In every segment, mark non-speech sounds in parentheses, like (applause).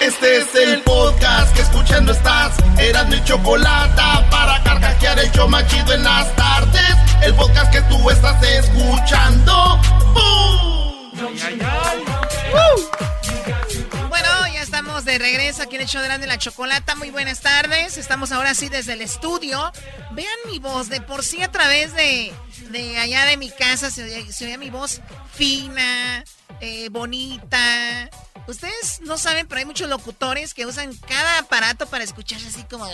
Este es el podcast que escuchando estás. Eran mi chocolate para carcajear el yo machido en las tardes. El podcast que tú estás escuchando. Bueno, ya estamos de regreso aquí en el show de la Chocolata. Muy buenas tardes. Estamos ahora sí desde el estudio. Vean mi voz. De por sí a través de, de allá de mi casa se oye, mi voz fina, eh, bonita. Ustedes no saben, pero hay muchos locutores que usan cada aparato para escucharse así como...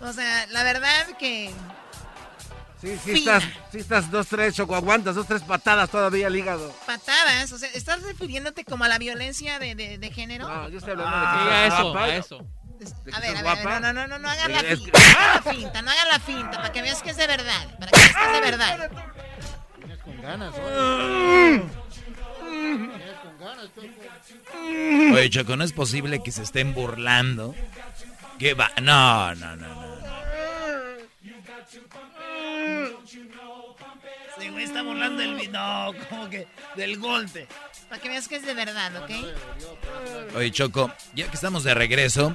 O sea, la verdad que... Sí, sí estás, sí estás dos, tres choco, aguantas dos, tres patadas todavía al hígado. ¿Patadas? O sea, ¿estás refiriéndote como a la violencia de, de, de género? No, yo estoy hablando de que ah, eso, a eso. A ver, a ver, no, no, no, no, no hagan la (laughs) finta, no hagan la finta, no hagan la finta, para que veas que es de verdad, para que veas que es de verdad. Tienes con ganas, Oye, Choco, no es posible que se estén burlando. ¿Qué va? No, no, no, no. Sí, güey, está burlando del... No, como que del golpe. Para que veas que es de verdad, ¿ok? Oye, Choco, ya que estamos de regreso,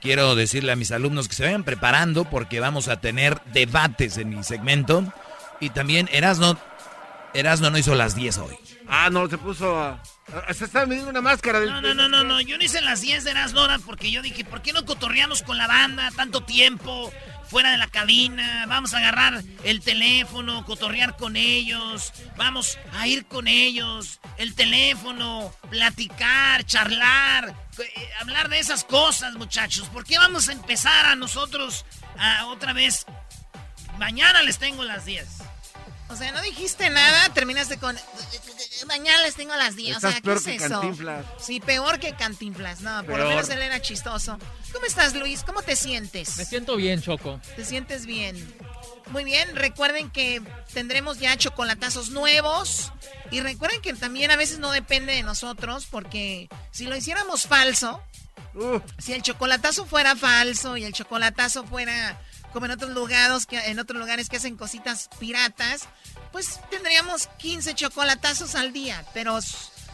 quiero decirle a mis alumnos que se vayan preparando porque vamos a tener debates en mi segmento. Y también Erasno, Erasno no hizo las 10 hoy. Ah, no, se puso Se está midiendo una máscara. no, no, no, no, no, yo no hice las 10 de Erasno porque yo dije, ¿por qué no cotorreamos con la banda tanto tiempo? fuera de la cabina, vamos a agarrar el teléfono, cotorrear con ellos, vamos a ir con ellos, el teléfono, platicar, charlar, eh, hablar de esas cosas, muchachos. ¿Por qué vamos a empezar a nosotros a otra vez? Mañana les tengo las 10. O sea, no dijiste nada, terminaste con. Mañana les tengo las 10. O sea, ¿qué es eso? Cantinflas. Sí, peor que Cantinflas. No, por lo menos él era chistoso. ¿Cómo estás, Luis? ¿Cómo te sientes? Me siento bien, Choco. ¿Te sientes bien? Muy bien, recuerden que tendremos ya chocolatazos nuevos. Y recuerden que también a veces no depende de nosotros, porque si lo hiciéramos falso, si el chocolatazo fuera falso y el chocolatazo fuera como en otros lugares que en otros lugares que hacen cositas piratas, pues tendríamos 15 chocolatazos al día, pero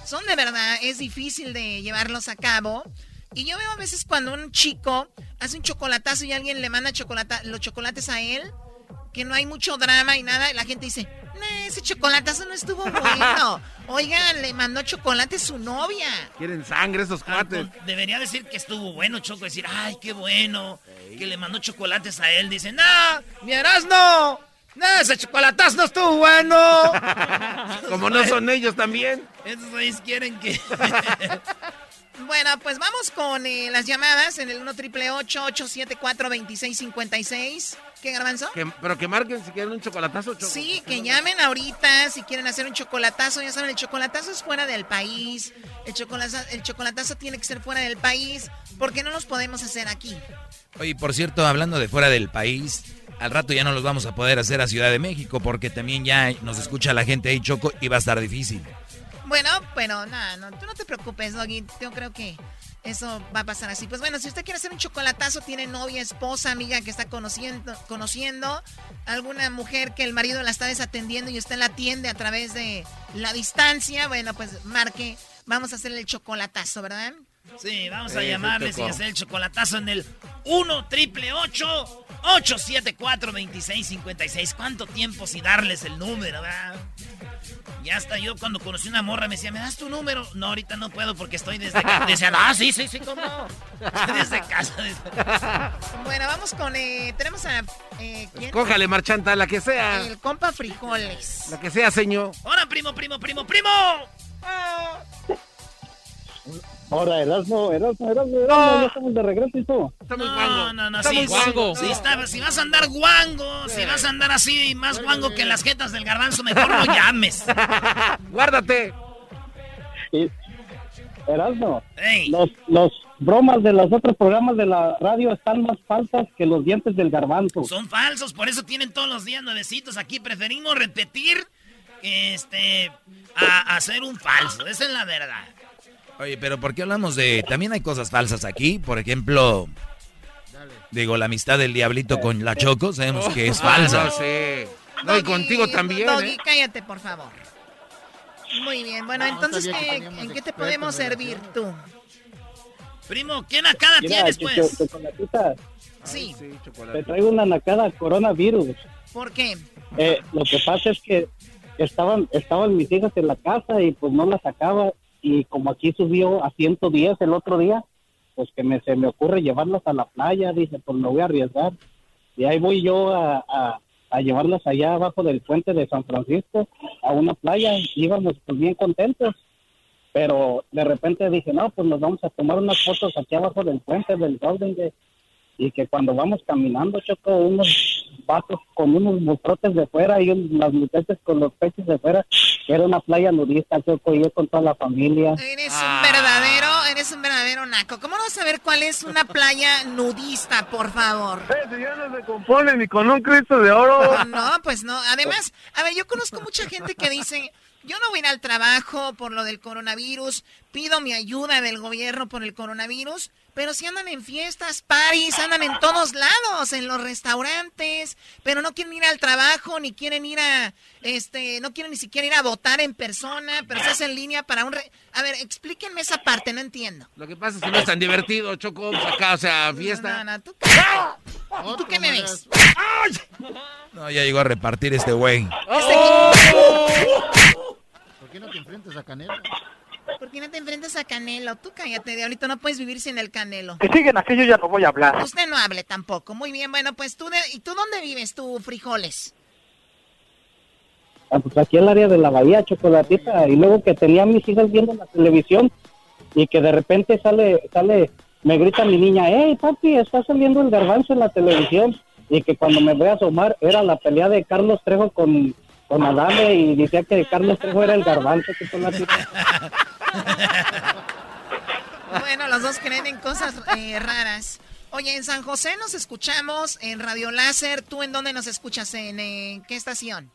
son de verdad, es difícil de llevarlos a cabo. Y yo veo a veces cuando un chico hace un chocolatazo y alguien le manda chocolata, los chocolates a él, que no hay mucho drama y nada, y la gente dice, ese chocolatazo no estuvo bueno. (laughs) Oiga, le mandó chocolate su novia. Quieren sangre esos ah, cuates. Pues, debería decir que estuvo bueno, Choco. Decir, ay, qué bueno. Que le mandó chocolates a él. Dice, no, mi no. No, ese chocolatazo no estuvo bueno. (laughs) Como no son ellos también. Esos güeyes quieren que... (laughs) Bueno, pues vamos con eh, las llamadas en el 1 triple 874 2656 ¿Qué, Garbanzo? pero que marquen si quieren un chocolatazo. Sí, que llamen ahorita si quieren hacer un chocolatazo. Ya saben, el chocolatazo es fuera del país. El chocolatazo, el chocolatazo tiene que ser fuera del país. porque no los podemos hacer aquí? Oye, por cierto, hablando de fuera del país, al rato ya no los vamos a poder hacer a Ciudad de México porque también ya nos escucha la gente ahí, Choco, y va a estar difícil. Bueno, pero nada, no, tú no te preocupes, Doggy. Yo creo que eso va a pasar así. Pues bueno, si usted quiere hacer un chocolatazo, tiene novia, esposa, amiga que está conociendo, conociendo, alguna mujer que el marido la está desatendiendo y usted la atiende a través de la distancia, bueno, pues marque, vamos a hacer el chocolatazo, ¿verdad? Sí, vamos a llamarles y hacer el chocolatazo en el 1 triple 874 2656. ¿Cuánto tiempo sin darles el número, verdad? Ya hasta yo cuando conocí una morra me decía, ¿me das tu número? No, ahorita no puedo porque estoy desde casa. Decía, ah, sí, sí, sí, ¿cómo no? desde casa. (laughs) Bueno, vamos con, eh, tenemos a... Eh, ¿quién? Cójale, marchanta, la que sea. El compa frijoles. La que sea, señor. Hola, primo, primo, primo, primo. Ah. Ahora, Erasmo, Erasmo, Erasmo, Erasmo, ya estamos de regreso y todo. Estamos no, no, no, estamos sí, guango. Sí, si vas a andar guango, si vas a andar así más guango que en las jetas del garbanzo, mejor no llames. (laughs) Guárdate. Erasmo, los, los bromas de los otros programas de la radio están más falsas que los dientes del garbanzo. Son falsos, por eso tienen todos los días nuevecitos aquí. Preferimos repetir este a hacer un falso. Esa es la verdad. Oye, pero ¿por qué hablamos de... También hay cosas falsas aquí, por ejemplo... Digo, la amistad del diablito con la Choco, sabemos que es (laughs) falsa. no, sí. No, y contigo también. Doggy, ¿eh? cállate, por favor. Muy bien, bueno, entonces, ¿en qué te podemos servir tú? Primo, ¿qué nacada tienes, pues? Sí. Te traigo una nacada coronavirus. ¿Por qué? Eh, lo que pasa es que estaban, estaban mis hijas en la casa y pues no las sacaba y como aquí subió a 110 el otro día, pues que me, se me ocurre llevarlas a la playa, dije, pues me voy a arriesgar. Y ahí voy yo a, a, llevarlas allá abajo del puente de San Francisco a una playa. Íbamos pues bien contentos. Pero de repente dije, no, pues nos vamos a tomar unas fotos aquí abajo del puente del Golden Gate y que cuando vamos caminando, Choco, unos vatos con unos mostrotes de fuera y las muchachas con los pechos de fuera, era una playa nudista, Choco, y yo con toda la familia. Eres un verdadero, eres un verdadero naco. ¿Cómo no saber cuál es una playa nudista, por favor? Eh, ya no se compone ni con un Cristo de oro. No, pues no. Además, a ver, yo conozco mucha gente que dice... Yo no voy a ir al trabajo por lo del coronavirus, pido mi ayuda del gobierno por el coronavirus, pero si andan en fiestas, paris, andan en todos lados, en los restaurantes, pero no quieren ir al trabajo, ni quieren ir a, este, no quieren ni siquiera ir a votar en persona, pero se hace en línea para un... A ver, explíquenme esa parte, no entiendo. Lo que pasa es que no es tan divertido, Choco, acá, o sea, fiesta. No, no, ¿tú, (laughs) ¿Tú qué me ves? No, ya llegó a repartir este güey. ¿Por qué no te enfrentas a Canelo? ¿Por qué no te enfrentas a Canelo? Tú cállate, diablito, no puedes vivir sin el Canelo. Que siguen aquello, ya no voy a hablar. Usted no hable tampoco. Muy bien, bueno, pues tú, de, ¿y tú dónde vives tú, frijoles? Ah, pues aquí en el área de la bahía, chocolatita. Y luego que tenía a mis hijas viendo la televisión y que de repente sale, sale, me grita mi niña, hey papi, está saliendo el garbanzo en la televisión. Y que cuando me voy a asomar era la pelea de Carlos Trejo con, con Adame y decía que Carlos Trejo era el garbanzo, chocolatita. bueno, los dos creen en cosas eh, raras. Oye, en San José nos escuchamos en Radio Láser. ¿Tú en dónde nos escuchas? ¿En, qué estación?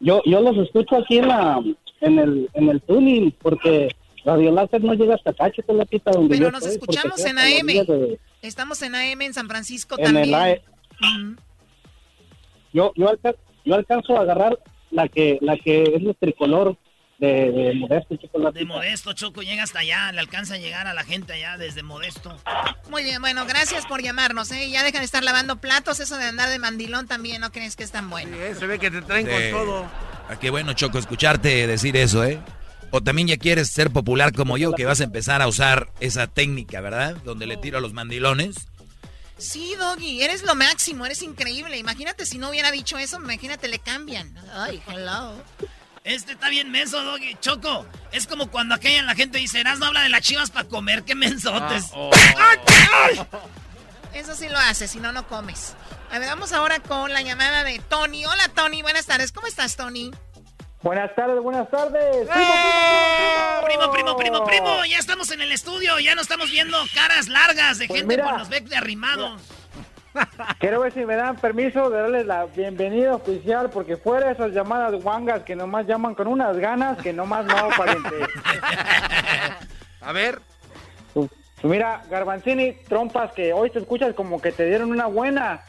Yo, yo los escucho aquí en la en el en el tuning porque Radio Láser no llega hasta acá, pita donde Pero nos escuchamos en AM. Estamos en AM en San Francisco también. E. Yo yo, yo alcanzo a agarrar la que la que es el tricolor de, Modesto, De Modesto, Choco, llega hasta allá, le alcanza a llegar a la gente allá desde Modesto. Muy bien, bueno, gracias por llamarnos, ¿eh? Ya dejan de estar lavando platos, eso de andar de mandilón también, ¿no crees que es tan bueno? Sí, se ve que te traen con todo. Ah, qué bueno, Choco, escucharte decir eso, ¿eh? O también ya quieres ser popular como yo, que vas a empezar a usar esa técnica, ¿verdad? Donde le tiro a los mandilones. Sí, Doggy, eres lo máximo, eres increíble. Imagínate si no hubiera dicho eso, imagínate, le cambian. Ay, hello. Este está bien menso, Doggy. Choco, es como cuando aquella la gente dice, no habla de las chivas para comer, qué mensotes. Ah, oh. (laughs) Eso sí lo haces, si no, no comes. A ver, vamos ahora con la llamada de Tony. Hola, Tony, buenas tardes. ¿Cómo estás, Tony? Buenas tardes, buenas tardes. Primo, primo, primo, primo, Ya estamos en el estudio, ya no estamos viendo caras largas de pues gente con los becks de arrimados. (laughs) Quiero ver si me dan permiso de darles la bienvenida oficial, porque fuera esas llamadas guangas que nomás llaman con unas ganas que nomás no, pariente. (laughs) A ver. Pues mira, Garbanzini, trompas que hoy te escuchas como que te dieron una buena.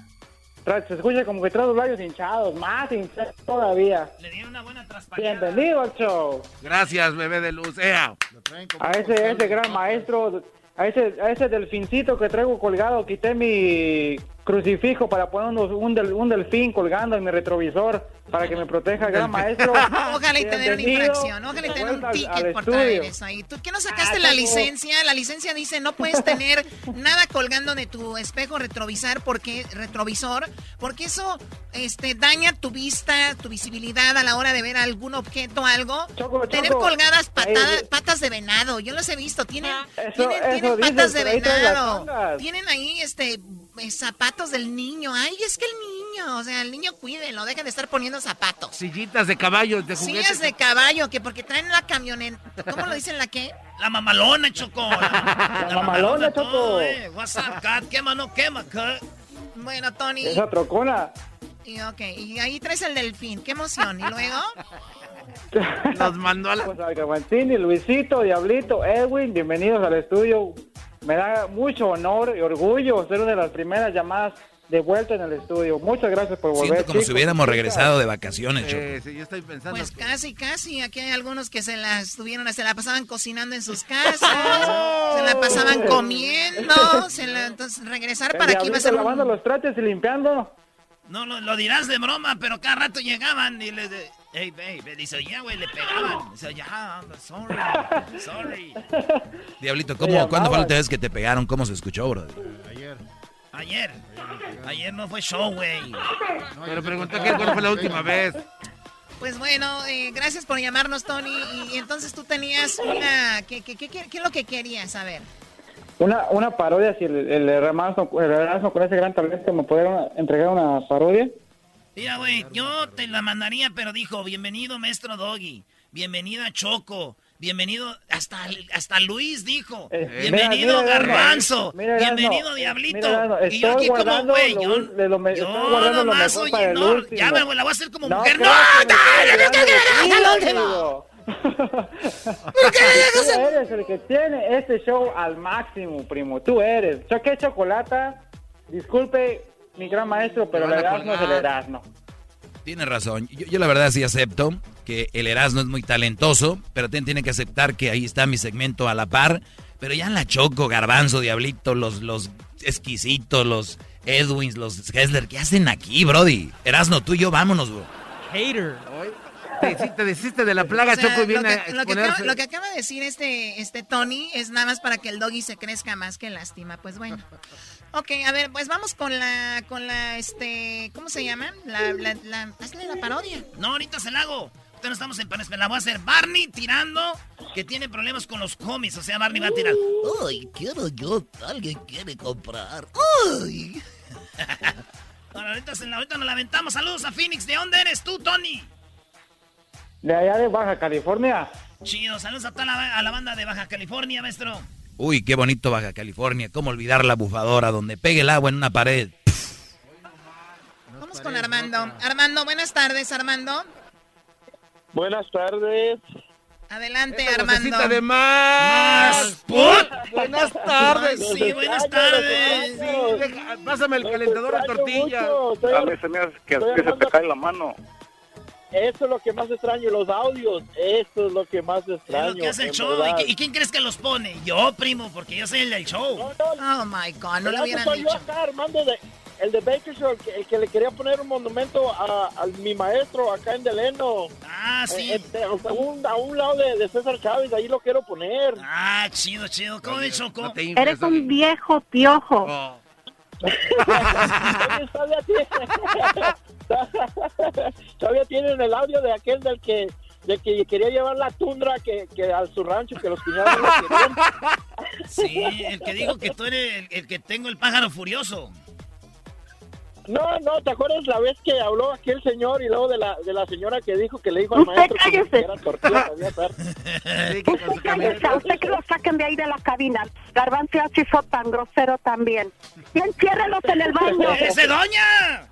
Se escucha como que traes los labios hinchados, más hinchados todavía. Le dieron una buena transparencia. Bienvenido al show. Gracias, bebé de luz. A ese, ese gran maestro, a ese, a ese delfincito que traigo colgado, quité mi crucifijo para poner un, un, delfín colgando en mi retrovisor para que me proteja, gran maestro. (laughs) Ojalá y tener una infracción, ojalá y tener un ticket por traer eso ahí. ¿Tú qué no sacaste ah, la licencia? La licencia dice no puedes tener nada colgando de tu espejo retrovisor porque retrovisor, porque eso este daña tu vista, tu visibilidad a la hora de ver algún objeto, algo. tener colgadas patadas, patas de venado, yo los he visto, tienen, tienen, patas de venado. Tienen ahí este eh, zapatos del niño. Ay, es que el niño, o sea, el niño cuídenlo, dejen de estar poniendo zapatos. Sillitas de caballo, de juguete. Sillas de caballo, que porque traen la camioneta. ¿Cómo lo dicen la qué? La mamalona, Choco. (laughs) La, mamalona, Choco. Eh. What's up, cat? Quema, no quema, cat. Bueno, Tony. Esa trocona. Y, ok, y ahí traes el delfín. Qué emoción. ¿Y luego? Nos mandó a la... Pues Luisito, Diablito, Edwin, bienvenidos al estudio. Me da mucho honor y orgullo ser una de las primeras llamadas de vuelta en el estudio. Muchas gracias por volver. Siento como si hubiéramos regresado de vacaciones, Sí, sí, yo estoy pensando. Pues casi, casi. Aquí hay algunos que se las tuvieron, se la pasaban cocinando en sus casas, (laughs) se la pasaban comiendo, se la, entonces regresar para aquí va a ser lavando los trates y limpiando. No, lo, lo, dirás de broma, pero cada rato llegaban y les... De, hey, babe, dice, ya, güey, le pegaban. Dice, ya, sorry, sorry. Diablito, ¿cómo, ¿cuándo fue la última vez que te pegaron? ¿Cómo se escuchó, bro? Ayer. Ayer. Ayer no fue show, güey. Pero pregunté que cuándo fue la última vez. Pues bueno, eh, gracias por llamarnos, Tony. Y, entonces tú tenías una... ¿Qué, qué, qué, qué es lo que querías saber? Una, una parodia, si el, el, el con ese gran talento me pudieron entregar una parodia. Mira, güey, yo te la mandaría, pero dijo, bienvenido, maestro Doggy. Bienvenida, Choco. Bienvenido, hasta, hasta Luis dijo. Eh, bienvenido, Garbanzo. bienvenido, Diablito. y yo aquí como güey, yo, yo nomás, oye, no, ya me la voy a hacer como mujer. ¡No! ¡No! ¡No! ¿Por qué Tú eres el que tiene este show al máximo, primo. Tú eres. Choque chocolata. Disculpe, mi gran maestro, pero el Erasmo es el Erasmo. Tiene razón. Yo, la verdad sí acepto que el Erasmo es muy talentoso, pero tiene que aceptar que ahí está mi segmento a la par. Pero ya en la Choco, Garbanzo, Diablito, los, los exquisitos, los Edwins, los Hessler, ¿qué hacen aquí, Brody? Erasmo, tú y yo, vámonos, bro. Hater. Te, desiste de la plaga, Choco, y viene lo que, lo, que acaba, de decir este, este Tony es nada más para que el doggy se crezca más que lástima. Pues bueno. Ok, a ver, pues vamos con la, con la, este, ¿cómo se llama? La, la, la, hazle la parodia. No, ahorita se la hago. Ahorita no estamos en panes, la voy a hacer Barney tirando que tiene problemas con los cómics. O sea, Barney va a tirar. Ay, quiero yo, alguien quiere comprar. Ay. (laughs) bueno, ahorita, se la, ahorita nos lamentamos. Saludos a Phoenix. ¿De dónde eres tú, Tony? De allá de Baja California. Chido, saludos a toda la, a la banda de Baja California, maestro. Uy, qué bonito Baja California. ¿Cómo olvidar la bufadora donde pegue el agua en una pared? Vamos con Armando. Armando, buenas tardes, Armando. Buenas tardes. Adelante, Armando. de más. Buenas tardes. Sí, buenas tardes. pásame el calentador de tortilla. A mí se me hace que, que se te cae la mano. Eso es lo que más extraño, los audios. Eso es lo que más extraño. Es lo que hace el show. ¿Y, quién crees que los pone? Yo, primo, porque yo soy el del show. oh my God, no lo hubieran dicho. Yo acá, Armando, de, el de Baker Show, el que, le quería poner un monumento a, mi maestro acá en Deleno. Ah, sí. Eh, eh, a, un, a, un, lado de, César Chávez, ahí lo quiero poner. Ah, chido, chido. ¿Cómo me chocó? Eres un viejo piojo. Oh. (laughs) (laughs) (laughs) Todavía tienen el audio de aquel del que de que quería llevar la tundra que, que a su rancho, que los cuñados no querían. (laughs) Sí, el que dijo que tú eres el, que tengo el pájaro furioso. No, no, ¿te acuerdas la vez que habló aquí el señor y luego de la, de la señora que dijo que le dijo al maestro que era tortilla (laughs) Usted que lo saquen de ahí de la cabina. Garbanzo así tan grosero también. Y enciérrelos en el baño. ¡Ese doña!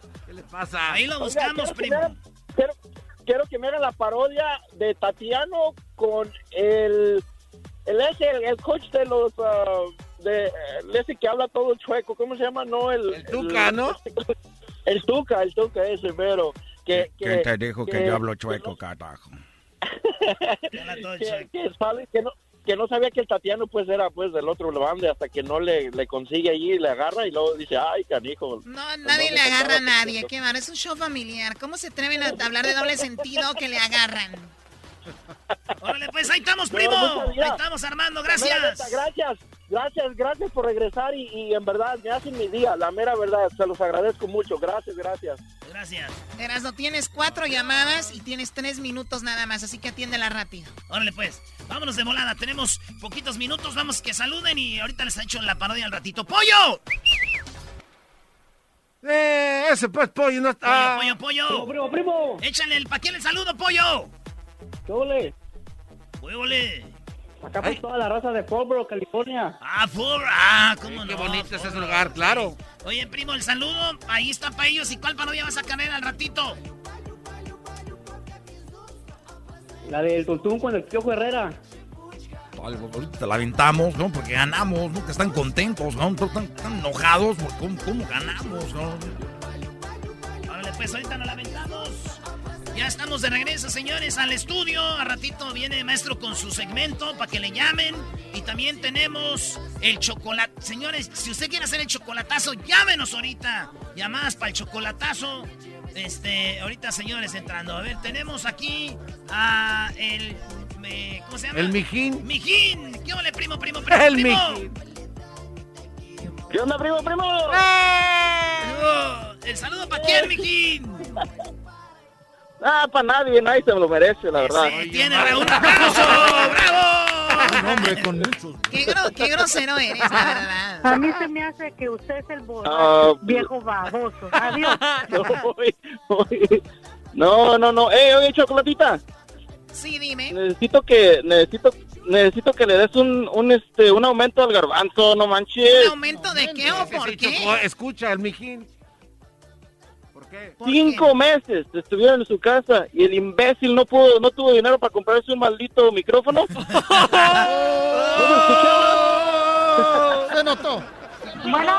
¿Qué le pasa? Ahí lo buscamos, primo. quiero, quiero, que me haga la parodia de Tatiano con el... El ese, el, coach de los... Uh, de ese que habla todo chueco, ¿cómo se llama? No, el... El Tuca, ¿no? (laughs) El Tuca, el Tuca ese, pero... Que, ¿Quién te dijo que, yo hablo chueco, carajo? que, (laughs) que, que, no, que no sabía que el Tatiano pues era pues del otro bande hasta que no le, le consigue allí le agarra y luego dice, ay, canijo. No, pues, nadie le agarra a nadie, qué mal, es un show familiar. ¿Cómo se atreven a hablar de doble sentido que le agarran? Órale, pues ahí estamos, primo. ahí estamos, Armando, gracias. gracias, gracias, gracias por regresar y, en verdad me hacen mi día, la mera verdad. Se los agradezco mucho. Gracias, gracias. Gracias. no tienes cuatro llamadas y tienes tres minutos nada más, así que atiéndela rápido. Órale, pues. Vámonos de volada. Tenemos poquitos minutos. Vamos que saluden y ahorita les ha hecho la parodia al ratito. ¡Pollo! Eh, ese pues pollo no está. Pollo, pollo, pollo. Primo, primo, Échale el paquete el saludo, pollo. ¿Qué ole? ole? Acá por toda la raza de Fallbro, California. Ah, Fallbro. Ah, cómo no. Qué bonito es ese lugar, claro. Oye, primo, el saludo. Ahí está para ellos. ¿Y cuál parodia vas a caer al ratito? La del Tuntún con el Piojo Herrera. ahorita te la aventamos, ¿no? Porque ganamos, ¿no? Que están contentos, ¿no? Están, enojados, ¿cómo, ¿cómo, ganamos, no? Órale, pues ahorita nos la aventamos. Ya estamos de regreso, señores, al estudio. A ratito viene el maestro con su segmento para que le llamen. Y también tenemos el chocolate. Señores, si usted quiere hacer el chocolatazo, llámenos ahorita. Llamadas para el chocolatazo. Este, ahorita, señores, entrando. A ver, tenemos aquí a el. ¿Cómo se llama? El Mijín. Mijín. ¿Qué ole, primo, primo, primo? El primo? Mijín. ¿Qué onda, primo, primo? ¡Eh! El saludo para quién, Mijín. Ah, para nadie, nadie se me lo merece, la verdad. Sí, tiene Raúl, un aplauso, bravo. Un hombre con muchos. Qué, gro qué, grosero eres, la verdad. A mí se me hace que usted es el borracho, uh, viejo baboso. Adiós. (laughs) No, no, no. Eh, oye, chocolatita. Sí, dime. Necesito que, necesito, necesito que le des un, un, este, un aumento al garbanzo, no manches. ¿Un aumento de qué o por qué? Escucha, el mijín. Cinco meses estuvieron en su casa y el imbécil no pudo, no tuvo dinero para comprarse un maldito micrófono. (laughs) Se notó. Bueno,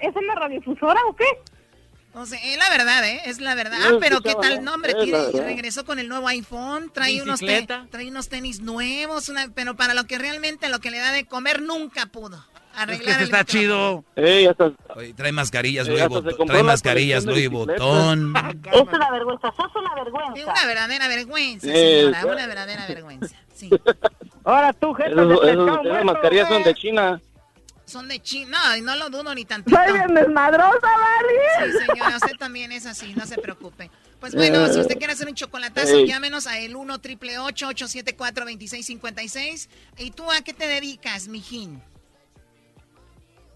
¿es en la radiodifusora o qué? No sé, es la verdad, ¿eh? Es la verdad. Ah, pero ¿qué tal nombre? Tiene, regresó con el nuevo iPhone, trae unos, trae unos tenis nuevos, una, pero para lo que realmente lo que le da de comer nunca pudo. Es que este está chido. trae mascarillas, Louis Botón. Trae mascarillas, Louis Botón. Es una vergüenza, sos una vergüenza. Es una verdadera vergüenza, señora. Una verdadera vergüenza. Sí. (laughs) Ahora tú, jefe. Esas mascarillas son de China. Son de China. No, no lo dudo ni tantito. Soy bien desmadrosa, ¿vale? Sí, señora. Usted también es así. No se preocupe. Pues bueno, si usted quiere hacer un chocolatazo, llámenos a el 1 triple 874 2656 ¿Y tú a qué te dedicas, mijín?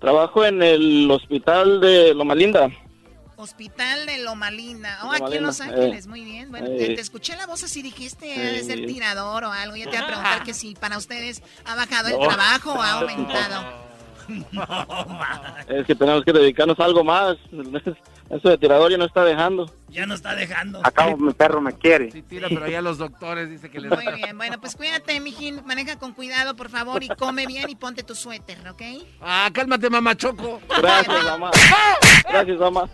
Trabajo en el hospital de Loma Linda. Hospital de Loma Linda. Oh, aquí en Los Ángeles, muy bien. Bueno, te, escuché la voz así, dijiste, ha de ser tirador o algo. Ya te voy a preguntar que si para ustedes ha bajado el trabajo o ha (laughs) aumentado. Es que tenemos que dedicarnos a algo más. (laughs) Eso de tirador ya no está dejando. Ya no está dejando. Acá mi perro me quiere. Sí, tira, pero ya los doctores dicen que les Muy bien, bueno, pues cuídate, mijín. Maneja con cuidado, por favor, y come bien y ponte tu suéter, ¿ok? Ah, cálmate, mamá Choco. Gracias, mamá. (laughs) Gracias, mamá.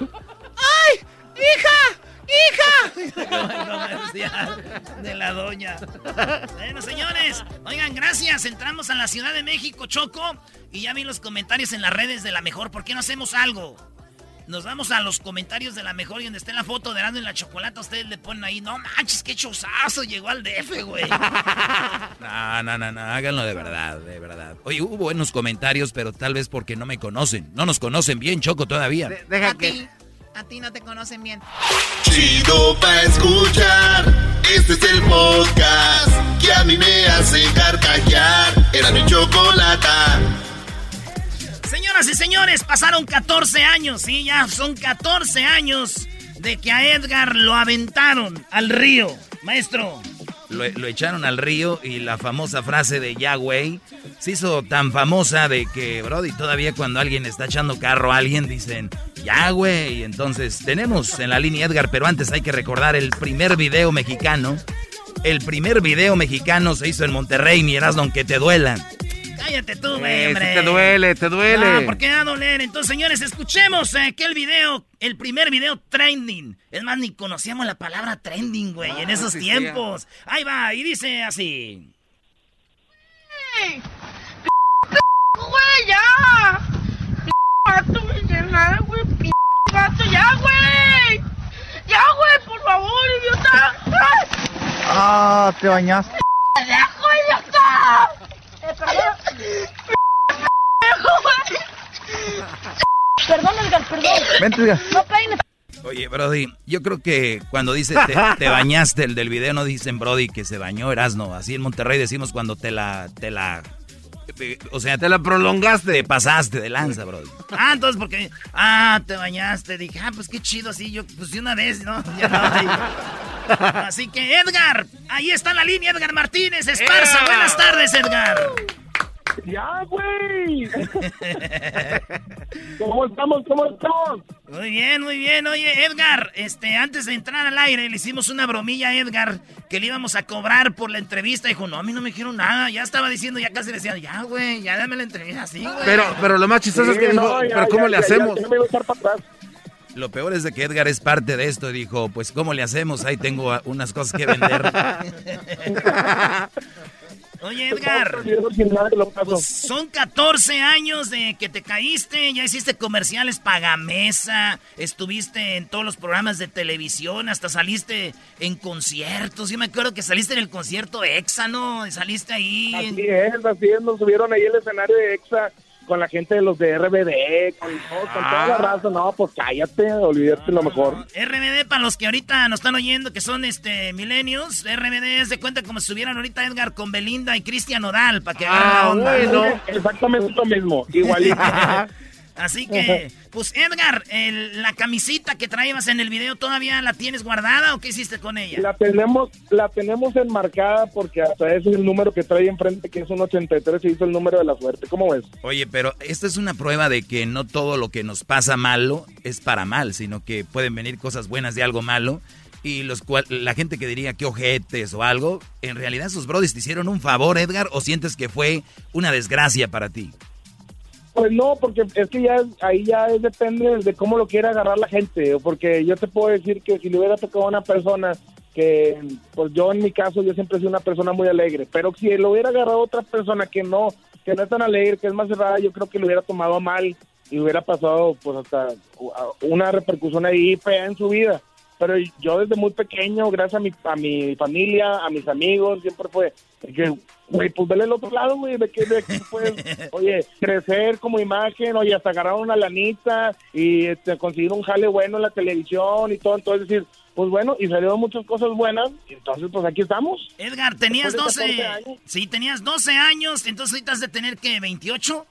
¡Ay! ¡Hija! ¡Hija! (laughs) de la doña. Bueno, señores, oigan, gracias. Entramos a la Ciudad de México, Choco, y ya vi los comentarios en las redes de la mejor. ¿Por qué no hacemos algo? Nos vamos a los comentarios de la mejor y donde esté la foto de Arando en la chocolate, ustedes le ponen ahí, no manches, qué chozazo, llegó al DF, güey. (laughs) No, no, no, no, háganlo de verdad, de verdad. Oye, hubo buenos comentarios, pero tal vez porque no me conocen. No nos conocen bien, Choco, todavía. deja a Ti, a ti no te conocen bien. Chido pa' escuchar, este es el podcast que a mí me hace carcajear. Era mi chocolate. Señoras y señores, pasaron 14 años, sí, ya son 14 años de que a Edgar lo aventaron al río. Maestro. Lo, echaron al río y la famosa frase de Yahweh se hizo tan famosa de que, Brody, todavía cuando alguien está echando carro a alguien dicen Yahweh. Y entonces tenemos en la línea Edgar, pero antes hay que recordar el primer video mexicano. El primer video mexicano se hizo en Monterrey, mi aunque te duela. Cállate tú, güey, hombre. te duele, te duele. No, ¿por qué va a doler? Entonces, señores, escuchemos eh, que el video, el primer video trending. Es más, ni conocíamos la palabra trending, güey, en ah, esos tiempos. Ahí va, y dice así. ¡Ey! ¡Güey, ya! ¡Gato, nada, güey! ¡Gato, ya, güey! ¡Ya, güey, por favor, idiota! ¡Ah, te bañaste! ¡Dejo, idiota! Perdón. Edgar, perdón. Vente, Edgar. No peines. Oye, Brody, yo creo que cuando dice (laughs) te, bañaste, el del video no dicen Brody que se bañó Erasno. Así en Monterrey decimos cuando te la, te la, o sea, te la prolongaste, te pasaste de lanza, Brody. Ah, entonces porque, ah, te bañaste, dije, ah, pues qué chido, así yo, pues una vez, ¿no? (laughs) Así que Edgar, ahí está la línea, Edgar Martínez, Esparza. Buenas tardes, Edgar. (laughs) Ya, güey. (laughs) ¿Cómo estamos? ¿Cómo estamos? Muy bien, muy bien. Oye, Edgar, este, antes de entrar al aire le hicimos una bromilla a Edgar que le íbamos a cobrar por la entrevista. Dijo, no, a mí no me dijeron nada. Ya estaba diciendo, ya casi decía, ya, güey, ya dame la entrevista así, güey. Pero, pero lo más chistoso es que dijo, pero ¿cómo le hacemos? Lo peor es de que Edgar es parte de esto y dijo, pues ¿cómo le hacemos? Ahí tengo unas cosas que vender. (laughs) Oye, Edgar, pues son 14 años de que te caíste, ya hiciste comerciales pagamesa, estuviste en todos los programas de televisión, hasta saliste en conciertos. Yo me acuerdo que saliste en el concierto EXA, ¿no? Saliste ahí. Así es, así es, nos subieron ahí el escenario de EXA con la gente de los de RBD, con, toda la raza, no, pues cállate, olvídate lo mejor. RBD, para los que ahorita nos están oyendo, que son este milenios, RBD es de cuenta como si estuvieran ahorita Edgar con Belinda y Cristian Odal, para que ah, Bueno, exactamente lo mismo, igualito. (laughs) Así que, pues Edgar, la camisita que traías en el video, ¿todavía la tienes guardada o qué hiciste con ella? La tenemos, la tenemos enmarcada porque hasta ese es el número que trae enfrente, que es un 83 y hizo el número de la suerte. ¿Cómo ves? Oye, pero esta es una prueba de que no todo lo que nos pasa malo es para mal, sino que pueden venir cosas buenas de algo malo. Y los cual, la gente que diría que ojetes o algo, en realidad esos brodis te hicieron un favor, Edgar, o sientes que fue una desgracia para ti? Pues no, porque es que ya ahí ya depende de cómo lo quiera agarrar la gente, porque yo te puedo decir que si le hubiera tocado a una persona que, pues yo en mi caso, yo siempre sido una persona muy alegre, pero si lo hubiera agarrado otra persona que no, que no es tan alegre, que es más cerrada, yo creo que lo hubiera tomado mal y hubiera pasado pues hasta una repercusión ahí fea en su vida. Pero yo desde muy pequeño, gracias a mi, a mi familia, a mis amigos, siempre fue que, güey, pues vele el otro lado, güey, de que, de que puedes, (laughs) oye, crecer como imagen, oye, hasta agarrar una lanita y este, conseguir un jale bueno en la televisión y todo, entonces decir, pues bueno, y salieron muchas cosas buenas, y entonces pues aquí estamos. Edgar, tenías 12, sí, tenías 12 años, entonces ahorita has de tener que 28.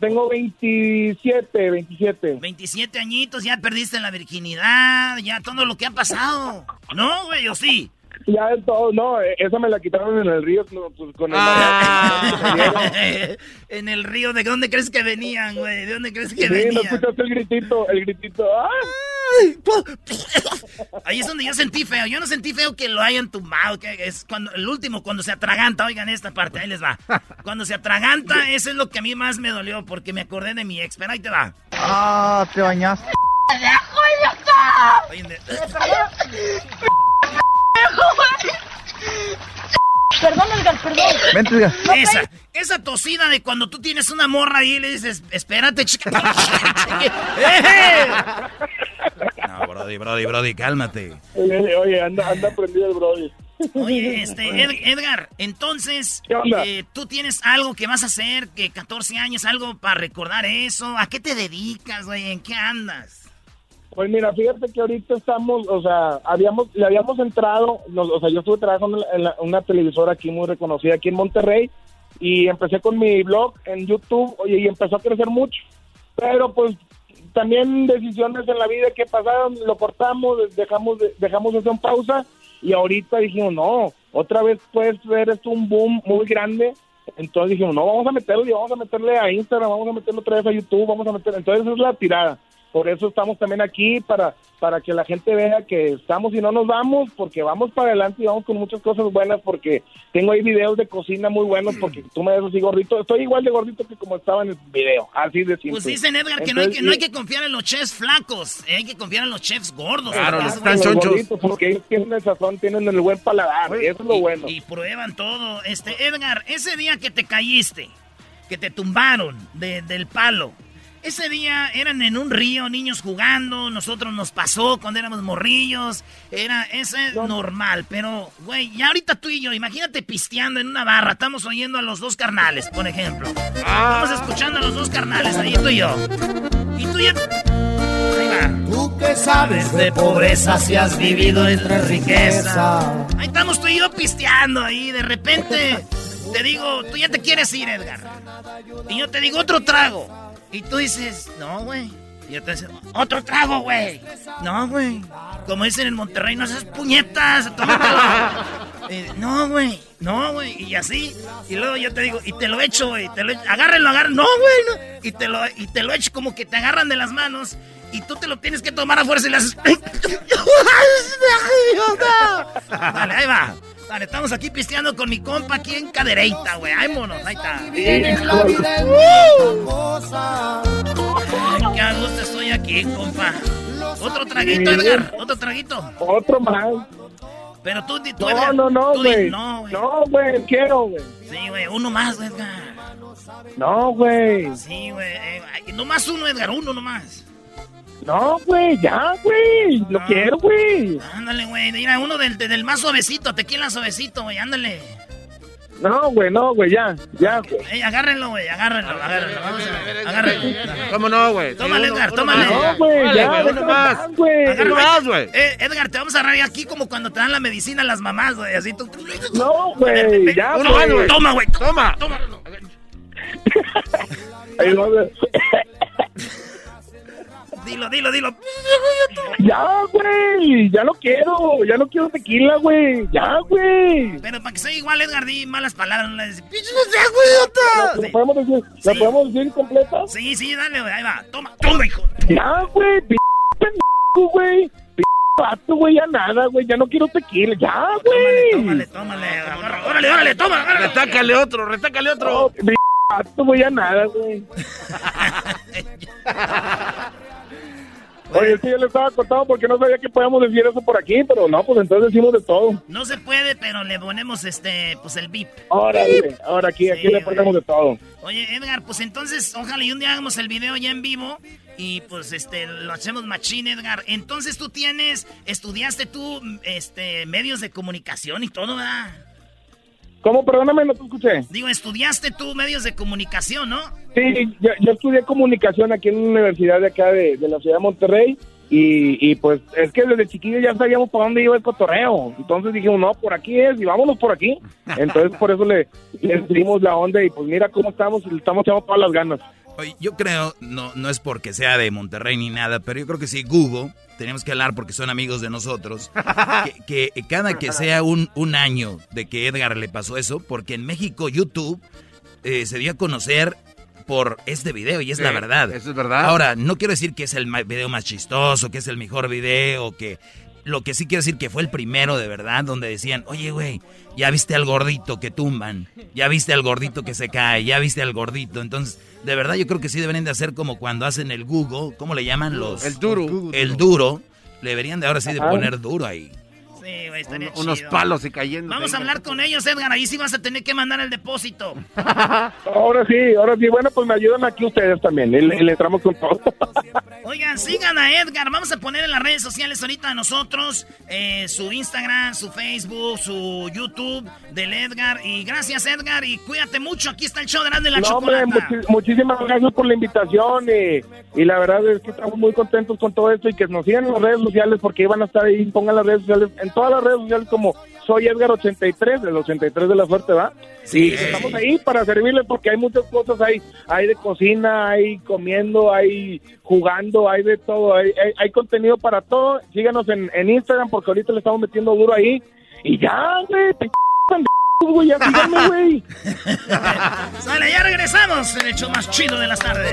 Tengo 27, 27. 27 añitos, ya perdiste la virginidad, ya todo lo que ha pasado. ¿No, güey, o sí? Ya de todo, no, eh, esa me la quitaron en el río pues, con el ah. (laughs) En el río, ¿de dónde crees que venían, güey? ¿De dónde crees que sí, venían? Sí, escuchaste el gritito, el gritito. (laughs) Ahí es donde yo sentí feo. Yo no sentí feo que lo hayan tumbado, que es cuando el último cuando se atraganta, oigan esta parte, ahí les va. Cuando se atraganta, eso es lo que a mí más me dolió porque me acordé de mi ex, pero ahí te va. Ah, te bañaste. Oye, (laughs) Perdón, Edgar, perdón. Vente, Edgar. Esa, esa tosida de cuando tú tienes una morra y le dices, espérate, chica. (laughs) no, Brody, Brody, Brody, cálmate. Oye, anda, anda prendido el Brody. Oye, este, Edgar, entonces, eh, tú tienes algo que vas a hacer, que 14 años, algo para recordar eso. ¿A qué te dedicas, güey? ¿En qué andas? Pues mira, fíjate que ahorita estamos, o sea, habíamos, le habíamos entrado, o sea, yo estuve trabajando en, una televisora aquí muy reconocida aquí en Monterrey y empecé con mi blog en YouTube, oye, y empezó a crecer mucho, pero pues también decisiones en la vida que pasaron, lo cortamos, dejamos, dejamos eso en pausa y ahorita dijimos, no, otra vez puede ser esto un boom muy grande, entonces dijimos, no, vamos a meterle, vamos a meterle a Instagram, vamos a meterle otra vez a YouTube, vamos a meter, entonces esa es la tirada. Por eso estamos también aquí, para, para que la gente vea que estamos y no nos vamos, porque vamos para adelante y vamos con muchas cosas buenas, porque tengo ahí videos de cocina muy buenos, (clears throat) porque tú me ves así gordito. Estoy igual de gordito que como estaba en el video, así de simple. Pues dicen, Edgar, que no, hay que no hay que confiar en los chefs flacos, eh, hay que confiar en los chefs gordos. Claro, están chonchos. Porque ellos tienen el sazón, tienen el buen paladar, eso es lo bueno. Y prueban todo. Este, Edgar, ese día que te caíste, que te tumbaron del palo, ese día eran en un río, niños jugando, nosotros nos pasó cuando éramos morrillos, era, eso es normal, pero, güey, ya ahorita tú y yo, imagínate pisteando en una barra, estamos oyendo a los dos carnales, por ejemplo. Ah. Estamos escuchando a los dos carnales, ahí tú y yo. Y tú ya... Ahí va. Tú que sabes de pobreza si has vivido entre riqueza. Ahí estamos tú y yo pisteando ahí, de repente te digo, tú ya te quieres ir, Edgar. Y yo te digo otro trago. Y tú dices, no, güey. Y yo te digo, otro trago, güey. No, güey. Como dicen en Monterrey, no seas puñetas. eh, (laughs) no, güey. No, güey, y así. Y luego yo te digo, y te lo echo, güey. Te lo echo, agárrenlo, agárrenlo. No, güey, no. Y te, lo, y te lo echo como que te agarran de las manos. Y tú te lo tienes que tomar a fuerza y le haces. (laughs) Dale, ahí va. Dale, estamos aquí pisteando con mi compa aquí en Cadereita, güey. Ay, monos, ahí está. Qué a gusto estoy aquí, compa. Otro traguito, Edgar. Otro traguito. Otro más. Pero tú, tú No, Edgar, no, no, güey. No, güey. No, güey, quiero, güey. Sí, güey, uno más, Edgar. No, güey. Sí, güey. eh, nomás uno, Edgar, uno nomás. No, güey, ya, güey. Lo quiero, güey. Ándale, güey. Mira, uno del, del más suavecito, tequila suavecito, güey, ándale. No, güey, no, güey, ya. Ya, güey. Ey, agárrenlo, güey, agárrenlo, agárrenlo. Vamos a agárrenlo. ¿Cómo no, güey? Tómale, Edgar, tómale. No, güey, ya, uno más. Agárralo, más, eh, güey. eh, Edgar, te vamos a agarrar aquí como cuando te dan la medicina a las mamás, güey. Así tú. No, güey, ya, Uno más, güey. güey. Toma, güey. Toma. Toma. (laughs) Ahí va, güey. (laughs) Dilo, dilo, dilo. Ya, güey. Ya no quiero. Ya no quiero tequila, güey. Ya, güey. Pero para que sea igual, Edgar, di malas palabras. No le dices, "Pinche no sea, güey, ¿La idiota". podemos decir, ¿la Sí. podemos decir completa? Sí, sí, dale, güey. Ahí va. Toma, toma, hijo. Ya, güey. p pendejo, güey. P vato, güey. Ya nada, güey. Ya no quiero tequila. Ya, güey. Tómale, tómale. agarra- Órale, órale, toma. Retácale otro, retácale No, otro. p vato, güey. Ya nada, güey. (laughs) Oye, sí, yo le estaba cortando porque no sabía que podíamos decir eso por aquí, pero no, pues entonces decimos de todo. No se puede, pero le ponemos este, pues el bip. Ahora, ahora aquí, aquí le ponemos de todo. Oye, Edgar, pues entonces, ojalá y un día hagamos el video ya en vivo y pues este lo hacemos machín, Edgar. Entonces tú tienes, estudiaste tú este medios de comunicación y todo, ¿verdad? ¿Cómo? Perdóname, no te escuché. Digo, estudiaste tú medios de comunicación, ¿no? Sí, yo, yo estudié comunicación aquí en una universidad de acá de, de la ciudad de Monterrey y, y pues es que desde chiquillo ya sabíamos para dónde iba el cotorreo. Entonces dijimos, no, por aquí es y vámonos por aquí. (laughs) Entonces por eso le, le dimos la onda y pues mira cómo estamos y le estamos echando todas las ganas. Oye, yo creo, no, no es porque sea de Monterrey ni nada, pero yo creo que sí, Google, tenemos que hablar porque son amigos de nosotros, que, que cada que sea un, un año de que Edgar le pasó eso, porque en México YouTube eh, se dio a conocer por este video y es Sí, la verdad. eso es verdad. Ahora, no quiero decir que es el video más chistoso, que es el mejor video, que... Lo que sí quiero decir que fue el primero de verdad, donde decían, oye, güey, ya viste al gordito que tumban, ya viste al gordito que se cae, ya viste al gordito. Entonces, de verdad yo creo que sí deberían de hacer como cuando hacen el Google, ¿cómo le llaman los? El duro. El duro. Le deberían de ahora sí de poner duro ahí. Sí, güey, estaría Un- unos chido. palos y cayendo. Vamos a hablar con ellos, Edgar. Ahí sí vas a tener que mandar el depósito. (laughs) Ahora sí, ahora sí, bueno, pues me ayudan aquí ustedes también y le, y le entramos con todo. (laughs) Oigan, sigan a Edgar. Vamos a poner en las redes sociales ahorita a nosotros eh, su Instagram, su Facebook, su YouTube del Edgar. Y gracias, Edgar. Y cuídate mucho. Aquí está el show de Grande la No, hombre, muchísimas gracias por la invitación y, y la verdad es que estamos muy contentos con todo esto y que nos sigan en las redes sociales porque iban a estar ahí, pongan las redes sociales, en todas las redes sociales como soy Edgar 83, del 83 de la suerte, ¿va? Sí. Y estamos ahí para servirles porque hay muchas cosas, hay, hay de cocina, hay comiendo, hay jugando, hay de todo, hay, hay, hay contenido para todo. Síganos en, en Instagram porque ahorita le estamos metiendo duro ahí y ya, güey, güey, ya síganme, güey. (laughs) Sale, ya regresamos en el show más chido de las tardes.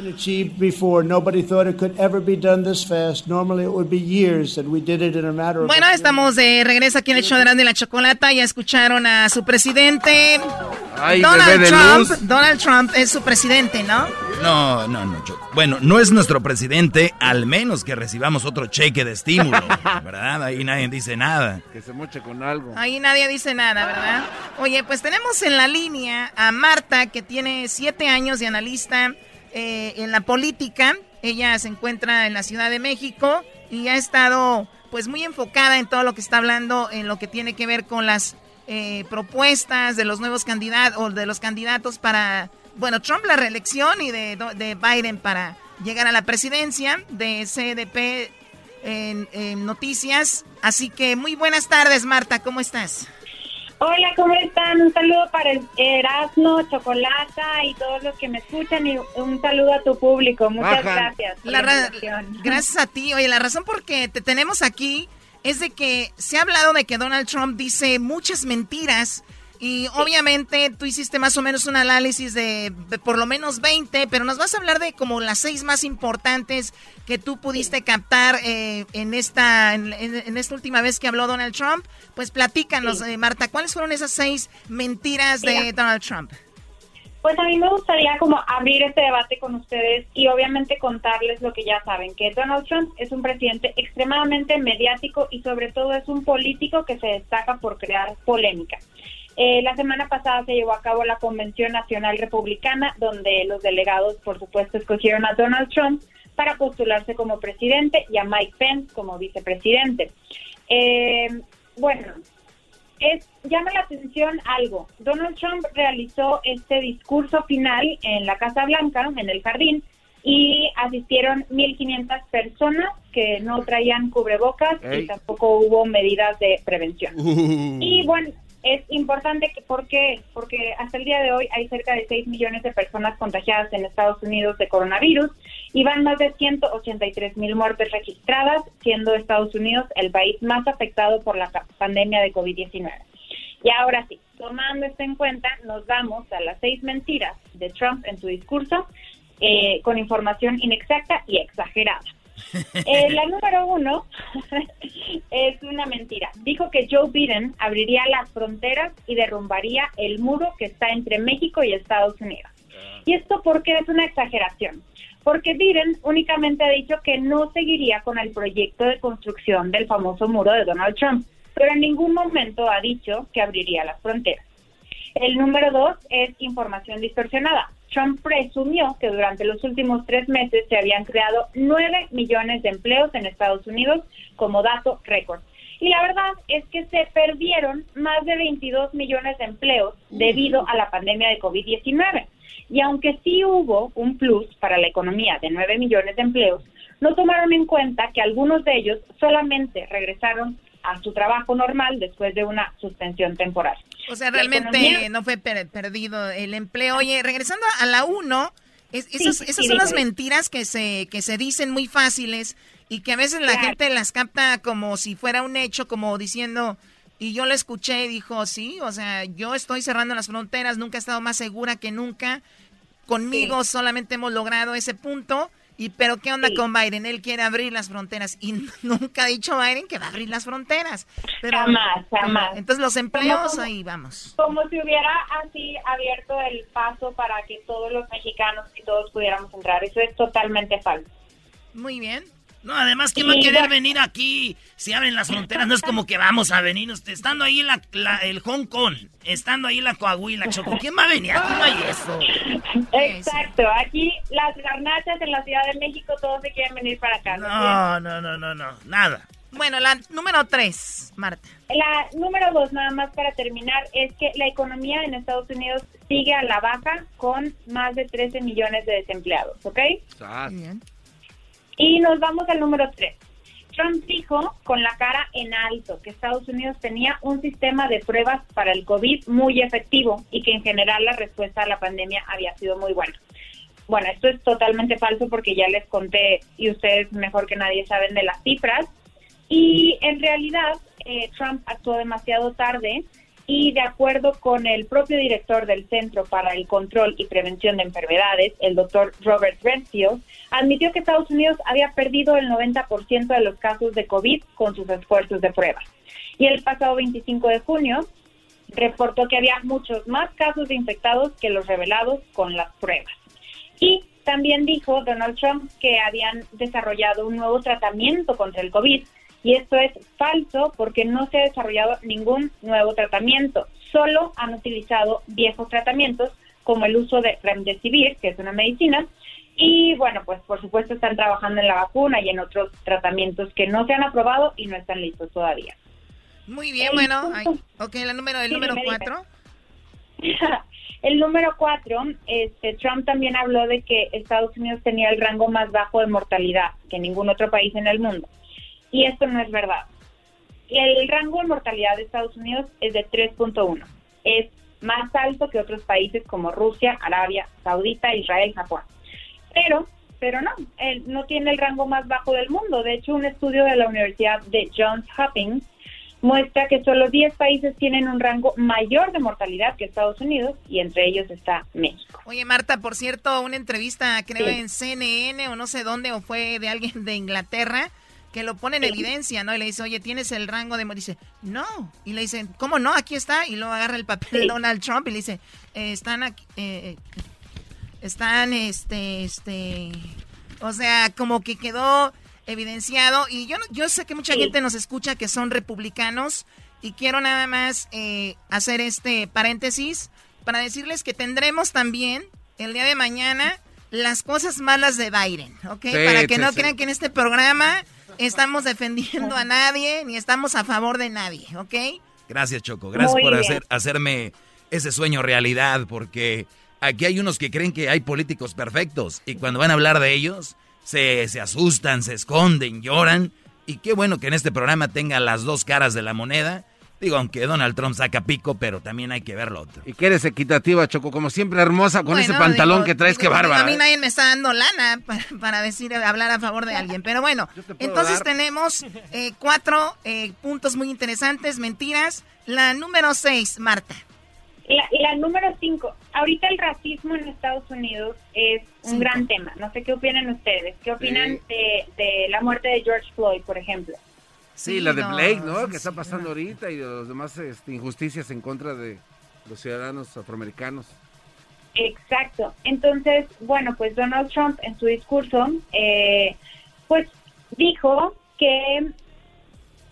Been achieved before. Nobody thought it could ever be done this fast. Normally it would be years, and we did it in a matter of. Bueno, estamos de regreso aquí en el show de Grande la Chocolata. Ya escucharon a su presidente. Ay, Donald Trump. luz. Donald Trump es su presidente, ¿no? No, no, no. yo- bueno, no es nuestro presidente, al menos que recibamos otro cheque de estímulo, (laughs) ¿verdad? Ahí nadie dice nada. Que se moche con algo. Ahí nadie dice nada, ¿verdad? Oye, pues tenemos en la línea a Marta, que tiene siete años de analista eh, en la política. Ella se encuentra en la Ciudad de México y ha estado pues muy enfocada en todo lo que está hablando en lo que tiene que ver con las eh, propuestas de los nuevos candidatos o de los candidatos para, bueno, Trump la reelección y de, de Biden para llegar a la presidencia de CDP en, noticias. Así que muy buenas tardes, Marta, ¿cómo estás? Hola, ¿cómo están? Un saludo para Erasmo, Chocolata y todos los que me escuchan y un saludo a tu público. Muchas gracias. gracias a ti. Oye, la razón por que te tenemos aquí es de que se ha hablado de que Donald Trump dice muchas mentiras y obviamente tú hiciste más o menos un análisis de, por lo menos 20, pero nos vas a hablar de como las seis más importantes que tú pudiste captar eh, en, esta, en, esta última vez que habló Donald Trump. Pues platícanos, eh, Marta, ¿cuáles fueron esas seis mentiras de Donald Trump? Pues a mí me gustaría como abrir este debate con ustedes y obviamente contarles lo que ya saben, que Donald Trump es un presidente extremadamente mediático y sobre todo es un político que se destaca por crear polémica. Eh, la semana pasada se llevó a cabo la Convención Nacional Republicana, donde los delegados, por supuesto, escogieron a Donald Trump para postularse como presidente y a Mike Pence como vicepresidente. Eh, bueno, es, llama la atención algo. Donald Trump realizó este discurso final en la Casa Blanca, en el jardín, y asistieron 1.500 personas que no traían cubrebocas y tampoco hubo medidas de prevención. Uh. Y bueno, es importante que, ¿por qué? Porque hasta el día de hoy hay cerca de 6 millones de personas contagiadas en Estados Unidos de coronavirus y van más de 183 mil muertes registradas, siendo Estados Unidos el país más afectado por la pandemia de COVID-19. Y ahora sí, tomando esto en cuenta, nos vamos a las seis mentiras de Trump en su discurso eh, con información inexacta y exagerada. Eh, (laughs) la número uno (laughs) es una mentira. Dijo que Joe Biden abriría las fronteras y derrumbaría el muro que está entre México y Estados Unidos. ¿Y esto por qué es una exageración? Porque Biden únicamente ha dicho que no seguiría con el proyecto de construcción del famoso muro de Donald Trump, pero en ningún momento ha dicho que abriría las fronteras. El número dos es información distorsionada. Trump presumió que durante los últimos tres meses se habían creado nueve millones de empleos en Estados Unidos como dato récord. Y la verdad es que se perdieron más de 22 millones de empleos debido a la pandemia de COVID-19. Y aunque sí hubo un plus para la economía de 9 millones de empleos, no tomaron en cuenta que algunos de ellos solamente regresaron a su trabajo normal después de una suspensión temporal. O sea, realmente no fue perdido el empleo. Oye, regresando a la 1, esas, son las mentiras que se, que se dicen muy fáciles y que a veces la gente las capta como si fuera un hecho, como diciendo, y yo lo escuché y dijo, sí, o sea, yo estoy cerrando las fronteras, nunca he estado más segura que nunca. Conmigo solamente hemos logrado ese punto y pero qué onda con Biden? Él quiere abrir las fronteras y (laughs) nunca ha dicho Biden que va a abrir las fronteras. Pero, jamás, jamás. Entonces los empleos ahí vamos. Como si hubiera así abierto el paso para que todos los mexicanos y todos pudiéramos entrar. Eso es totalmente falso. Muy bien. No, además, ¿quién va a querer venir aquí? Si abren las fronteras, no es como que vamos a venir. Estando ahí la, el Hong Kong, estando ahí la Coahuila, Choco, ¿quién va a venir? Aquí no hay eso. Exacto, aquí las garnachas en la Ciudad de México, todos se quieren venir para acá. No, no, no, no, no, nada. Bueno, la número tres, Marta. La número dos, nada más para terminar, es que la economía en Estados Unidos sigue a la baja con más de 13 millones de desempleados, ¿ok? Bien. Y nos vamos al número 3. Trump dijo con la cara en alto que Estados Unidos tenía un sistema de pruebas para el COVID muy efectivo y que en general la respuesta a la pandemia había sido muy buena. Bueno, esto es totalmente falso porque ya les conté y ustedes mejor que nadie saben de las cifras. Y en realidad eh, Trump actuó demasiado tarde y de acuerdo con el propio director del Centro para el Control y Prevención de Enfermedades, el doctor Robert Redfield, admitió que Estados Unidos había perdido el 90% de los casos de COVID con sus esfuerzos de prueba. Y el pasado 25 de junio reportó que había muchos más casos de infectados que los revelados con las pruebas. Y también dijo Donald Trump que habían desarrollado un nuevo tratamiento contra el COVID y esto es falso porque no se ha desarrollado ningún nuevo tratamiento, solo han utilizado viejos tratamientos como el uso de remdesivir, que es una medicina, y bueno, pues por supuesto están trabajando en la vacuna y en otros tratamientos que no se han aprobado y no están listos todavía. Muy bien, bueno, ok, la número, el número cuatro. (laughs) el número cuatro, este, Trump también habló de que Estados Unidos tenía el rango más bajo de mortalidad que ningún otro país en el mundo. y esto no es verdad. El rango de mortalidad de Estados Unidos es de 3.1. Es más alto que otros países como Rusia, Arabia Saudita, Israel, Japón. Pero, pero no, él no tiene el rango más bajo del mundo. De hecho, un estudio de la Universidad de Johns Hopkins muestra que solo 10 países tienen un rango mayor de mortalidad que Estados Unidos y entre ellos está México. Oye, Marta, por cierto, una entrevista creo en CNN o no sé dónde o fue de alguien de Inglaterra que lo pone en evidencia, ¿no? Y le dice, oye, ¿tienes el rango de... Dice, no. Y le dicen, ¿cómo no? Aquí está. Y luego agarra el papel de Donald Trump y le dice, eh, están aquí... Eh, están, este, este... O sea, como que quedó evidenciado. Y yo, yo sé que mucha gente nos escucha que son republicanos. Y quiero nada más eh, hacer este paréntesis para decirles que tendremos también el día de mañana las cosas malas de Biden, ¿ok? para que no crean que en este programa estamos defendiendo a nadie ni estamos a favor de nadie, ¿ok? Gracias, Choco. Gracias por hacer, hacerme ese sueño realidad, porque aquí hay unos que creen que hay políticos perfectos y cuando van a hablar de ellos se, se asustan, se esconden, lloran. Y qué bueno que en este programa tenga las dos caras de la moneda Digo, aunque Donald Trump saca pico, pero también hay que ver lo otro. Y que eres equitativa, Choco, como siempre hermosa con ese pantalón que traes, que bárbara. A mí ¿eh? nadie me está dando lana para, decir, hablar a favor de alguien. Pero bueno, entonces tenemos eh, cuatro eh, puntos muy interesantes, mentiras. La número seis, Marta. La, número cinco, ahorita el racismo en Estados Unidos es un gran tema. No sé qué opinan ustedes. ¿Qué opinan de, de la muerte de George Floyd, por ejemplo? Sí, la de Blake, ¿no? Que está pasando ahorita y de los demás este, injusticias en contra de los ciudadanos afroamericanos. Exacto. Entonces, bueno, pues Donald Trump en su discurso, eh, pues dijo que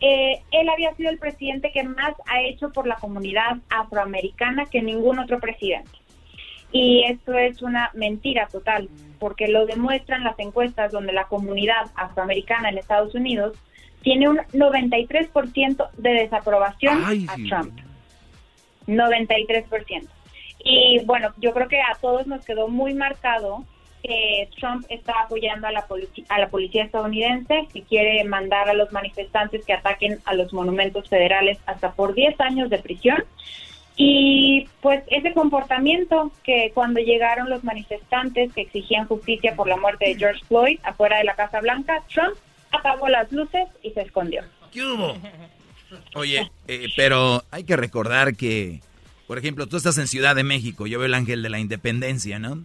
eh, él había sido el presidente que más ha hecho por la comunidad afroamericana que ningún otro presidente. Y esto es una mentira total, porque lo demuestran las encuestas donde la comunidad afroamericana en Estados Unidos tiene un 93% de desaprobación a Trump. 93%. Y bueno, yo creo que a todos nos quedó muy marcado que Trump está apoyando a la, a la policía estadounidense, que quiere mandar a los manifestantes que ataquen a los monumentos federales hasta por 10 años de prisión. Y pues ese comportamiento que cuando llegaron los manifestantes que exigían justicia por la muerte de George Floyd afuera de la Casa Blanca, Trump apagó las luces y se escondió. ¿Qué hubo? Oye, eh, pero hay que recordar que, por ejemplo, tú estás en Ciudad de México, yo veo el Ángel de la Independencia, ¿no?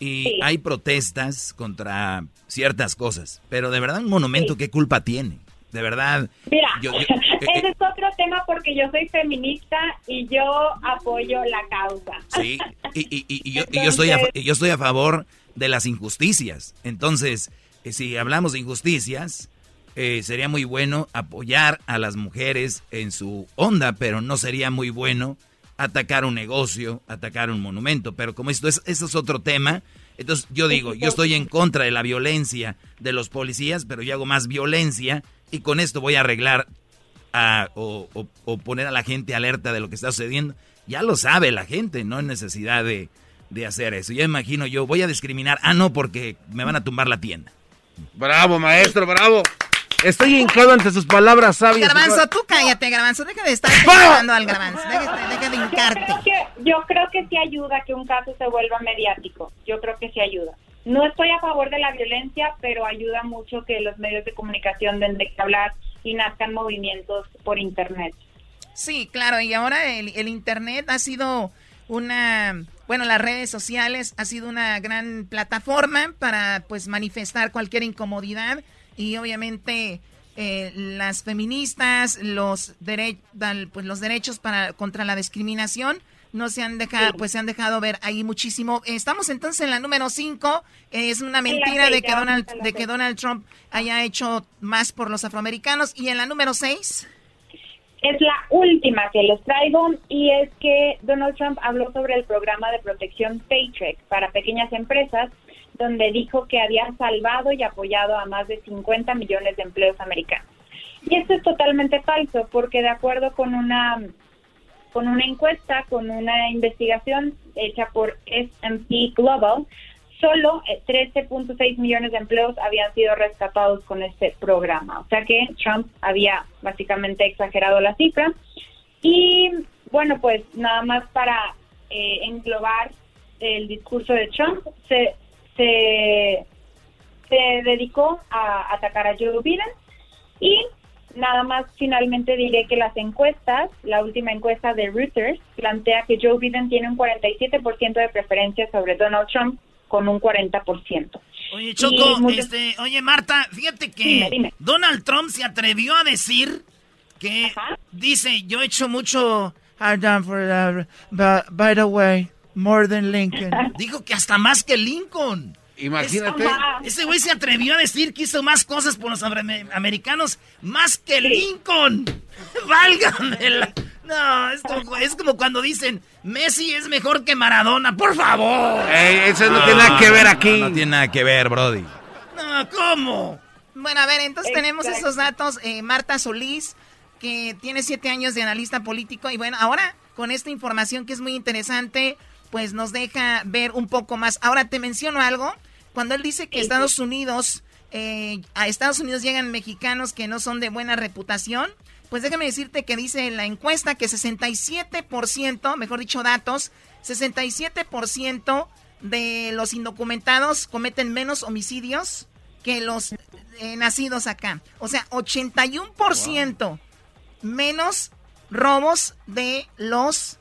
Y hay protestas contra ciertas cosas, pero de verdad un monumento, ¿qué culpa tiene? De verdad. Mira, (laughs) eh, ese eh, es otro tema porque yo soy feminista y yo apoyo la causa. Sí, y, yo, estoy yo estoy a favor de las injusticias. Entonces, si hablamos de injusticias, eh, sería muy bueno apoyar a las mujeres en su onda, pero no sería muy bueno atacar un negocio, atacar un monumento. Pero como esto es, eso es otro tema, entonces yo digo, yo estoy en contra de la violencia de los policías, pero yo hago más violencia y con esto voy a arreglar o, poner a la gente alerta de lo que está sucediendo. Ya lo sabe la gente, no hay necesidad de, de hacer eso. Ya imagino yo, voy a discriminar, ah, no, porque me van a tumbar la tienda. Bravo, maestro, bravo. Estoy hincado ante sus palabras sabias. Garbanzo, tú cállate, Garbanzo. Deja de estar hincando al Garbanzo. Deja, de hincarte. Yo creo, que, sí ayuda que un caso se vuelva mediático. Yo creo que sí ayuda. No estoy a favor de la violencia, pero ayuda mucho que los medios de comunicación den de que hablar y nazcan movimientos por Internet. Sí, claro. Y ahora el Internet ha sido una bueno, las redes sociales ha sido una gran plataforma para pues manifestar cualquier incomodidad y obviamente eh, las feministas, los, pues, los derechos para contra la discriminación no se han dejado, pues se han dejado ver ahí muchísimo. Estamos entonces en la número 5. es una mentira de que Donald, de que Donald Trump haya hecho más por los afroamericanos. Y en la número 6 es la última que les traigo y es que Donald Trump habló sobre el programa de protección Paycheck para pequeñas empresas, donde dijo que había salvado y apoyado a más de 50 millones de empleos americanos. Y esto es totalmente falso, porque de acuerdo con una con una encuesta, con una investigación hecha por S&P Global, solo 13.6 eh, millones de empleos habían sido rescatados con este programa. O sea que Trump había básicamente exagerado la cifra. Y bueno, pues nada más para eh, englobar el discurso de Trump, se, se, se dedicó a atacar a Joe Biden. Y nada más finalmente diré que las encuestas, la última encuesta de Reuters, plantea que Joe Biden tiene un 47% de preferencia sobre Donald Trump con un 40%. Oye, Choco, este, oye, Marta, fíjate que Donald Trump se atrevió a decir que dice, yo he hecho mucho for by the way, more than Lincoln. (laughs) Dijo que hasta más que Lincoln. Imagínate. ese güey se atrevió a decir que hizo más cosas por los americanos más que Lincoln. (laughs) Válgame. No, es como, es como, cuando dicen Messi es mejor que Maradona, por favor. eso no, tiene nada que ver aquí. No, tiene nada que ver, Brody. No, ¿cómo? Bueno, a ver, entonces tenemos esos datos. Eh, Marta Solís, que tiene siete años de analista político. Y bueno, ahora con esta información que es muy interesante, pues nos deja ver un poco más. Ahora te menciono algo. Cuando él dice que Estados Unidos, eh, a Estados Unidos llegan mexicanos que no son de buena reputación, pues déjame decirte que dice la encuesta que 67%, mejor dicho datos, 67% de los indocumentados cometen menos homicidios que los eh, nacidos acá. O sea, 81% menos robos de los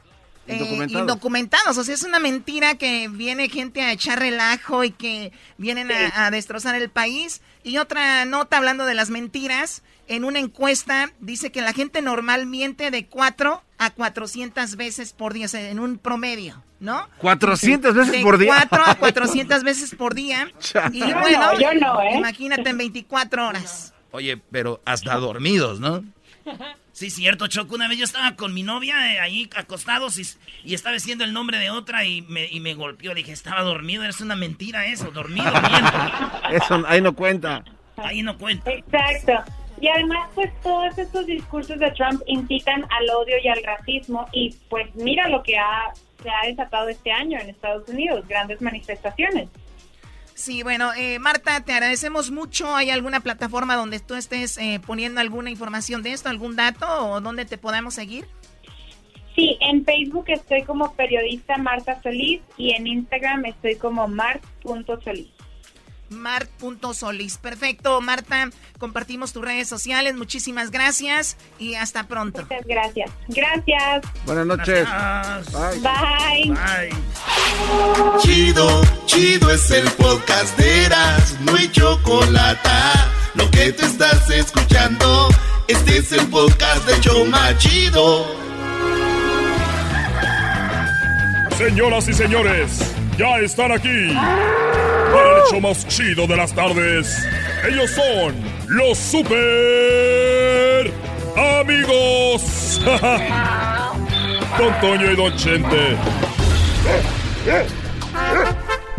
eh, indocumentados. O sea, es una mentira que viene gente a echar relajo y que vienen a, destrozar el país. Y otra nota hablando de las mentiras. En una encuesta dice que la gente normal miente de 4 a 400 veces por día, o sea, en un promedio, ¿no? 400 (laughs) veces por día. 4 a 400 veces por día. y bueno, yo no, ¿eh? imagínate en 24 horas. Oye, pero hasta dormidos, ¿no? (laughs) Sí, cierto, Choco. Una vez yo estaba con mi novia eh, ahí acostados y, estaba diciendo el nombre de otra y me, y me golpeó. Le dije, estaba dormido. Es una mentira eso, dormido. (laughs) eso ahí no cuenta. Ahí no cuenta. Exacto. Y además, pues todos estos discursos de Trump incitan al odio y al racismo. Y pues mira lo que ha, se ha desatado este año en Estados Unidos, grandes manifestaciones. Sí, bueno, eh, Marta, te agradecemos mucho. ¿Hay alguna plataforma donde tú estés eh, poniendo alguna información de esto, algún dato o donde te podamos seguir? Sí, en Facebook estoy como periodista Marta Solís y en Instagram estoy como mart.solís. Mart.solís. Perfecto, Marta. Compartimos tus redes sociales. Muchísimas gracias y hasta pronto. Muchas gracias. Gracias. Buenas noches. Bye. Bye. Chido, chido es el podcast de Eras. No hay chocolate. Lo que te estás escuchando, este es el podcast de Choma Chido. Señoras y señores ya están aquí para el hecho más chido de las tardes. Ellos son los super amigos. (laughs) Don Toño y Don Chente.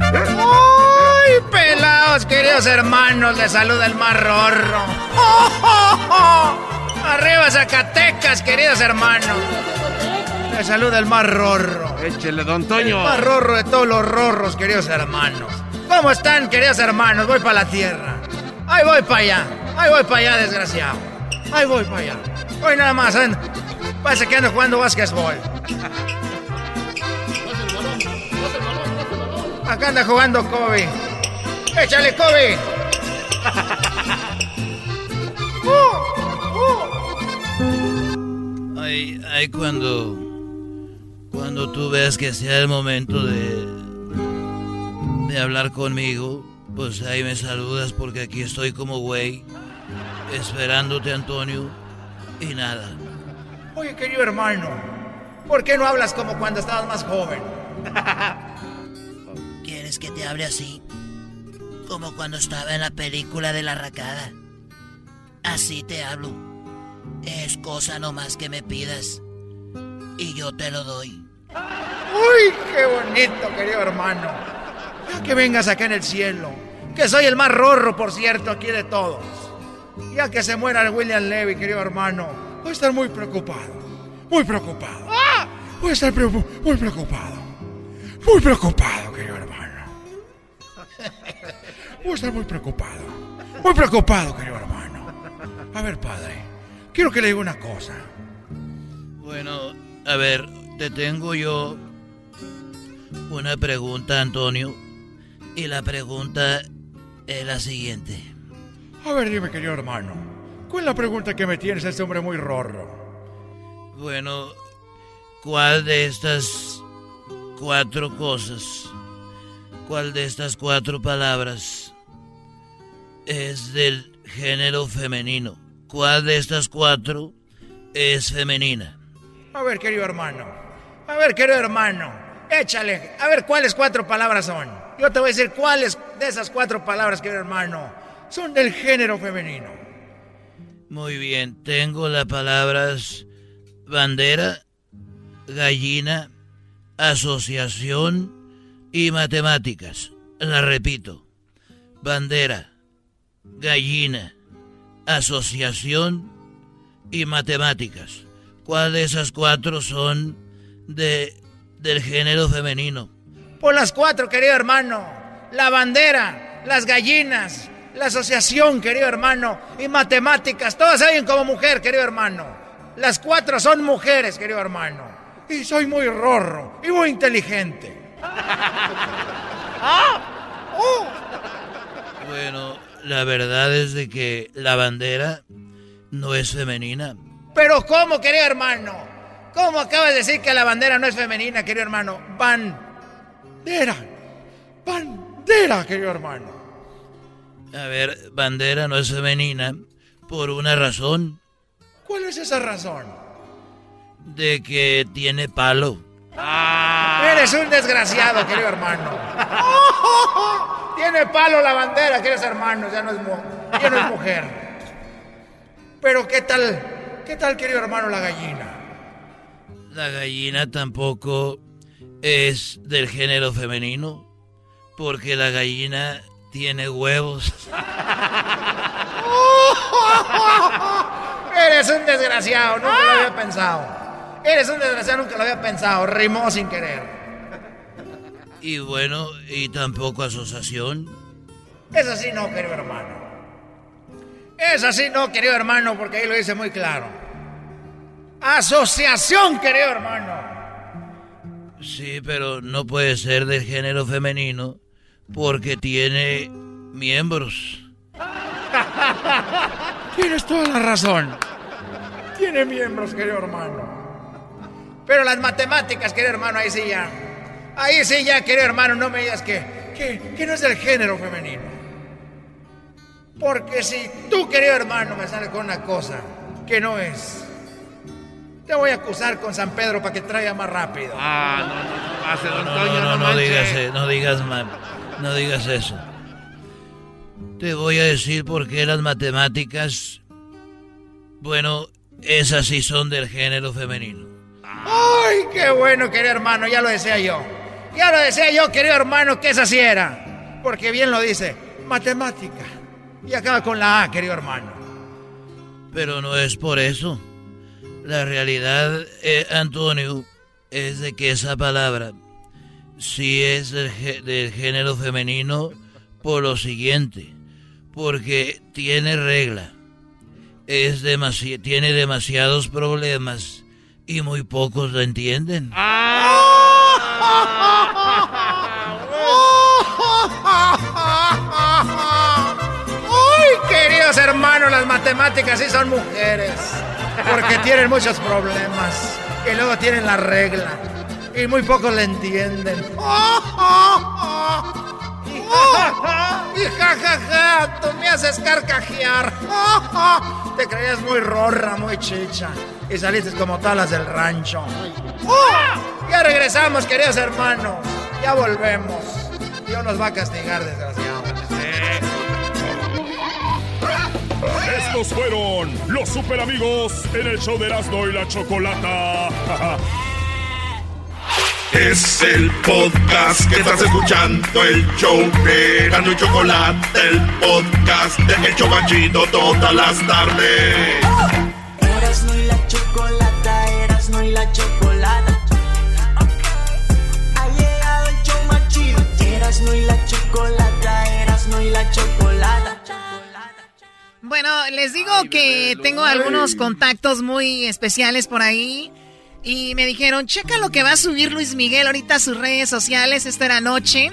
¡Ay, pelados, queridos hermanos! Les saluda el más rorro. (laughs) Arriba Zacatecas, queridos hermanos. Les saluda el más rorro. Échele, don Toño. El más rorro de todos los rorros, queridos hermanos. ¿Cómo están, queridos hermanos? Voy para la tierra. Ahí voy para allá. Ahí voy para allá, desgraciado. Ahí voy para allá. Hoy nada más, ¿eh? Parece que ando jugando básquetbol. Acá anda jugando Kobe. ¡Échale, Kobe! (laughs) Ay, ay, cuando cuando tú ves que sea el momento de, de hablar conmigo, pues ahí me saludas porque aquí estoy como güey, esperándote Antonio, y nada. Oye, querido hermano, ¿por qué no hablas como cuando estabas más joven? (laughs) ¿Quieres que te hable así? Como cuando estaba en la película de la racada. Así te hablo. Es cosa nomás que me pidas. Y yo te lo doy. Uy, qué bonito, querido hermano. Ya que vengas acá en el cielo. Que soy el más rorro, por cierto, aquí de todos. Ya que se muera el William Levy, querido hermano. Voy a estar muy preocupado. Muy preocupado. Voy a estar muy preocupado. Muy preocupado, querido hermano. Voy a estar muy preocupado. Muy preocupado, querido hermano. A ver, padre, quiero que le diga una cosa. Bueno, a ver, te tengo yo una pregunta, Antonio. Y la pregunta es la siguiente. A ver, dime, querido hermano. ¿Cuál es la pregunta que me tienes a este hombre muy rorro? Bueno, ¿cuál de estas cuatro cosas, cuál de estas cuatro palabras es del género femenino? ¿Cuál de estas cuatro es femenina? A ver, querido hermano. A ver, querido hermano. Échale. A ver, ¿cuáles cuatro palabras son? Yo te voy a decir cuáles de esas cuatro palabras, querido hermano, son del género femenino. Muy bien, tengo las palabras bandera, gallina, asociación y matemáticas. La repito, bandera, gallina, asociación y matemáticas. ¿Cuál de esas cuatro son de, del género femenino? Por las cuatro, querido hermano. La bandera, las gallinas, la asociación, querido hermano, y matemáticas. Todas saben como mujer, querido hermano. Las cuatro son mujeres, querido hermano. Y soy muy rorro y muy inteligente. ¡Ah! ¡Oh! Bueno, la verdad es de que la bandera no es femenina. Pero ¿cómo, querido hermano? ¿Cómo acabas de decir que la bandera no es femenina, querido hermano? Bandera. Bandera, querido hermano. A ver, bandera no es femenina por una razón. ¿Cuál es esa razón? De que tiene palo. Ah. Eres un desgraciado, querido hermano. (laughs) Tiene palo la bandera, queridos hermanos, ya no es, ya no es mujer. Pero ¿qué tal? ¿Qué tal, querido hermano, la gallina? La gallina tampoco es del género femenino, porque la gallina tiene huevos. (laughs) Eres un desgraciado, nunca lo había pensado. Eres un desgraciado, nunca lo había pensado. Rimó sin querer. Y bueno, y tampoco asociación. Es así no, querido hermano. Es así no, querido hermano, porque ahí lo dice muy claro. Asociación, querido hermano. Sí, pero no puede ser del género femenino porque tiene miembros. (laughs) Tienes toda la razón. Tiene miembros, querido hermano. Pero las matemáticas, querido hermano, ahí sí ya. Ahí sí ya, querido hermano, no me digas que, que, que no es del género femenino. Porque si tú, querido hermano, me sales con una cosa que no es, te voy a acusar con San Pedro para que traiga más rápido. Ah, no, no, no, hace, don no, no, no, no, e, no digas, no digas, no digas eso. Te voy a decir por qué las matemáticas, bueno, esas sí son del género femenino. ¡Ay, qué bueno, querido hermano! Ya lo decía yo. Ya lo decía yo, querido hermano, que esa sí era. Porque bien lo dice, matemática. Y acaba con la A, querido hermano. Pero no es por eso. La realidad, eh, Antonio, es de que esa palabra si es del, género femenino por lo siguiente, porque tiene regla, es tiene demasiados problemas y muy pocos lo entienden. (laughs) ¡Ay, queridos hermanos! Las matemáticas sí son mujeres, porque tienen muchos problemas y luego tienen la regla y muy pocos le entienden. (laughs) Y jajaja, tú me haces carcajear. (laughs) Te creías muy rorra, muy chicha. Y saliste como talas del rancho. (laughs) Ya regresamos, queridos hermanos. Ya volvemos. Dios nos va a castigar, desgraciado. Estos fueron los super amigos en el show de Erasmo y la Chocolata. (laughs) Es el podcast que estás escuchando, el show de Gano y Chocolate, el podcast de Hecho Banchito todas las tardes. Erasmo y la Chocolata, Erasmo y la Chocolata. Ha llegado el show más chido. Erasmo y la Chocolata Bueno, les digo que tengo algunos contactos muy especiales por ahí. Y me dijeron, checa lo que va a subir Luis Miguel ahorita a sus redes sociales. Esta era noche.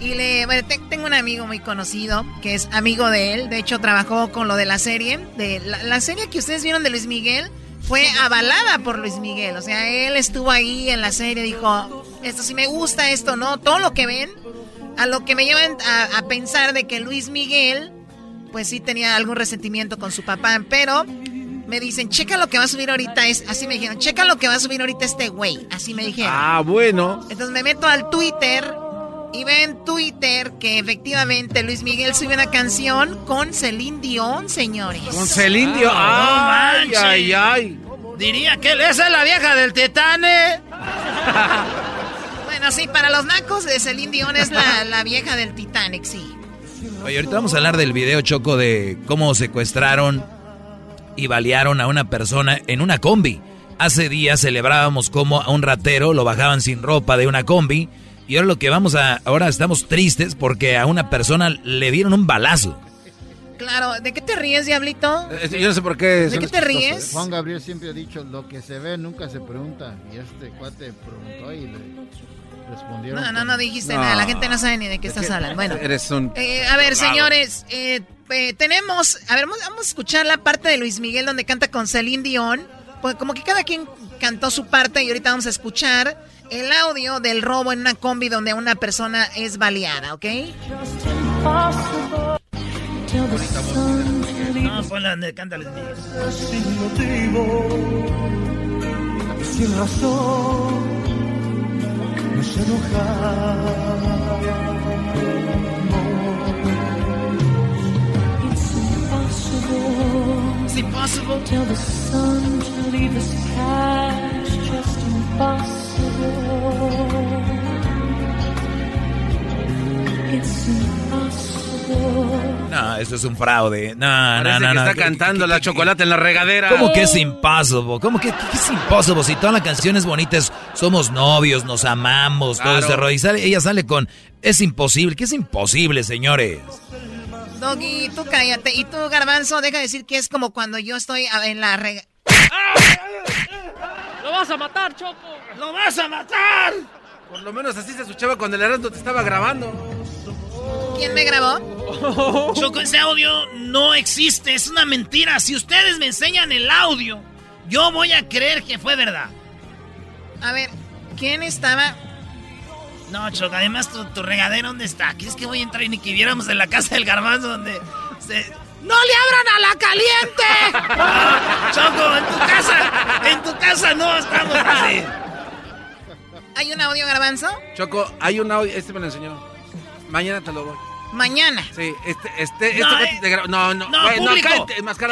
Y le, bueno, tengo un amigo muy conocido que es amigo de él. De hecho, trabajó con lo de la serie. De la, serie que ustedes vieron de Luis Miguel fue avalada por Luis Miguel. O sea, él estuvo ahí en la serie, dijo, esto sí me gusta, esto no. Todo lo que ven, a lo que me llevan a, a pensar de que Luis Miguel, pues sí tenía algún resentimiento con su papá. Pero me dicen, checa lo que va a subir ahorita. Es, así me dijeron, checa lo que va a subir ahorita este güey. Así me dijeron. Ah, bueno. Entonces me meto al Twitter y ve en Twitter que efectivamente Luis Miguel sube una canción con Celine Dion, señores. Con Celine Dion. Ah, ay, ay, ay. Diría que esa es la vieja del Titanic. (laughs) bueno, sí, para los nacos de Celine Dion es la, la vieja del Titanic, sí. Oye, ahorita vamos a hablar del video choco de cómo secuestraron y balearon a una persona en una combi. Hace días celebrábamos como a un ratero lo bajaban sin ropa de una combi y ahora lo que vamos a, ahora estamos tristes porque a una persona le dieron un balazo. Claro, ¿de qué te ríes, Diablito? Eh, yo no sé por qué. ¿De qué te ríes? Juan Gabriel siempre ha dicho, lo que se ve nunca se pregunta. Y este cuate preguntó y le respondieron. No, no, no dijiste nada. La gente no sabe ni de qué estás hablando. Bueno, eres un... Eh, a ver, señores, eh, tenemos... A ver, vamos, vamos, a escuchar la parte de Luis Miguel donde canta con Celine Dion. Pues como que cada quien cantó su parte y ahorita vamos a escuchar el audio del robo en una combi donde una persona es baleada, ¿ok? No, ponla donde cántale. Sin motivo, sin razón, nos enojamos. It's impossible. It's impossible. Tell the sun to leave the sky. It's just impossible. It's impossible. No, esto es un fraude. No, no, no, que está cantando la chocolate en la regadera. ¿Cómo que es impossible? ¿Cómo que, es impossible? Si toda la canción es bonita, somos novios, nos amamos, todo ese rollo. Y sale, ella sale con, es imposible. ¿Qué es imposible, señores? Doggy, tú cállate. Y tú, Garbanzo, deja de decir que es como cuando yo estoy en la regadera. ¡Lo vas a matar, Choco! ¡Lo vas a matar! Por lo menos así se escuchaba cuando el Herando te estaba grabando. ¿Quién me grabó? (laughs) Choco, ese audio no existe, es una mentira. Si ustedes me enseñan el audio, yo voy a creer que fue verdad. A ver, ¿quién estaba? No, Choco, además tu, regadera, ¿dónde está? ¿Quieres que voy a entrar y ni que viéramos en la casa del garbanzo donde se... ¡No le abran a la caliente! (laughs) Choco, en tu casa, en tu casa no estamos así. ¿Hay un audio garbanzo? Choco, hay un audio, este me lo enseñó. Mañana te lo doy. Mañana. Sí, este, este, no, este eh, no, no, no, público,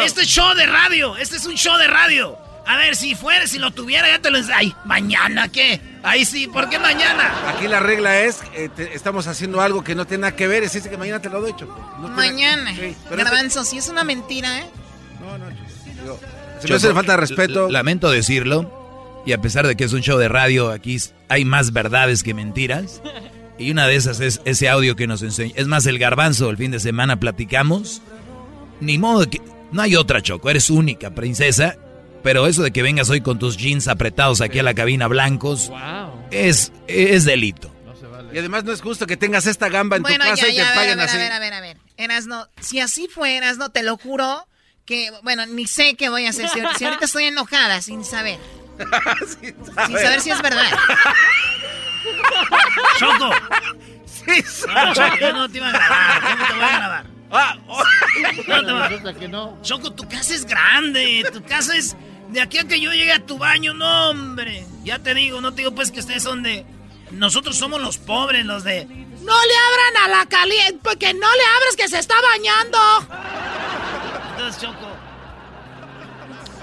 Este es show de radio, este es un show de radio. A ver, si fuera, si lo tuviera, ya te lo Ay, ¿mañana qué? Ahí sí, ¿por qué mañana? Aquí la regla es, eh, estamos haciendo algo que no tiene nada que ver, es que mañana te lo doy, Choco. mañana. Sí, Garbanzo, si es una mentira, ¿eh? No, no, Choco. Se me hace falta de respeto. Lamento decirlo, y a pesar de que es un show de radio, aquí hay más verdades que mentiras. Y una de esas es ese audio que nos enseña. Es más, el garbanzo, el fin de semana platicamos. Ni modo que... No hay otra, Choco. Eres única, princesa. Pero eso de que vengas hoy con tus jeans apretados aquí a la cabina blancos... Es, es delito. Y además no es justo que tengas esta gamba en tu casa y te paguen así. A ver, a ver, a ver. Erasno, si así fue, Erasno, te lo juro que... Bueno, ni sé qué voy a hacer. si ahorita estoy enojada sin saber. (laughs) Sin saber. si es verdad. (laughs) Choco. Sí, no, Choco, yo no te iba a grabar. ¿Cómo te voy a grabar? Ah, oh. no Choco, tu casa es grande. Tu casa es. De aquí a que yo llegue a tu baño, no, hombre. Ya te digo, no te digo pues que ustedes son de. Nosotros somos los pobres, los de. No le abran a la caliente, porque no le abres que se está bañando. Entonces, Choco,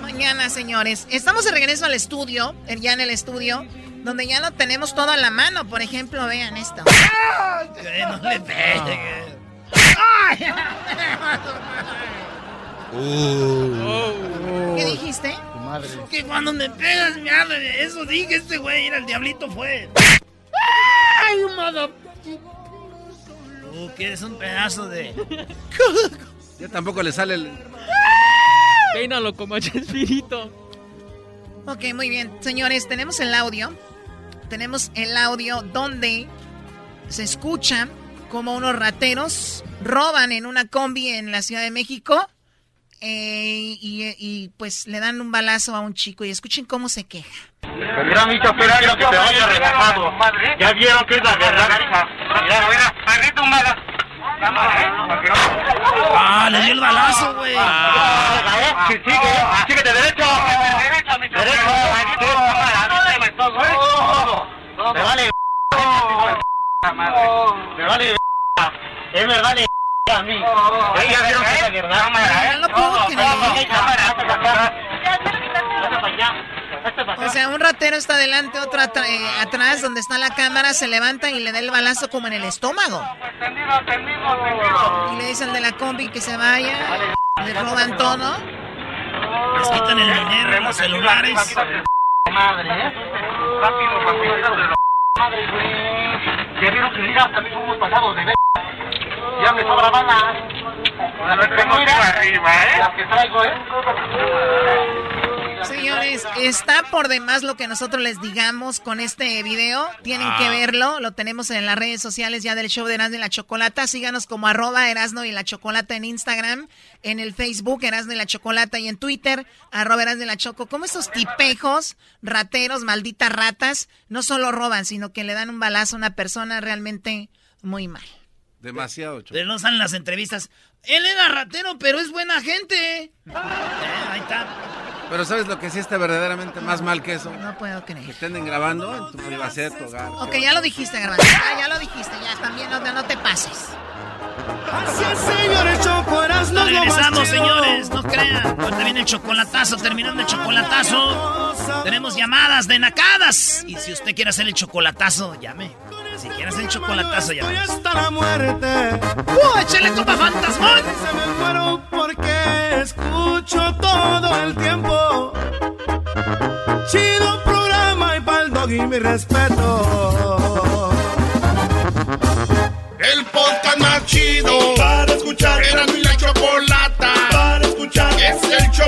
mañana, señores. Estamos de regreso al estudio, ya en el estudio, donde ya lo tenemos todo a la mano. Por ejemplo, vean esto. no le pegues. Uh. ¿Qué dijiste? Que cuando me pegas, me arde. Eso dije este güey. Era el diablito fue. ¡Ay, un modo! Tú que eres un pedazo de. Ya tampoco le sale el... Peínalo como Chespirito. Ok, muy bien. Señores, tenemos el audio. Tenemos el audio donde se escucha como unos rateros roban en una combi en la Ciudad de México eh, y, pues le dan un balazo a un chico y escuchen cómo se queja. Mira mi chofer, quiero que te vaya relajado. Ya vieron que es la verdad. Mira, mira, perrito mala. Ah, le dio el balazo, güey. Ah, sigue, sigue de derecho. Derecho, mi Derecho. Me vale. Me vale. Es verdad, a mí. Ella vieron que la verdad. No puedo O sea, un ratero está adelante, otro eh, atrás, donde está la cámara, se levanta y le da el balazo como en el estómago. Y le dicen de la combi que se vaya, le roban todo. Les quitan el dinero, los celulares. Madre, ¿eh? Rápido, rápido. Madre, güey. Ya vieron que mira, también somos pasados de ver. Ya me sobra bala. La tengo arriba, ¿eh? La que traigo, ¿eh? Señores, está por demás lo que nosotros les digamos con este video. Tienen que ah. verlo. Lo tenemos en las redes sociales ya del show de Erasmo y la Chocolata. Síganos como arroba Erasmo y la Chocolata en Instagram, en el Facebook Erasmo y la Chocolata y en Twitter arroba Erasmo y la Choco. Como esos tipejos, rateros, malditas ratas, no solo roban, sino que le dan un balazo a una persona realmente muy mal. Demasiado, Choco. Pero no salen las entrevistas. Él era ratero, pero es buena gente. Eh, ahí está. Pero ¿sabes lo que sí está verdaderamente más mal que eso? No puedo creer. Que te anden grabando en tu privacidad de tu hogar. Ok, ya lo dijiste, grabando. Ya, ya lo dijiste, ya también no, no te pases. Así es, señores, chocoras, no Regresamos, señores, no crean. Ahorita viene el chocolatazo, terminando el chocolatazo. Tenemos llamadas de nacadas. Y si usted quiere hacer el chocolatazo, llame. Si quieres el chocolatazo, llame. hasta la muerte. ¡Uh, échale copa fantasmón! Se me muero porque escucho todo el tiempo. Chido programa y pa'l dog y mi respeto. El podcast más chido para escuchar. Era mi la chocolata para escuchar. Es el show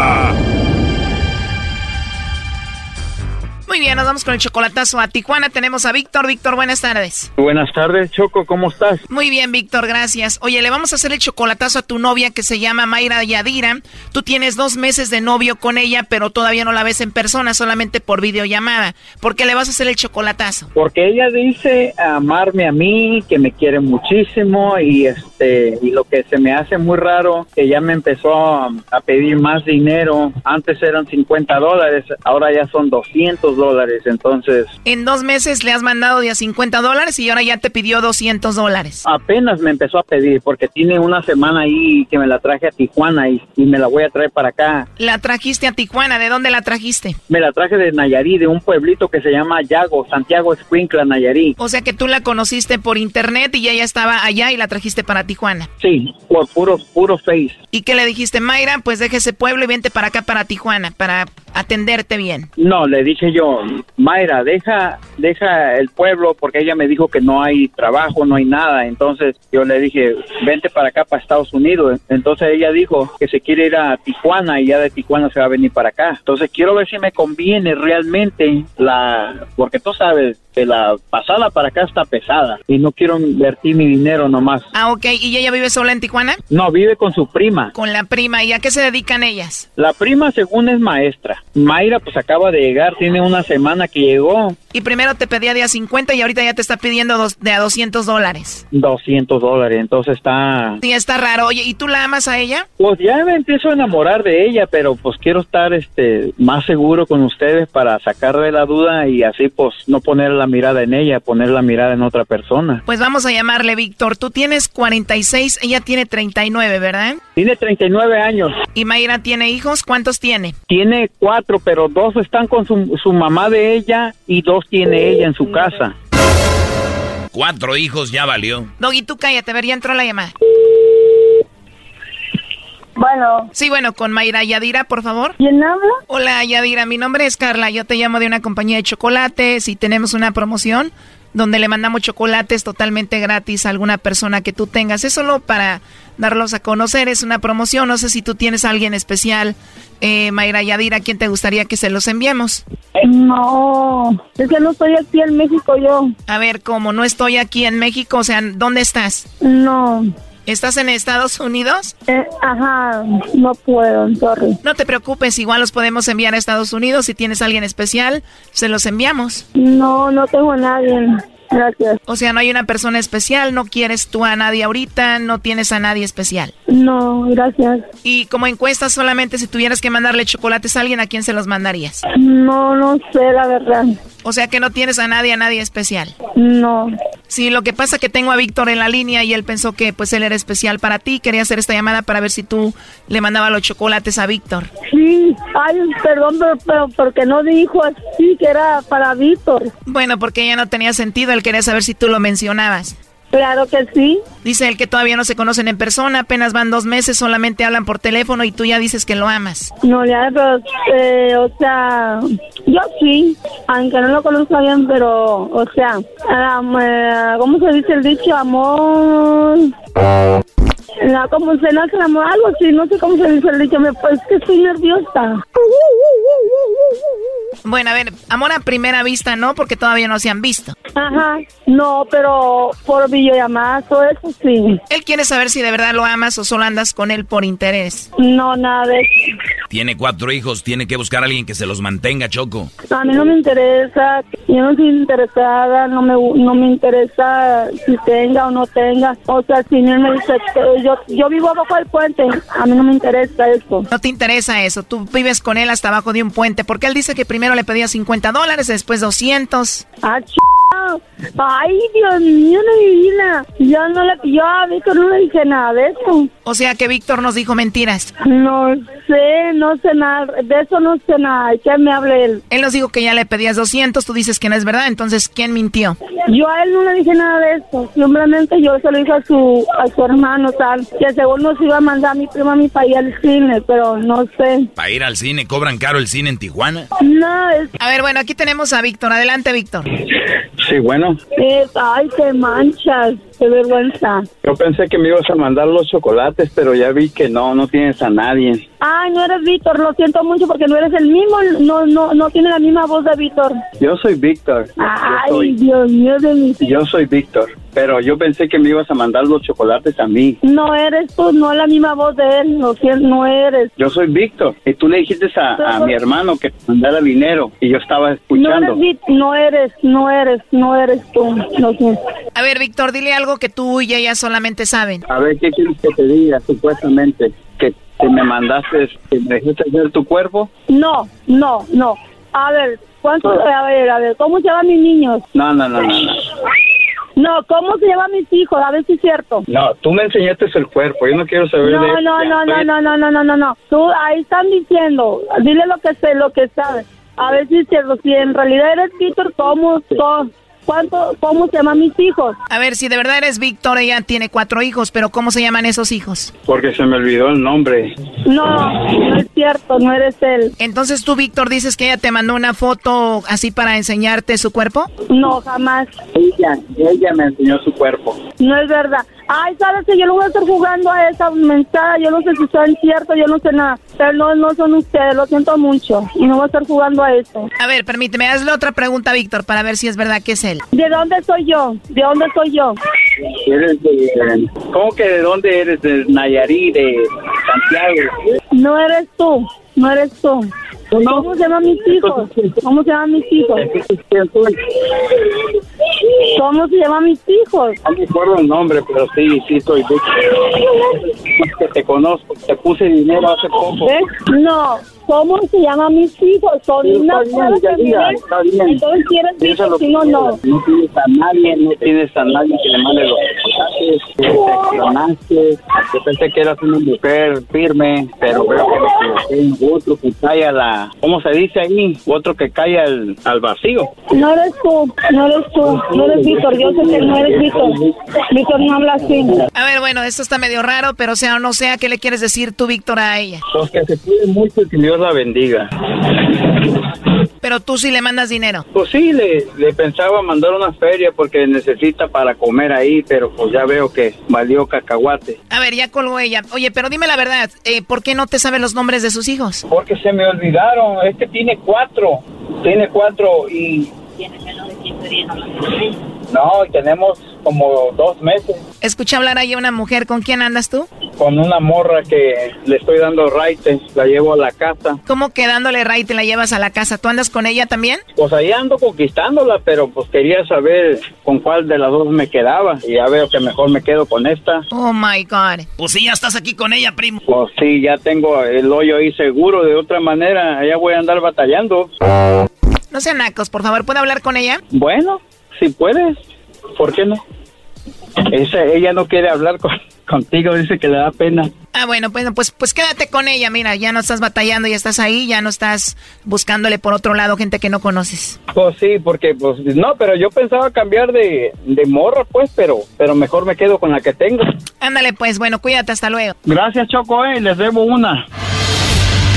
Muy bien, nos vamos con el chocolatazo a Tijuana. Tenemos a Víctor. Víctor, buenas tardes. Buenas tardes, Choco, ¿cómo estás? Muy bien, Víctor, gracias. Oye, le vamos a hacer el chocolatazo a tu novia que se llama Mayra Yadira. Tú tienes dos meses de novio con ella, pero todavía no la ves en persona, solamente por videollamada. ¿Por qué le vas a hacer el chocolatazo? Porque ella dice amarme a mí, que me quiere muchísimo y este y lo que se me hace muy raro, que ya me empezó a, a pedir más dinero. Antes eran 50 dólares, ahora ya son 200 dólares, entonces... En dos meses le has mandado de a 50 dólares y ahora ya te pidió 200 dólares. Apenas me empezó a pedir porque tiene una semana ahí que me la traje a Tijuana y, y me la voy a traer para acá. La trajiste a Tijuana, ¿de dónde la trajiste? Me la traje de Nayarí, de un pueblito que se llama Yago, Santiago Escuincla, Nayarí. O sea que tú la conociste por internet y ella estaba allá y la trajiste para Tijuana. Sí, por puro, puro face. ¿Y qué le dijiste, Mayra? Pues deje ese pueblo y vente para acá, para Tijuana, para atenderte bien. No, le dije yo, Mayra, deja, deja el pueblo porque ella me dijo que no hay trabajo, no hay nada. Entonces yo le dije, vente para acá, para Estados Unidos. Entonces ella dijo que se quiere ir a Tijuana y ya de Tijuana se va a venir para acá. Entonces quiero ver si me conviene realmente la, porque tú sabes la pasada para acá está pesada y no quiero invertir mi dinero nomás. Ah, ok. ¿Y ella vive sola en Tijuana? No, vive con su prima. Con la prima. ¿Y a qué se dedican ellas? La prima según es maestra. Mayra pues acaba de llegar, tiene una semana que llegó Y primero te pedía de a 50 y ahorita ya te está pidiendo de a 200 dólares. 200 dólares, entonces está... Sí, está raro. Oye, ¿y tú la amas a ella? Pues ya me empiezo a enamorar de ella, pero pues quiero estar este más seguro con ustedes para sacarle la duda y así pues no poner la mirada en ella, poner la mirada en otra persona. Pues vamos a llamarle Víctor. Tú tienes 46, ella tiene 39, ¿verdad? Tiene 39 años. ¿Y Mayra tiene hijos? ¿Cuántos tiene? Tiene cuatro, pero dos están con su, su mamá de ella y dos tiene ella en su casa. Cuatro hijos ya valió. Doggy, tú cállate, a ver, ya entró la llamada. Bueno. Sí, bueno, con Mayra Yadira, por favor. ¿Quién habla? Hola, Yadira, mi nombre es Carla, yo te llamo de una compañía de chocolates y tenemos una promoción donde le mandamos chocolates totalmente gratis a alguna persona que tú tengas. Es solo para darlos a conocer, es una promoción. No sé si tú tienes a alguien especial, eh, Mayra Yadira, ¿a quién te gustaría que se los enviemos? No, es que no estoy aquí en México yo. A ver, ¿cómo no estoy aquí en México? O sea, ¿dónde estás? No. ¿Estás en Estados Unidos? Eh, ajá, no puedo, sorry. No te preocupes, igual los podemos enviar a Estados Unidos. Si tienes a alguien especial, se los enviamos. No, no tengo a nadie. Gracias. O sea, no hay una persona especial, no quieres tú a nadie ahorita, no tienes a nadie especial. No, gracias. Y como encuesta solamente si tuvieras que mandarle chocolates a alguien, ¿a quién se los mandarías? No, no sé, la verdad. O sea que no tienes a nadie, a nadie especial. No. Sí, lo que pasa es que tengo a Víctor en la línea y él pensó que pues él era especial para ti. Quería hacer esta llamada para ver si tú le mandabas los chocolates a Víctor. Sí, ay, perdón, pero, pero porque no dijo así que era para Víctor. Bueno, porque ya no tenía sentido. Él quería saber si tú lo mencionabas. Claro que sí. Dice él que todavía no se conocen en persona, apenas van dos meses, solamente hablan por teléfono y tú ya dices que lo amas. No, ya, pero, eh, o sea, yo sí, aunque no lo conozco bien, pero, o sea, eh, ¿cómo se dice el dicho? Amor. No, como se nace el amor, algo así, no sé cómo se dice el dicho, me, pues que estoy nerviosa. Bueno, a ver, amor a primera vista no, porque todavía no se han visto. Ajá, no, pero por videollamada, todo eso sí. Él quiere saber si de verdad lo amas o solo andas con él por interés. No, nada de eso. Tiene cuatro hijos, tiene que buscar a alguien que se los mantenga, Choco. A mí no me interesa, yo no estoy interesada, no me, no me interesa si tenga o no tenga. O sea, si él me dice, yo, yo vivo abajo del puente, a mí no me interesa eso. No te interesa eso, tú vives con él hasta abajo de un puente, porque él dice que primero le pedía 50 dólares, después 200. Ah, ch Ay, Dios mío, vida. Yo no le yo a Víctor no le dije nada de eso. O sea que Víctor nos dijo mentiras. No sé, no sé nada, de eso no sé nada. ¿Qué me hable él? Él nos dijo que ya le pedías 200, tú dices que no es verdad, entonces ¿quién mintió? Yo a él no le dije nada de eso. Simplemente yo se lo dije a su a su hermano tal, que según nos iba a mandar a mi prima a mi para ir al cine, pero no sé. ¿Para ir al cine? ¿Cobran caro el cine en Tijuana? No, es... A ver, bueno, aquí tenemos a Víctor. Adelante, Víctor. Sí, bueno. ay, qué manchas, qué vergüenza. Yo pensé que me ibas a mandar los chocolates, pero ya vi que no, no tienes a nadie. Ay, no eres Víctor, lo siento mucho porque no eres el mismo, no, no, no tiene la misma voz de Víctor. Yo soy Víctor. Ay, Dios mío de mi... Yo soy Víctor, pero yo pensé que me ibas a mandar los chocolates a mí. No eres tú, no es la misma voz de él, lo siento, no eres. Yo soy Víctor, y tú le dijiste a, a mi hermano que te mandara dinero, y yo estaba escuchando. No eres, no eres, no eres, no eres tú, lo siento. A ver, Víctor, dile algo que tú y ella solamente saben. A ver, ¿qué quieres que te diga, supuestamente? ¿Que, que me mandaste, que me dejaste ver tu cuerpo? No, no, no. A ver, ¿cuánto? A ver, a ver, ¿cómo se llaman mis niños? No, no, no, no. no. No, ¿cómo se llaman mis hijos? A ver si es cierto. No, tú me enseñaste el cuerpo, yo no quiero saber no, de No, no, no, no, no, no, no, no, no, no. Tú ahí están diciendo, dile lo que sé, lo que sabes. A ver si es cierto, si en realidad eres Víctor, ¿cómo son? ¿Cuánto, ¿Cómo se llaman mis hijos? A ver, si de verdad eres Víctor, ella tiene cuatro hijos, pero ¿cómo se llaman esos hijos? Porque se me olvidó el nombre. No, no es cierto, no eres él. Entonces tú, Víctor, dices que ella te mandó una foto así para enseñarte su cuerpo? No, jamás. Ella, ella me enseñó su cuerpo. No es verdad. Ay, sabes que yo no voy a estar jugando a esa mentada, yo no sé si son cierto, yo no sé nada. Pero no, no son ustedes, lo siento mucho. Y no voy a estar jugando a eso. A ver, permíteme, hazle otra pregunta, Víctor, para ver si es verdad que es él. ¿De dónde soy yo? ¿De dónde soy yo? Eres de... ¿Cómo que de dónde eres? ¿De Nayarit, de Santiago? No eres tú, no eres tú. ¿Cómo se llaman mis hijos? ¿Cómo se llaman mis hijos? ¿Cómo se llaman mis hijos? No me acuerdo el nombre, pero sí, sí soy Es que te conozco, te puse dinero hace poco. ¿Eh? No, ¿cómo se llaman mis hijos? Son Sí, una bien, ya, ya, está bien. Entonces quieres lo si no, no. No tienes a nadie, no tienes a nadie que le mande los mensajes, te. Yo pensé que eras una mujer firme, pero veo que me equivoqué. Otro que cae a la, ¿cómo se dice ahí? Otro que cae al, al vacío. No eres tú, no eres tú, no eres Víctor, yo sé que no eres Víctor. Víctor no habla así. A ver, bueno, esto está medio raro, pero sea o no sea, ¿qué le quieres decir tú, Víctor, a ella? Pues que se cuide mucho y que Dios la bendiga. Pero tú sí le mandas dinero. Pues sí, le, le pensaba mandar una feria porque necesita para comer ahí, pero pues ya veo que valió cacahuate. A ver, ya colgó ella. Oye, pero dime la verdad, eh, ¿por qué no te sabes los nombres de sus hijos? Porque se me olvidaron, es que tiene cuatro, tiene cuatro y... No, y tenemos como dos meses Escuché hablar ahí a una mujer, ¿con quién andas tú? con una morra que le estoy dando raite, la llevo a la casa. ¿Cómo que dándole ray te la llevas a la casa? ¿Tú andas con ella también? Pues ahí ando conquistándola, pero pues quería saber con cuál de las dos me quedaba. Y ya veo que mejor me quedo con esta. Oh my God. Pues sí, ya estás aquí con ella, primo. Pues sí, ya tengo el hoyo ahí seguro. De otra manera, allá voy a andar batallando. No sean nacos, por favor, ¿puedo hablar con ella? Bueno, si puedes, ¿por qué no? Esa, ella no quiere hablar con- contigo, dice que le da pena. Ah, bueno, bueno, pues, pues quédate con ella, mira, ya no estás batallando, ya estás ahí, ya no estás buscándole por otro lado gente que no conoces. Pues sí, porque pues no, pero yo pensaba cambiar de, de morra, pues, pero pero mejor me quedo con la que tengo. Ándale, pues, bueno, cuídate, hasta luego. Gracias, Choco, eh, les debo una.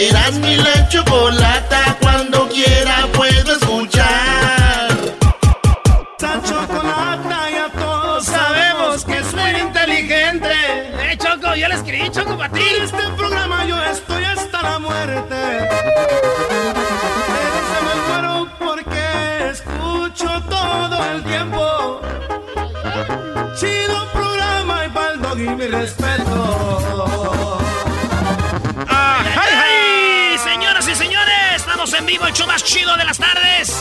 Eras mi la chocolata. Cuando quiera puedo escuchar. Esa chocolata ya todos sabemos que es muy inteligente. Eh, Choco, yo le escribí, Choco, para ti. En este programa yo estoy hasta la muerte. Pero se me muero porque escucho todo el tiempo. Chido programa y pa'l y mi respeto. Vivo, el show más chido de las tardes.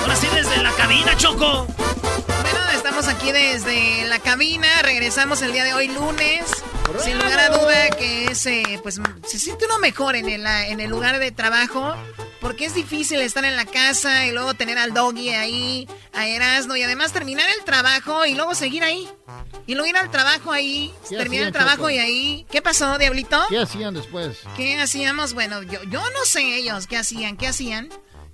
Ahora sí, desde la cabina, Choco. Bueno, estamos aquí desde la cabina, regresamos el día de hoy lunes. Sin lugar a duda que es, eh, pues se siente uno mejor en el, en el lugar de trabajo, porque es difícil estar en la casa y luego tener al doggy ahí, a Erasmo, y además terminar el trabajo y luego seguir ahí. Y luego ir al trabajo ahí, ¿Qué terminar el trabajo Choco? y ahí. ¿Qué pasó, Diablito? ¿Qué hacían después? ¿Qué hacíamos? Bueno, yo, yo no sé ellos qué hacían, qué hacían.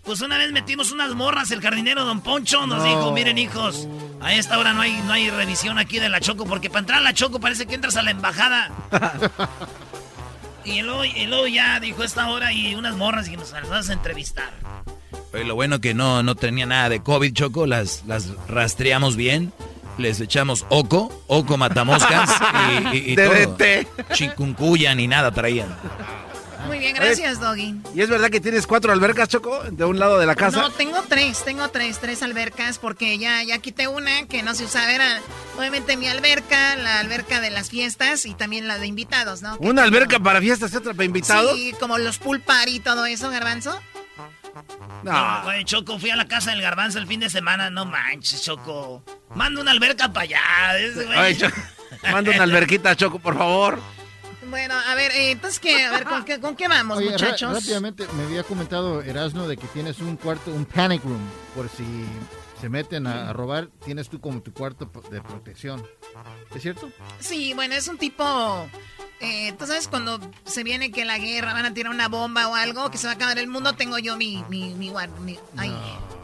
Pues una vez metimos unas morras, el jardinero Don Poncho nos No. dijo, miren hijos, a esta hora no hay, no hay revisión aquí de la Choco, porque para entrar a la Choco parece que entras a la embajada. (laughs) y, luego, y luego ya dijo esta hora y unas morras y nos las vas a entrevistar. Oye, lo bueno que no, no tenía nada de COVID, Choco, las, las rastreamos bien. Les echamos oco, oco matamoscas y, y, y. (laughs) DDT. Chikungunya ni nada traían. Muy bien, gracias, Doggy. ¿Y es verdad que tienes cuatro albercas, Choco, de un lado de la casa? No, tengo tres, tengo tres, tres albercas, porque ya, ya quité una que no se usaba, era obviamente mi alberca, la alberca de las fiestas y también la de invitados, ¿no? ¿Una tengo- alberca para fiestas y otra para invitados? Sí, como los pool party y todo eso, Garbanzo. No. Oye, Choco, fui a la casa del garbanzo el fin de semana, no manches, Choco. Manda una alberca para allá. ese güey. Ay, Choco, manda una alberquita, Choco, por favor. Bueno, a ver, eh, entonces, ¿qué? A ver, ¿con qué, con qué vamos, Oye, muchachos? rápidamente, me había comentado Erasno de que tienes un cuarto, un panic room, por si se meten a, a robar, tienes tú como tu cuarto de protección. ¿Es cierto? Sí, bueno, es un tipo... eh, Tú sabes, cuando se viene que la guerra, van a tirar una bomba o algo, que se va a acabar el mundo, tengo yo mi... mi, mi, mi- ay.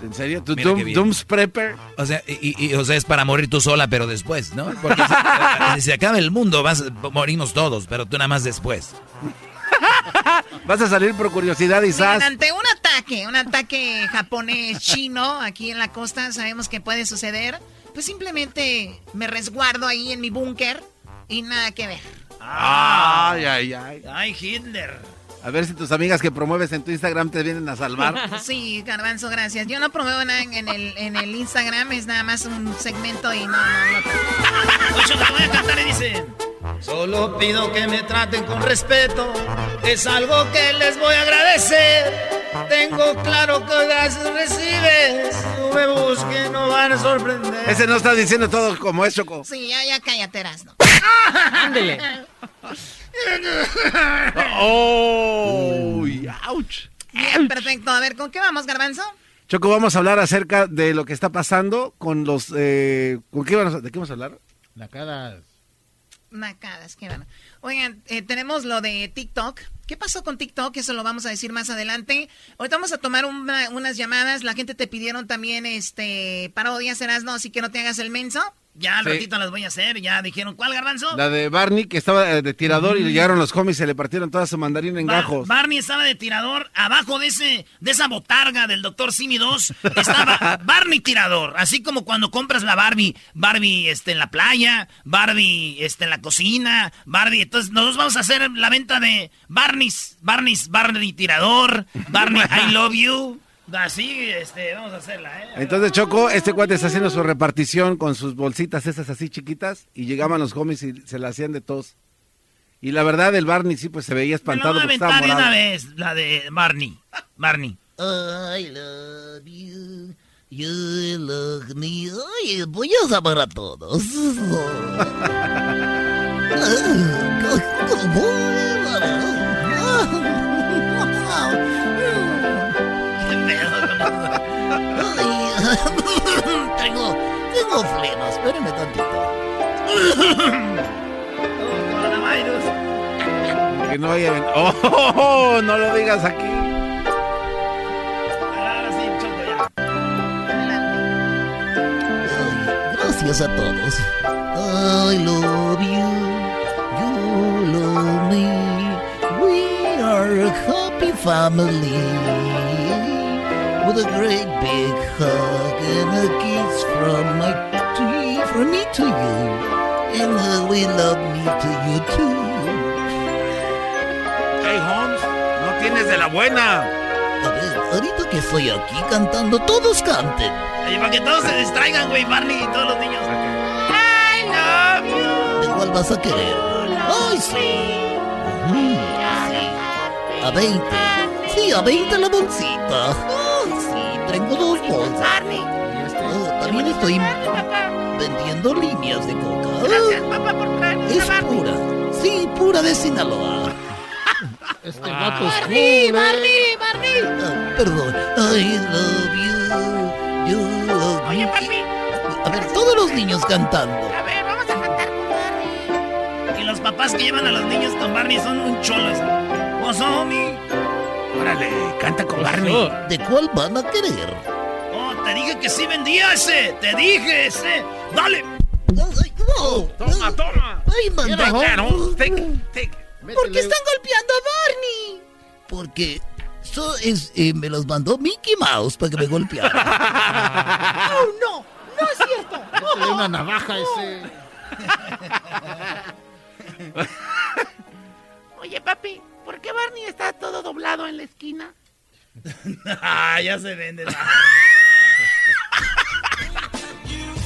¿En serio? ¿Tu Mira qué Doom-. Doom's Prepper? O sea, y, y- o sea, es para morir tú sola, pero después, ¿no? Porque si, (laughs) si se acaba el mundo, vas, morimos todos, pero tú nada más después. (laughs) Vas a salir por curiosidad y Miren, ante un ataque un ataque japonés chino aquí en la costa, sabemos que puede suceder. Pues simplemente me resguardo ahí en mi búnker y nada que ver. Ay, ay, ay. Ay, Hitler. A ver si tus amigas que promueves en tu Instagram te vienen a salvar. (laughs) Sí, Garbanzo, gracias. Yo no promuevo nada en el, en el Instagram, es nada más un segmento y no, no, no. Ocho, te voy a cantar y dice... Solo pido que me traten con respeto, es algo que les voy a agradecer. Tengo claro que gracias recibes, no me busquen, no van a sorprender. Ese no está diciendo todo como es, Choco. Sí, ya, ya cállate, Erasno. (laughs) Ándele. (laughs) ¡Oh! ¡Ouch! Bien, perfecto. A ver, ¿con qué vamos, Garbanzo? Choco, vamos a hablar acerca de lo que está pasando con los... Eh, ¿con qué vamos a, ¿De qué vamos a hablar? Nacadas. Nacadas, qué bueno. Oigan, eh, tenemos lo de TikTok. ¿Qué pasó con TikTok? Eso lo vamos a decir más adelante. Ahorita vamos a tomar una- unas llamadas. La gente te pidieron también este parodias, serás no, así que no te hagas el menso. Ya al Sí. ratito las voy a hacer, ya dijeron, ¿cuál garbanzo? La de Barney, que estaba de tirador y le llegaron los homies y se le partieron toda su mandarina en Bar- gajos. Barney estaba de tirador, abajo de ese, de esa botarga del Dr. Simi 2, estaba (laughs) Barney tirador, así como cuando compras la Barbie, Barbie este, en la playa, Barbie este, en la cocina, Barbie, entonces nosotros vamos a hacer la venta de Barney's, Barney's, Barney tirador, Barney I love you, así, este, vamos a hacerla, ¿eh? Entonces, Choco, este cuate está haciendo su repartición con sus bolsitas esas así chiquitas y llegaban los homies y se la hacían de tos. Y la verdad, el Barney sí, pues se veía Me la espantado voy a porque estaba aventar de una morado. vez, la de Barney, Barney. I love you, you love me. Oye, (laughs) voy a llamar a todos. ¿Qué pedo con tengo, tengo flemas, espérenme tantito. Coronavirus. Que no vaya a ¡Oh, (laughs) oh, oh! No lo digas aquí. Ahora sí, Choco, ya. Gracias a todos. I love you, you love me. We are a happy family. A great big hug and a kiss from my to you, from me to you. And uh, we love me to you too. Hey, Holmes, no tienes de la buena. A ver, ahorita que estoy aquí cantando, todos canten. Oye, para que todos se distraigan, güey, Barney y todos los niños. I love you. ¿De cuál vas a querer? ¡Ay, sí! Ujú, sí. A 20. Sí, a 20 la bolsita. Tengo dos bolsas. Oh, también estoy vendiendo líneas de coca. Gracias, papá, por traernos Es Barney. pura. Sí, pura de Sinaloa. Este vato es cool, Barney, eh. Barney, Barney. Ah, perdón. I love you. You love Oye, me. papi, A ver, todos los niños cantando. a ver, vamos a cantar con Barney. Y los papás que llevan a los niños con Barney son un cholo. What's up, homie? Órale, canta con Barney. ¿De cuál van a querer? Oh, te dije que sí vendía ese. Te dije ese. Dale. No. Toma, toma. Ay, manda. Claro, take, take. ¿Por qué están golpeando a Barney? Porque eso es, eh, me los mandó Mickey Mouse para que me golpeara. (laughs) Oh, no, no es cierto. Métele una navaja ese. Oye, papi, ¿por qué Barney está todo doblado en la esquina? (laughs) ah, ya se vende.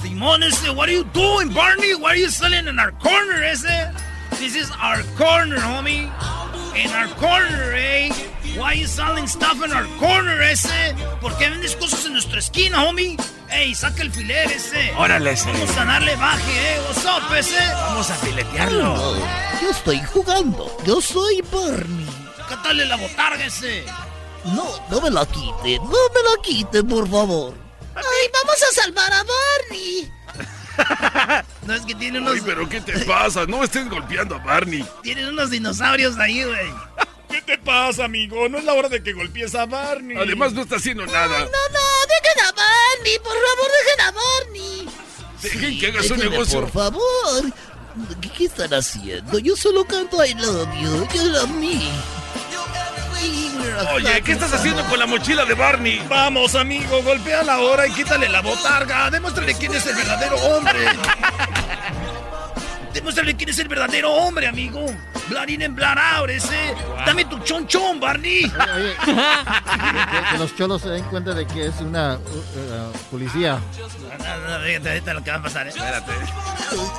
Simón ese, what are you doing, Barney? What are you selling in our corner, ese? This is our corner, homie. In our corner, eh? Why you selling stuff in our corner, ese? ¿Por qué vendes cosas en nuestra esquina, homie? Ey, saca el filer ese. Órale, ese. Vamos a darle baje, eh. What's up, ese? Vamos a filetearlo. No, yo estoy jugando. Yo soy Barney. Cátale la botarga ese. No, no me la quite. No me la quite, por favor. Ay, vamos a salvar a Barney. (laughs) No es que tiene unos, Ay, pero ¿qué te pasa? No estés golpeando a Barney. tienen unos dinosaurios ahí, güey. ¿Qué te pasa, amigo? No es la hora de que golpees a Barney. Además, no está haciendo nada. No, no, dejen a Barney. Por favor, dejen a Barney. Dejen que haga su negocio. Por favor. ¿Qué, qué están haciendo? Yo solo canto I love you. You love me. Oye, ¿qué estás haciendo con la mochila de Barney? Vamos, amigo, golpea la hora y quítale la botarga. Demuéstrale quién es el verdadero hombre. (laughs) Demuéstrale quién es el verdadero hombre, amigo. Blarin en Blood ese. Dame tu chonchón, Barney. Oye, que, que los cholos se den cuenta de que es una uh, uh, policía. No, no, fíjate ahorita lo que va a pasar, ¿eh? Espérate.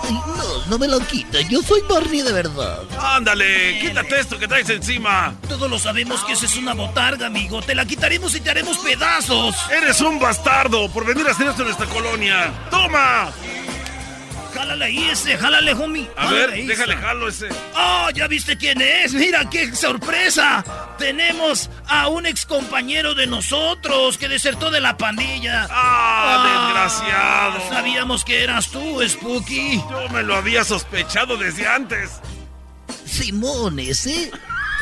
No, no me lo quita. Yo soy Barney de verdad. Ándale, quítate esto que traes encima. Todos lo sabemos que esa es una botarga, amigo. Te la quitaremos y te haremos pedazos. Eres un bastardo por venir a hacer esto en esta colonia. ¡Toma! Jálale ahí ese, jálale, homie. A Jálale ver, ahí, déjale ese. jalo ese. ¡Oh, ya viste quién es! ¡Mira qué sorpresa! Tenemos a un ex compañero de nosotros que desertó de la pandilla. ¡Ah, desgraciado! Sabíamos que eras tú, Spooky. Yo me lo había sospechado desde antes. Simones, ¿eh?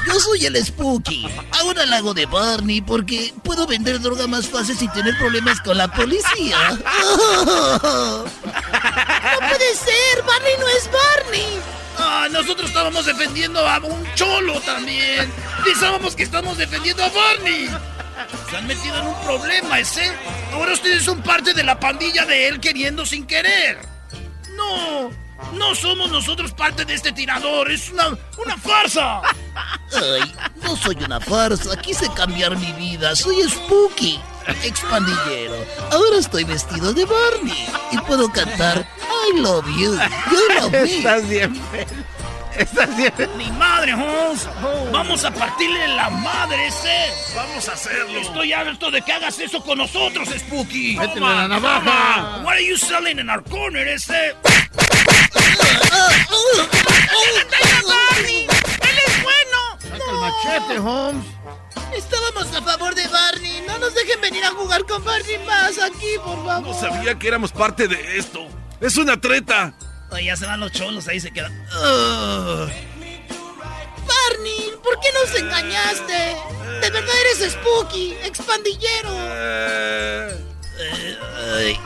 Yo soy el Spooky. Ahora la hago de Barney porque puedo vender droga más fácil sin tener problemas con la policía. (laughs) ¡No puede ser! ¡Barney no es Barney! Ah, nosotros estábamos defendiendo a un cholo también. Pensábamos que estamos defendiendo a Barney. Se han metido en un problema ese. Ahora ustedes son parte de la pandilla de él queriendo sin querer. No, no somos nosotros parte de este tirador. Es una, una farsa. Ay, no soy una farsa. Quise cambiar mi vida. Soy Spooky, expandillero. Ahora estoy vestido de Barney y puedo cantar I love you. You love me. Estás bien, Fel. Estás bien. Ni madre, Holmes. Vamos a partirle la madre ese. Vamos a hacerlo. Estoy harto de que hagas eso con nosotros, Spooky. Métele la navaja. What are you selling in our corner, ese? ¡Barney! ¡Él es bueno! Saca el machete, Holmes. Estábamos a favor de Barney. No nos dejen venir a jugar con Barney más aquí, por favor. No sabía que éramos parte de esto. Es una treta. Ay, ya se van los cholos, ahí se quedan. Barney, ¿por qué nos engañaste? De verdad eres Spooky, expandillero. Eh, Eh, ay,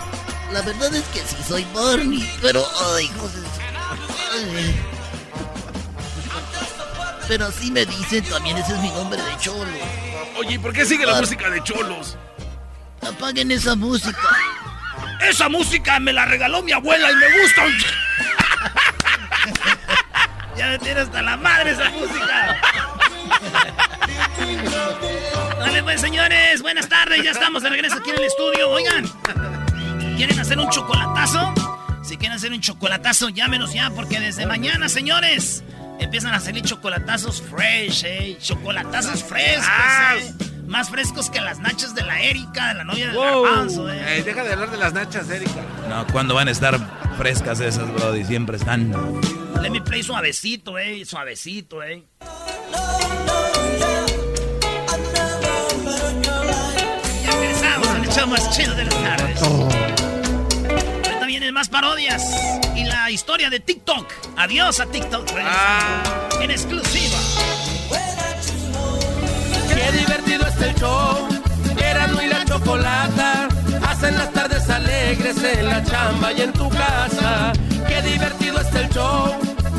la verdad es que sí soy Barney, pero ay, ay. Pero así me dicen, también ese es mi nombre de cholo. Oye, ¿y por qué sigue la música de cholos? Apaguen esa música. Esa música me la regaló mi abuela y me gusta. (laughs) ya me tiene hasta la madre esa música. (laughs) Dale pues, señores. Buenas tardes. Ya estamos de regreso aquí en el estudio. Oigan, ¿quieren hacer un chocolatazo? Si quieren hacer un chocolatazo, llámenos ya, porque desde mañana, señores, empiezan a salir chocolatazos fresh, ¿eh? Chocolatazos frescos, ¿eh? Más frescos que las nachas de la Erika, de la novia del garbanzo, ¿eh? Ey, deja de hablar de las nachas, Erika. No, ¿cuándo van a estar frescas esas, Brody? Siempre están. Let me play suavecito, eh. Suavecito, eh. Ya regresamos al show más chido de las tardes. Más parodias y la historia de TikTok. Adiós a TikTok. regresando En exclusiva. Qué divertido es el show. Erasmo y la chocolata hacen las tardes alegres en la chamba y en tu casa. Qué divertido es el show.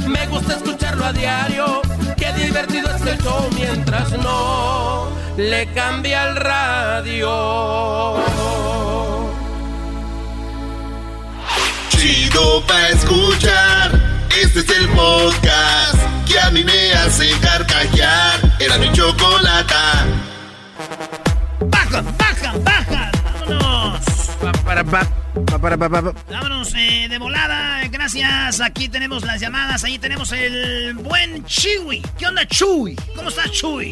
Me gusta escucharlo a diario. Qué divertido es el show mientras no le cambia el radio. Chido pa' escuchar. Este es el podcast que a mí me hace carcajear. Era mi chocolata. ¡Baja, baja, baja! ¡Vámonos! Pa, para, pa, pa, para, pa, pa, pa. Vámonos eh, de volada, gracias. Aquí tenemos las llamadas, ahí tenemos el buen Chuy. ¿Qué onda, Chuy? ¿Cómo estás, Chuy?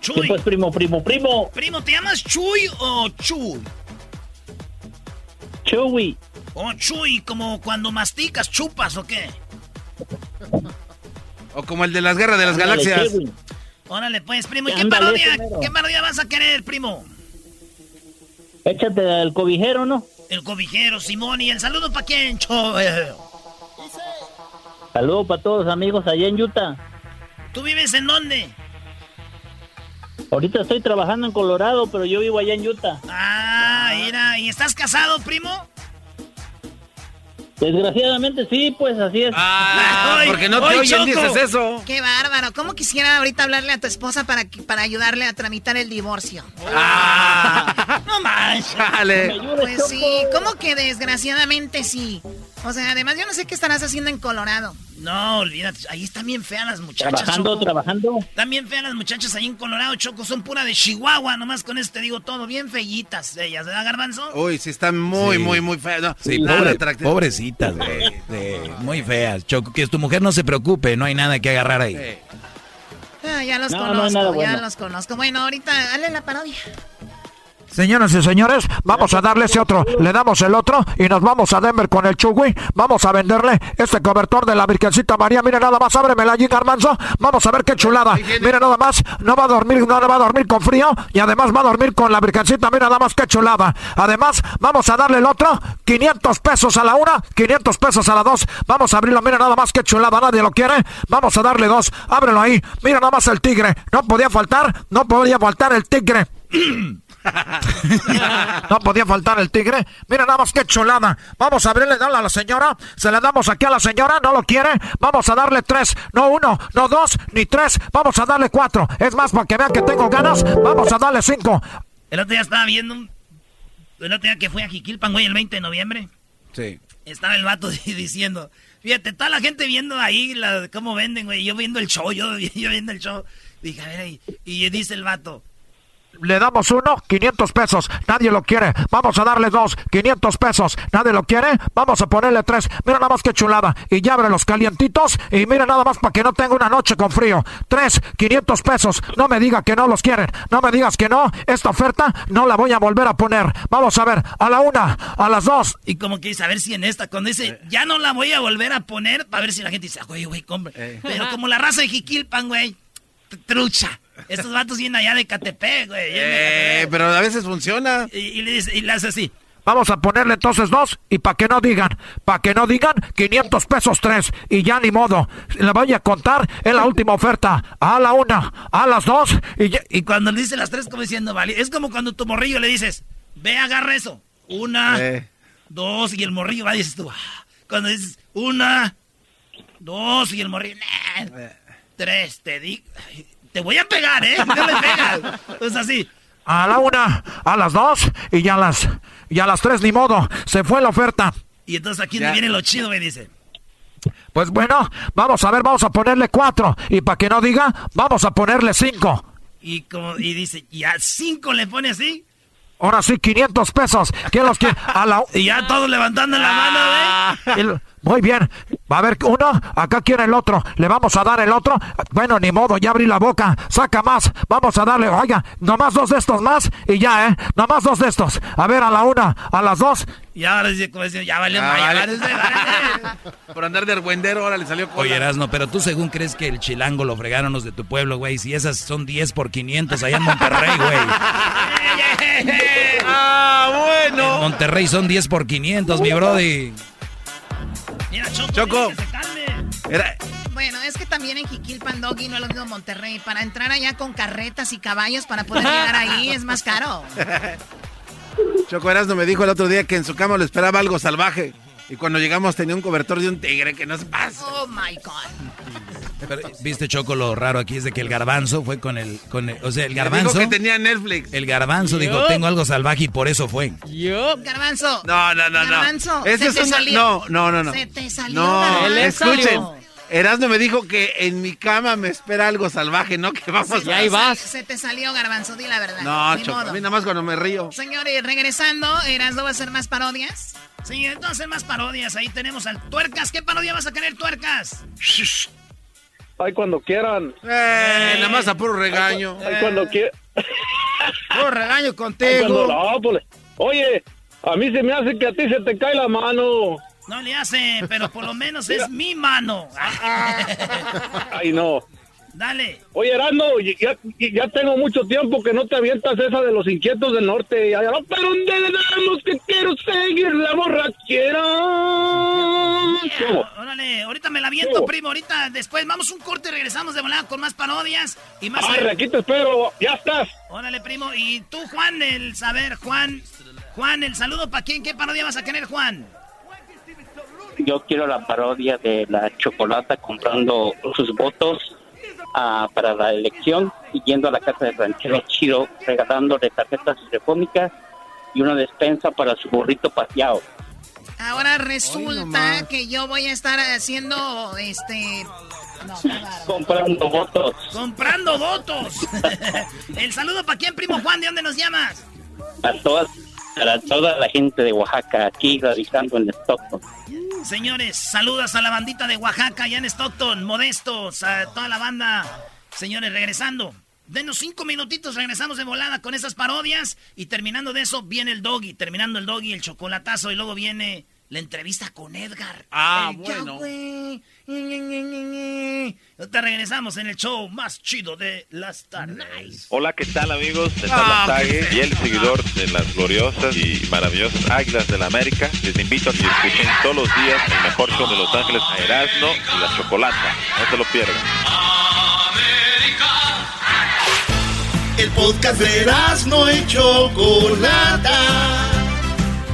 Chuy. pues, primo, primo, primo? Primo, ¿te llamas Chuy o Chuy? Chuy. Oh, Chuy, como cuando masticas, chupas o qué? O como el de las guerras de las Ándale, galaxias. Chuy. Órale, pues, primo, ¿y qué Ándale, parodia, qué parodia vas a querer, primo? Échate el cobijero, ¿no? El cobijero, Simón, y el saludo para quién, Chuy. Saludos para todos los amigos allá en Utah. ¿Tú vives en dónde? Ahorita estoy trabajando en Colorado, pero yo vivo allá en Utah. Ah, mira, ¿y estás casado, primo? Desgraciadamente sí, pues así es. Ah, (laughs) porque no te oyen, dices eso. Qué bárbaro. ¿Cómo quisiera ahorita hablarle a tu esposa para, que- para ayudarle a tramitar el divorcio? (laughs) No manches. Pues sí, ¿cómo que desgraciadamente sí? O sea, además yo no sé qué estarás haciendo en Colorado. No, olvídate. Ahí están bien feas las muchachas. Trabajando, Choco. trabajando. Están bien feas las muchachas ahí en Colorado, Choco. Son pura de Chihuahua. Nomás con eso te digo todo. Bien fellitas ellas, ¿verdad, Garbanzo? Uy, sí, están muy, Sí. muy, muy feas. No, Sí, pobre- atractivo. pobrecitas, güey. Sí, muy feas. Choco, que tu mujer no se preocupe, no hay nada que agarrar ahí. Ah, ya los No, conozco, ya bueno. los conozco. Bueno, ahorita dale la parodia. Señoras y señores, vamos a darle ese otro. Le damos el otro y nos vamos a Denver con el Chugui. Vamos a venderle este cobertor de la Virgencita María. Mire nada más, ábremela allí, Garbanzo. Vamos a ver qué chulada. Mire nada más, no va a dormir, no va a dormir con frío y además va a dormir con la Virgencita. Mira nada más qué chulada. Además, vamos a darle el otro, 500 pesos a la una, 500 pesos a la dos. Vamos a abrirlo, mira nada más qué chulada. Nadie lo quiere. Vamos a darle dos. Ábrelo ahí. Mira nada más el tigre. No podía faltar, no podía faltar el tigre. (clears throat) (laughs) No podía faltar el tigre. Mira nada más qué chulada. Vamos a abrirle, darle a la señora. Se le damos aquí a la señora, no lo quiere. Vamos a darle tres, no uno, no dos, ni tres. Vamos a darle cuatro. Es más, para que vean que tengo ganas, vamos a darle cinco. El otro día estaba viendo un... El otro día que fui a Jiquilpan, güey, el 20 de noviembre. Sí. Estaba el vato (laughs) diciendo... Fíjate, toda la gente viendo ahí la, cómo venden, güey. Yo viendo el show, yo, (laughs) yo viendo el show. Dije, a ver ahí. Y dice el vato... Le damos uno, 500 pesos. Nadie lo quiere. Vamos a darle dos, 500 pesos. Nadie lo quiere. Vamos a ponerle tres. Mira nada más que chulada. Y ya abre los calientitos. Y mira nada más para que no tenga una noche con frío. Tres, 500 pesos. No me diga que no los quieren. No me digas que no. Esta oferta no la voy a volver a poner. Vamos a ver. A la una, a las dos. Y como que dice, a ver si en esta, cuando dice, ya no la voy a volver a poner, para ver si la gente dice, "Ah, güey, güey, compre. Pero como la raza de Jiquilpan, güey, trucha. Estos vatos vienen allá de Catepec, güey. Eh, pero a veces funciona. Y, y le dice, y le hace así. Vamos a ponerle entonces dos y para que no digan, para que no digan 500 pesos tres y ya ni modo. Le voy a contar en la última oferta. A la una, a las dos y ya- Y cuando le dice las tres, como diciendo, vale, es como cuando tu morrillo le dices, ve, agarra eso. Una, Eh. dos, y el morrillo va y dices tú, "Ah". cuando dices, una, dos, y el morrillo, "Nah". tres, te di, ay, te voy a pegar, ¿eh? No me pegas. Pues así. a la una, a las dos y ya a las y a las tres ni modo. Se fue la oferta. Y entonces aquí Ya. viene lo chido, me dice. Pues bueno, vamos a ver, vamos a ponerle cuatro y para que no diga, vamos a ponerle cinco. Y como, y dice, y a cinco le pone así. Ahora sí, 500 pesos. ¿Quién los quiere? A la Y ya todos levantando la mano, güey. Muy bien. Va a haber uno, acá quiere el otro. Le vamos a dar el otro. Bueno, ni modo, ya abrí la boca. Saca más. Vamos a darle, oiga, nomás dos de estos más y ya, ¿eh? Nomás dos de estos. A ver, a la una, a las dos. Y ahora ya valió, Ah, ya vale. (laughs) Por andar de argüendero, ahora le salió cola. Oye, Erasno, pero tú según crees que el chilango lo fregaron los de tu pueblo, güey. Si esas son 10 por 500 allá en Monterrey, güey. (laughs) Ah, En bueno. Monterrey son 10 por 500, mi brody. Mira, Choco, Choco. Era, Bueno, es que también en Jiquilpan, Doggy, no es lo mismo Monterrey. Para entrar allá con carretas y caballos para poder (laughs) llegar ahí es más caro. (laughs) Choco Erasmo me dijo el otro día que en su cama lo esperaba algo salvaje. Y cuando llegamos tenía un cobertor de un tigre que no se pasa. Oh my God. Pero, Viste, Choco, lo raro aquí es de que el garbanzo fue con el... Con el- o sea, el Me dijo garbanzo... que tenía Netflix. El garbanzo dijo, tengo algo salvaje y por eso fue. Yo. Garbanzo. No, no, no, no. Garbanzo, Ese se es te una- salió. No, no, no, no. Se te salió, No, Garbanzo. escuchen. salió. Erasmo me dijo que en mi cama me espera algo salvaje, ¿no? Que vamos Y a... ahí vas. Se te salió, Garbanzo, di la verdad. No, Ni Choco, a modo. mí nada más cuando me río. Señores, regresando, Erasmo va a hacer más parodias. Sí, entonces más parodias. Ahí tenemos al Tuercas. ¿Qué parodia vas a querer, Tuercas? Ay, cuando quieran. Eh, nada más a puro (laughs) regaño. Ay, cuando quieran. Puro regaño Cuando, contigo. no, pues, oye, a mí se me hace que a ti se te cae la mano. No le hace, pero por lo menos es mi mano. Ay, no. Dale. Oye, Erasmo, ya, ya tengo mucho tiempo que no te avientas esa de los inquietos del norte. Ya, no, pero tenemos que quiero seguir la borrachera. ¿Cómo? Órale, ahorita me la viento, ¿Cómo? primo. Ahorita después vamos un corte y regresamos de volada con más parodias y más. Arre, aquí te espero. Ya estás. Órale, primo. Y tú, Juan, el saber, Juan. Juan, el saludo para quién. ¿Qué parodia vas a querer, Juan? yo quiero la parodia de la chocolata comprando sus votos ah, para la elección y yendo a la casa de ranchero chido regalándole tarjetas telefónicas y una despensa para su burrito paseado. Ahora resulta que yo voy a estar haciendo este comprando votos. Comprando votos. (laughs) El saludo para quién, primo Juan, ¿de dónde nos llamas? A todas, para toda la gente de Oaxaca, aquí radicando en Stockton. Señores, saludos a la bandita de Oaxaca, allá en Stockton, modestos, a toda la banda. Señores, regresando. Denos cinco minutitos, regresamos de volada con esas parodias. Y terminando de eso, viene el doggy. Terminando el doggy, el chocolatazo. Y luego viene la entrevista con Edgar. Ah, bueno. Te regresamos en el show más chido de las tardes. Hola, ¿qué tal amigos? Les Ah, y el seguidor de las gloriosas y maravillosas Águilas del la América. Les invito a que escuchen todos los días el mejor show de Los Ángeles, a Erasmo y la Chocolata. No se lo pierdan. El podcast de no y Chocolata.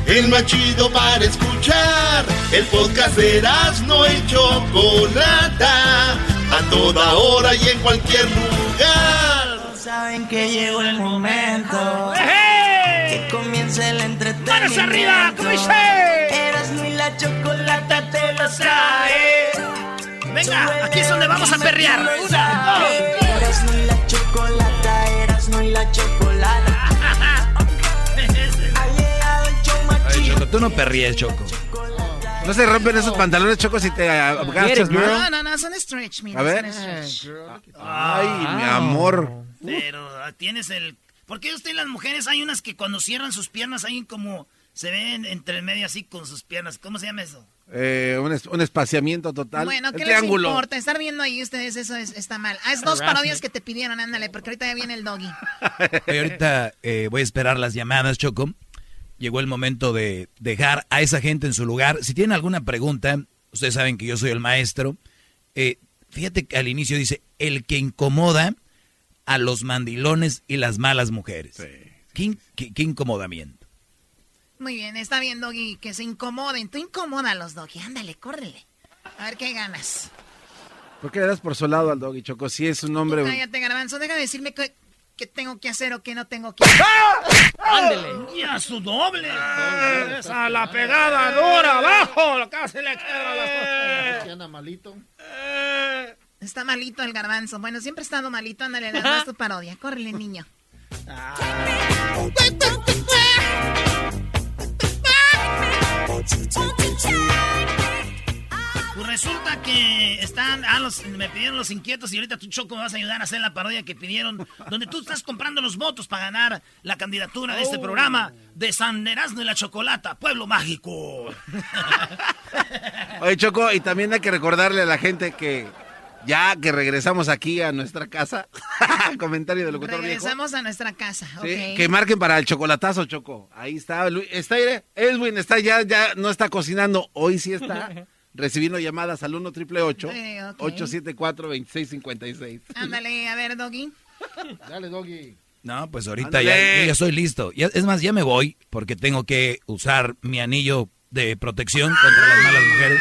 El más chido para escuchar. El podcast de no y Chocolata. A toda hora y en cualquier lugar. Saben que llegó el momento. Que comience el entretenimiento. ¡Manos arriba! ¿Cómo dice? Erasmo y la chocolata te lo trae. Venga, aquí es donde vamos a perrear. Una, dos, Erasmo y la chocolata, Erasmo y la chocolata. Tú no perríes, Choco. No se rompen esos pantalones chocos si te agachas, No, ¿no? no, no, son stretch, mira. A ver. Ay, mi amor. Pero ah, tienes el. ¿Por qué usted y las mujeres hay unas que cuando cierran sus piernas hay como. Se ven entre medio así con sus piernas. ¿Cómo se llama eso? Eh, un, es- un espaciamiento total. Bueno, el ¿qué les triángulo. importa? Estar viendo ahí ustedes, eso es- está mal. Haz dos Harassment. parodias que te pidieron, ándale, porque ahorita ya viene el doggy. (laughs) Ahorita eh, voy a esperar las llamadas, Choco. Llegó el momento de dejar a esa gente en su lugar. Si tienen alguna pregunta, ustedes saben que yo soy el maestro. Eh, fíjate que al inicio dice, el que incomoda a los mandilones y las malas mujeres. ¿Qué, in- qué- qué incomodamiento? Muy bien, está bien, doggy, que se incomoden. Tú incomódalos, doggy, ándale, córrele. A ver qué ganas. ¿Por qué le das por su lado al doggy, Choco? Si es un hombre... Cállate, garbanzo, deja de decirme qué tengo que hacer o qué no tengo que hacer. ¡Ándele! ¡Ya su doble! Esa la pegada dura abajo, casi le queda las anda malito. Está malito el garbanzo. Bueno, siempre ha estado malito. Ándale, le das tu parodia. Córrele, niño. Pues resulta que están, ah, los, me pidieron los inquietos y ahorita tú, Choco, me vas a ayudar a hacer la parodia que pidieron, donde tú estás comprando los votos para ganar la candidatura de este Oh. programa de San Erasmo y la Chocolata, Pueblo Mágico. Oye, Choco, y también hay que recordarle a la gente que ya que regresamos aquí a nuestra casa, (laughs) comentario del locutor viejo, Regresamos a nuestra casa. sí, ok. que marquen para el chocolatazo, Choco. Ahí está, Luis, está, Edwin está ya, ya no está cocinando, hoy sí está (laughs) recibiendo llamadas al 1 triple Eh, ok. 874 2656 Ándale, a ver, Doggy. Dale, Doggy. No, pues ahorita ya, yo ya estoy listo. Ya- es más, ya me voy porque tengo que usar mi anillo de protección contra las malas mujeres.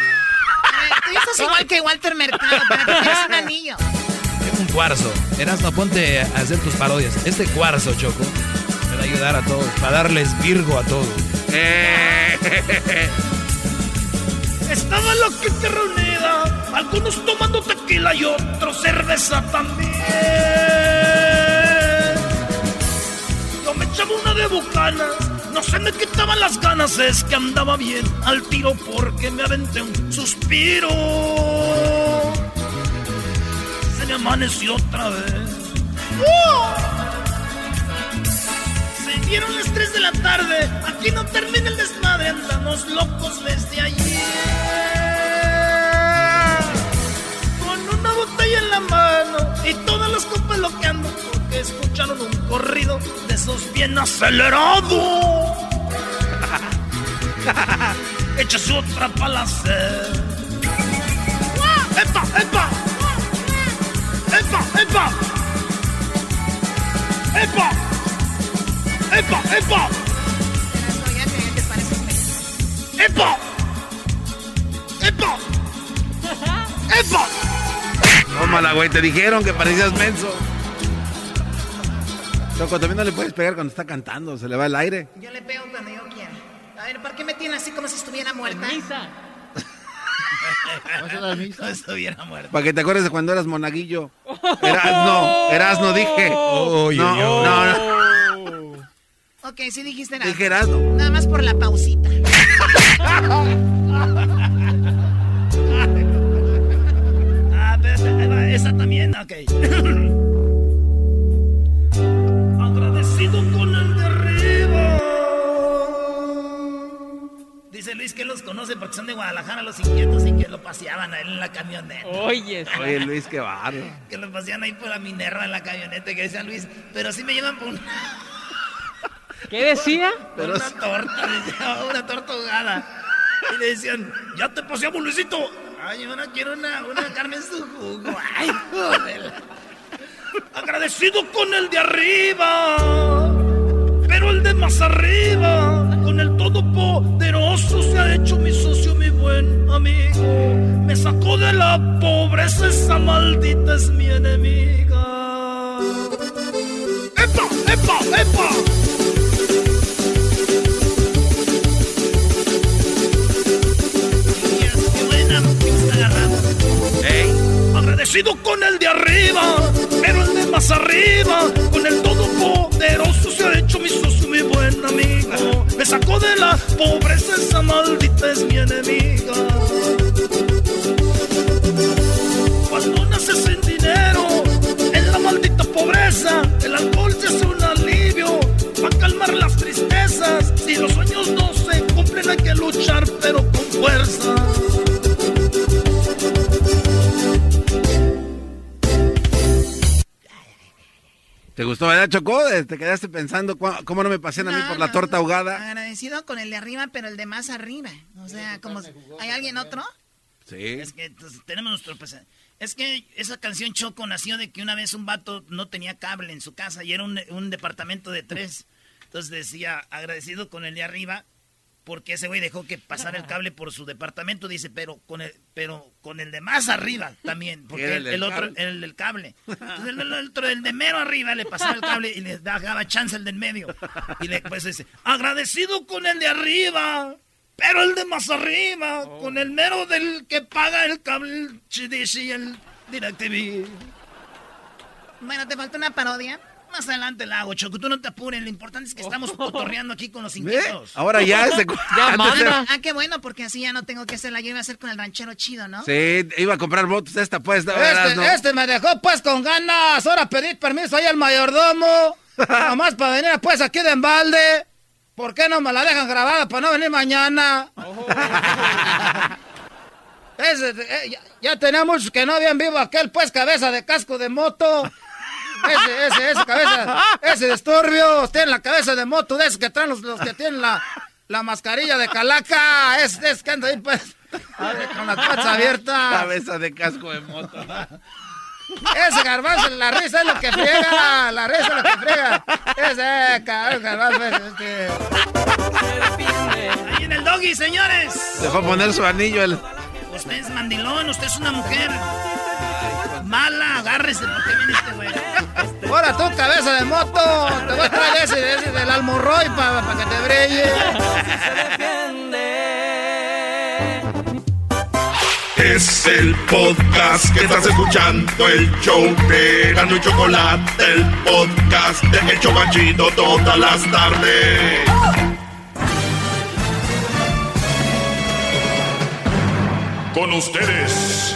Tú ya estás igual que Walter Mercado, pero te quieres un anillo. Tengo un cuarzo. Erasmo, ponte a hacer tus parodias. Este cuarzo, Choco, me va a ayudar a todos, para darles virgo a todos. (laughs) (laughs) Estaba la gente reunida, algunos tomando tequila y otros cerveza también. Yo me echaba una de bucanas, no se me quitaban las ganas, es que andaba bien al tiro porque me aventé un suspiro. Se me amaneció otra vez. Se dieron las 3 de la tarde, aquí no termina el desmadre, andamos locos desde ayer. Con una botella en la mano y todas las copas loqueando porque escucharon un corrido de esos bien acelerados. (laughs) Échase otra para la sed. ¡Epa, epa! ¡Epa, ¡Epa! ¡Epa! ¡Epa! ¡Epa! ¡Epa! Tómala, güey, te dijeron que parecías menso. Loco, también no le puedes pegar cuando está cantando, se le va el aire. Yo le pego cuando yo quiera. A ver, ¿por qué me tiene así como si estuviera muerta? Misa. (laughs) la misa? estuviera muerta. Para que te acuerdes de cuando eras monaguillo. Erasno, Erasno dije. Oh, no, oh, no, no. Ok, sí dijiste nada. Dije Erasno. Nada más por la pausita. Ah, pero esa también, ok. Agradecido con el de arriba. Dice Luis que los conoce porque son de Guadalajara los inquietos y que lo paseaban a él en la camioneta. Oye, Oye, Luis, qué barro. Que lo paseaban ahí por la Minerva en la camioneta que decía Luis, pero sí me llevan por una, ¿qué decía? por una torta, una torta ahogada. Y le decían, ya te paseamos Luisito. Ay, no quiero una, una carne en su jugo. Ay, joder. Agradecido con el de arriba, pero el de más arriba, con el todopoderoso se ha hecho mi socio, mi buen amigo. Me sacó de la pobreza, esa maldita es mi enemiga. ¡Epa, epa, epa! Agradecido con el de arriba, pero el de más arriba, con el todopoderoso se ha hecho mi socio, mi buen amigo. Me sacó de la pobreza, esa maldita es mi enemiga. Cuando naces sin dinero, en la maldita pobreza, el alcohol se hace un alivio para calmar las tristezas. Si los sueños no se cumplen, hay que luchar, pero con fuerza. ¿Te gustó, verdad, Chocó? ¿Te quedaste pensando cómo no me pasean a mí No, por la no, torta no. ahogada? Agradecido con el de arriba, pero el de más arriba. O sea, como... ¿Hay alguien otro? Sí. Es que entonces, tenemos nuestro Es que esa canción Choco nació de que una vez un vato no tenía cable en su casa y era un, un departamento de tres. Entonces decía, agradecido con el de arriba, porque ese güey dejó que pasara el cable por su departamento. Dice, pero con el, pero con el de más arriba también, (laughs) porque el, el otro, cable. el del cable. (laughs) Entonces el, el otro, el de mero arriba, le pasaba el cable y le daba chance el del medio. Y le pues dice, agradecido con el de arriba. Pero el de más arriba, con el mero del que paga el cable, el y el DirecTV. Bueno, te falta una parodia. Más adelante la hago, Choco. Tú no te apures. Lo importante es que estamos cotorreando aquí con los ¿Ve? inquietos. Ahora ya ese... (laughs) Ya, manda. Ah, qué bueno, porque así ya no tengo que hacerla. Yo iba a hacer con el ranchero chido, ¿no? Sí, iba a comprar votos esta pues. no, Erasno. Este, este me dejó pues con ganas. Ahora pedí permiso ahí al mayordomo. (laughs) Nomás para venir pues aquí de embalde. ¿Por qué no me la dejan grabada para no venir mañana? (laughs) Ese, eh, ya, ya tenía muchos que no habían vivo aquel pues cabeza de casco de moto. Ese, ese, ese cabeza, ese disturbio. Tiene la cabeza de moto de esos que traen los, los que tienen la, la mascarilla de calaca. Es, es que anda ahí pues con las patas abiertas. Cabeza de casco de moto. Ese garbanzo, la risa es lo que friega, la risa es lo que friega. Ese cabrón, garbanzo, este. Ahí en el doggy, señores. Se fue a poner su anillo el... Usted es mandilón, usted es una mujer mala. Agárrese porque viene. Ahora tú, cabeza de moto, te voy a traer ese, ese del almorroy para que te brille. Es el podcast que estás escuchando, el show de Gano y Chocolate, el podcast de El Chocachito todas las tardes. Con ustedes.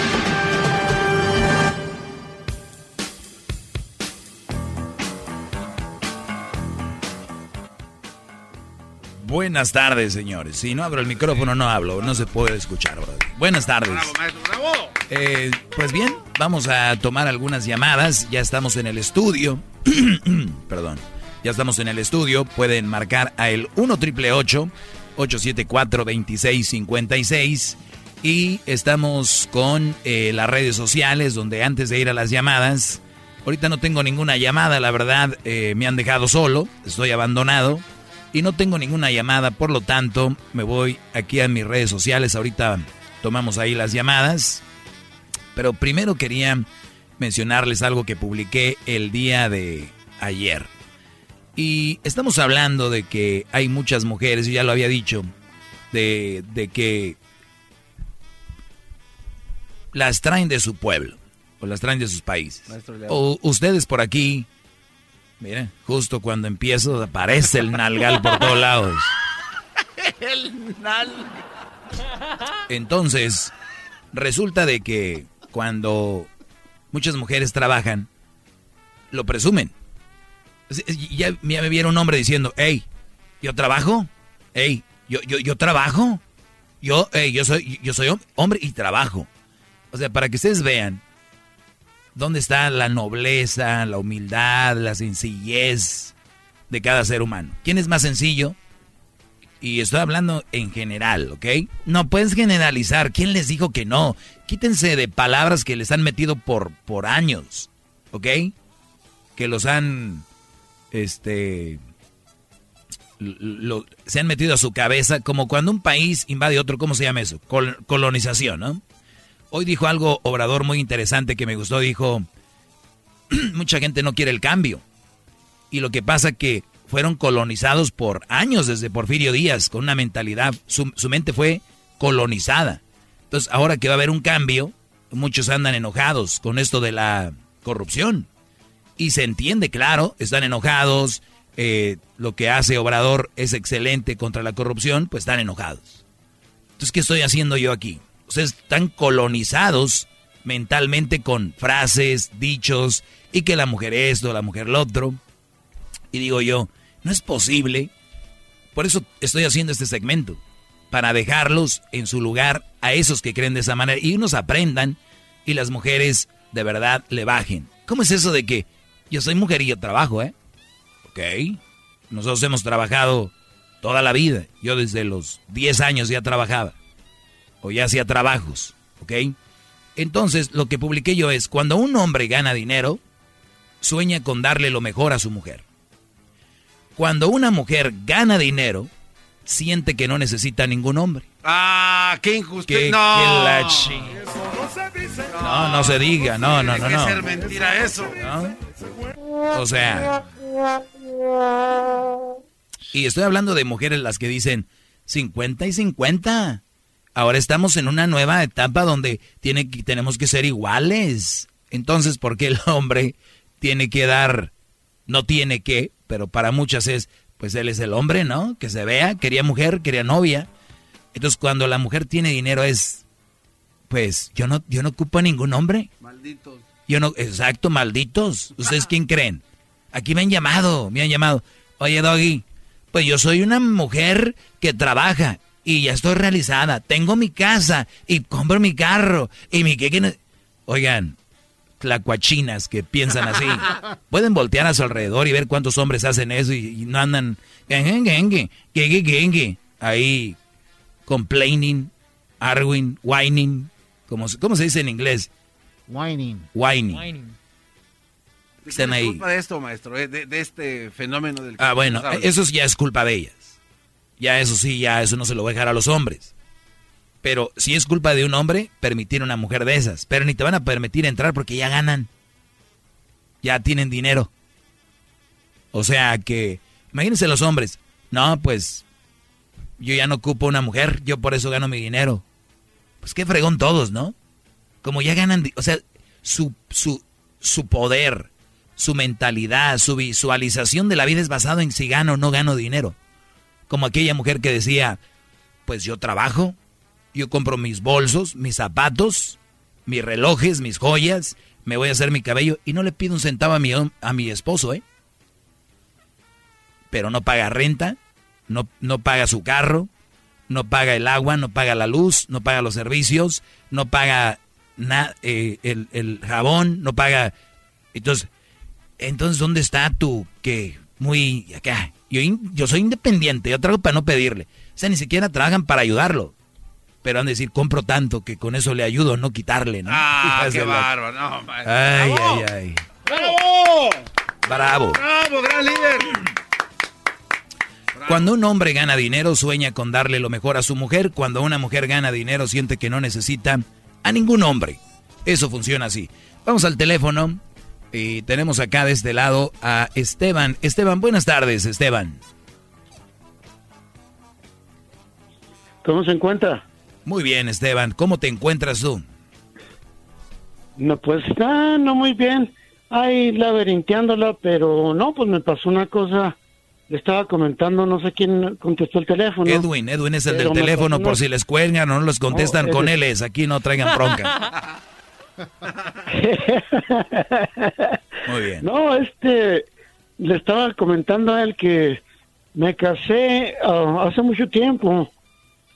Buenas tardes, señores. Si no abro el micrófono, no hablo. No se puede escuchar, brother. Buenas tardes. Eh, pues bien, vamos a tomar algunas llamadas. Ya estamos en el estudio. (clears throat) Perdón. Ya estamos en el estudio. Pueden marcar a el 1 triple 874 2656 Y estamos con eh, las redes sociales, donde antes de ir a las llamadas, ahorita no tengo ninguna llamada, la verdad, eh, me han dejado solo, estoy abandonado y no tengo ninguna llamada, por lo tanto, me voy aquí a mis redes sociales, ahorita tomamos ahí las llamadas, pero primero quería mencionarles algo que publiqué el día de ayer. Y estamos hablando de que hay muchas mujeres, y ya lo había dicho, de, de que las traen de su pueblo o las traen de sus países. O ustedes por aquí, miren, justo cuando empiezo aparece el nalgal por todos lados. (laughs) El nal. Entonces, resulta de que cuando muchas mujeres trabajan, lo presumen. Ya, me vieron un hombre diciendo, hey, yo trabajo, hey, yo, yo, yo trabajo, yo, hey, yo soy, yo soy hombre y trabajo. O sea, para que ustedes vean dónde está la nobleza, la humildad, la sencillez de cada ser humano. ¿Quién es más sencillo? Y estoy hablando en general, ¿ok? No puedes generalizar. ¿Quién les dijo que no? Quítense de palabras que les han metido por, por años, ¿ok? Que los han, este, se han metido a su cabeza como cuando un país invade otro, ¿cómo se llama eso? colonización, ¿no? Hoy dijo algo Obrador muy interesante que me gustó. Dijo, (clears throat) mucha gente no quiere el cambio. Y lo que pasa que fueron colonizados por años desde Porfirio Díaz, con una mentalidad, su, su mente fue colonizada. Entonces, ahora que va a haber un cambio, muchos andan enojados con esto de la corrupción. Y se entiende, claro, están enojados, eh, lo que hace Obrador es excelente contra la corrupción, pues están enojados. Entonces, ¿qué estoy haciendo yo aquí? Ustedes están colonizados mentalmente con frases, dichos, y que la mujer esto, la mujer lo otro. Y digo yo, no es posible. Por eso estoy haciendo este segmento, para dejarlos en su lugar a esos que creen de esa manera y unos aprendan y las mujeres de verdad le bajen. ¿Cómo es eso de que yo soy mujer y yo trabajo, eh? Ok, nosotros hemos trabajado toda la vida. Yo desde los 10 años ya trabajaba o ya hacía trabajos, ¿ok? Entonces, lo que publiqué yo es, cuando un hombre gana dinero, sueña con darle lo mejor a su mujer. Cuando una mujer gana dinero, siente que no necesita ningún hombre. Ah, qué injusticia. No. no, no se diga, no, no, no, no. ser mentira eso. O sea. Y estoy hablando de mujeres las que dicen 50 y 50. Ahora estamos en una nueva etapa donde tiene, tenemos que ser iguales. Entonces, ¿por qué el hombre tiene que dar, no tiene que, pero para muchas es, pues él es el hombre, ¿no? Que se vea, quería mujer, quería novia. Entonces, cuando la mujer tiene dinero es, pues yo no, yo no ocupo a ningún hombre. Malditos. Yo no, exacto, malditos. ¿Ustedes quién creen? Aquí me han llamado, me han llamado. Oye, Doggy, pues yo soy una mujer que trabaja y ya estoy realizada. Tengo mi casa y compro mi carro y mi que Oigan, tlacuachinas que piensan así. (laughs) Pueden voltear a su alrededor y ver cuántos hombres hacen eso y, no andan ahí complaining, arguing, whining, ¿cómo, ¿cómo se dice en inglés? Whining. Whining. Están ahí. Es culpa de esto, maestro, eh, de, este fenómeno del Ah, bueno, eso ya es culpa de ellas. Ya eso sí, ya eso no se lo va a dejar a los hombres. Pero si es culpa de un hombre, permitir una mujer de esas. Pero ni te van a permitir entrar porque ya ganan. Ya tienen dinero. O sea que, imagínense los hombres. No, pues yo ya no ocupo una mujer, yo por eso gano mi dinero. Pues qué fregón todos, ¿no? Como ya ganan, o sea, su, su, su poder, su mentalidad, su visualización de la vida es basado en si gano o no gano dinero. Como aquella mujer que decía, pues yo trabajo, yo compro mis bolsos, mis zapatos, mis relojes, mis joyas, me voy a hacer mi cabello y no le pido un centavo a mi, a mi esposo, ¿eh? Pero no paga renta, no, no paga su carro, no paga el agua, no paga la luz, no paga los servicios, no paga eh, el, el, jabón, no paga... Entonces, entonces, ¿dónde está tu que muy acá? Yo, yo soy independiente, yo trabajo para no pedirle. O sea, ni siquiera trabajan para ayudarlo. pero han de decir, compro tanto que con eso le ayudo a no quitarle, ¿no? Ah, (laughs) qué bárbaro. No, Ay, ¡Bravo! ay, ay. ¡Bravo! Bravo. ¡Bravo, gran líder! Cuando un hombre gana dinero, sueña con darle lo mejor a su mujer. Cuando una mujer gana dinero, siente que no necesita a ningún hombre. Eso funciona así. Vamos al teléfono y tenemos acá de este lado a Esteban. Esteban, buenas tardes, Esteban. ¿Cómo se encuentra? Muy bien, Esteban. ¿Cómo te encuentras tú? No, pues está no muy bien. Ahí laberinteándola, pero no, pues me pasó una cosa. Le estaba comentando, no sé quién contestó el teléfono. Edwin, Edwin es el Pero del teléfono por si les cuelgan o no les contestan No, con él es. Aquí no traigan bronca. (laughs) (laughs) Muy bien. No, este, le estaba comentando a él que me casé ah, hace mucho tiempo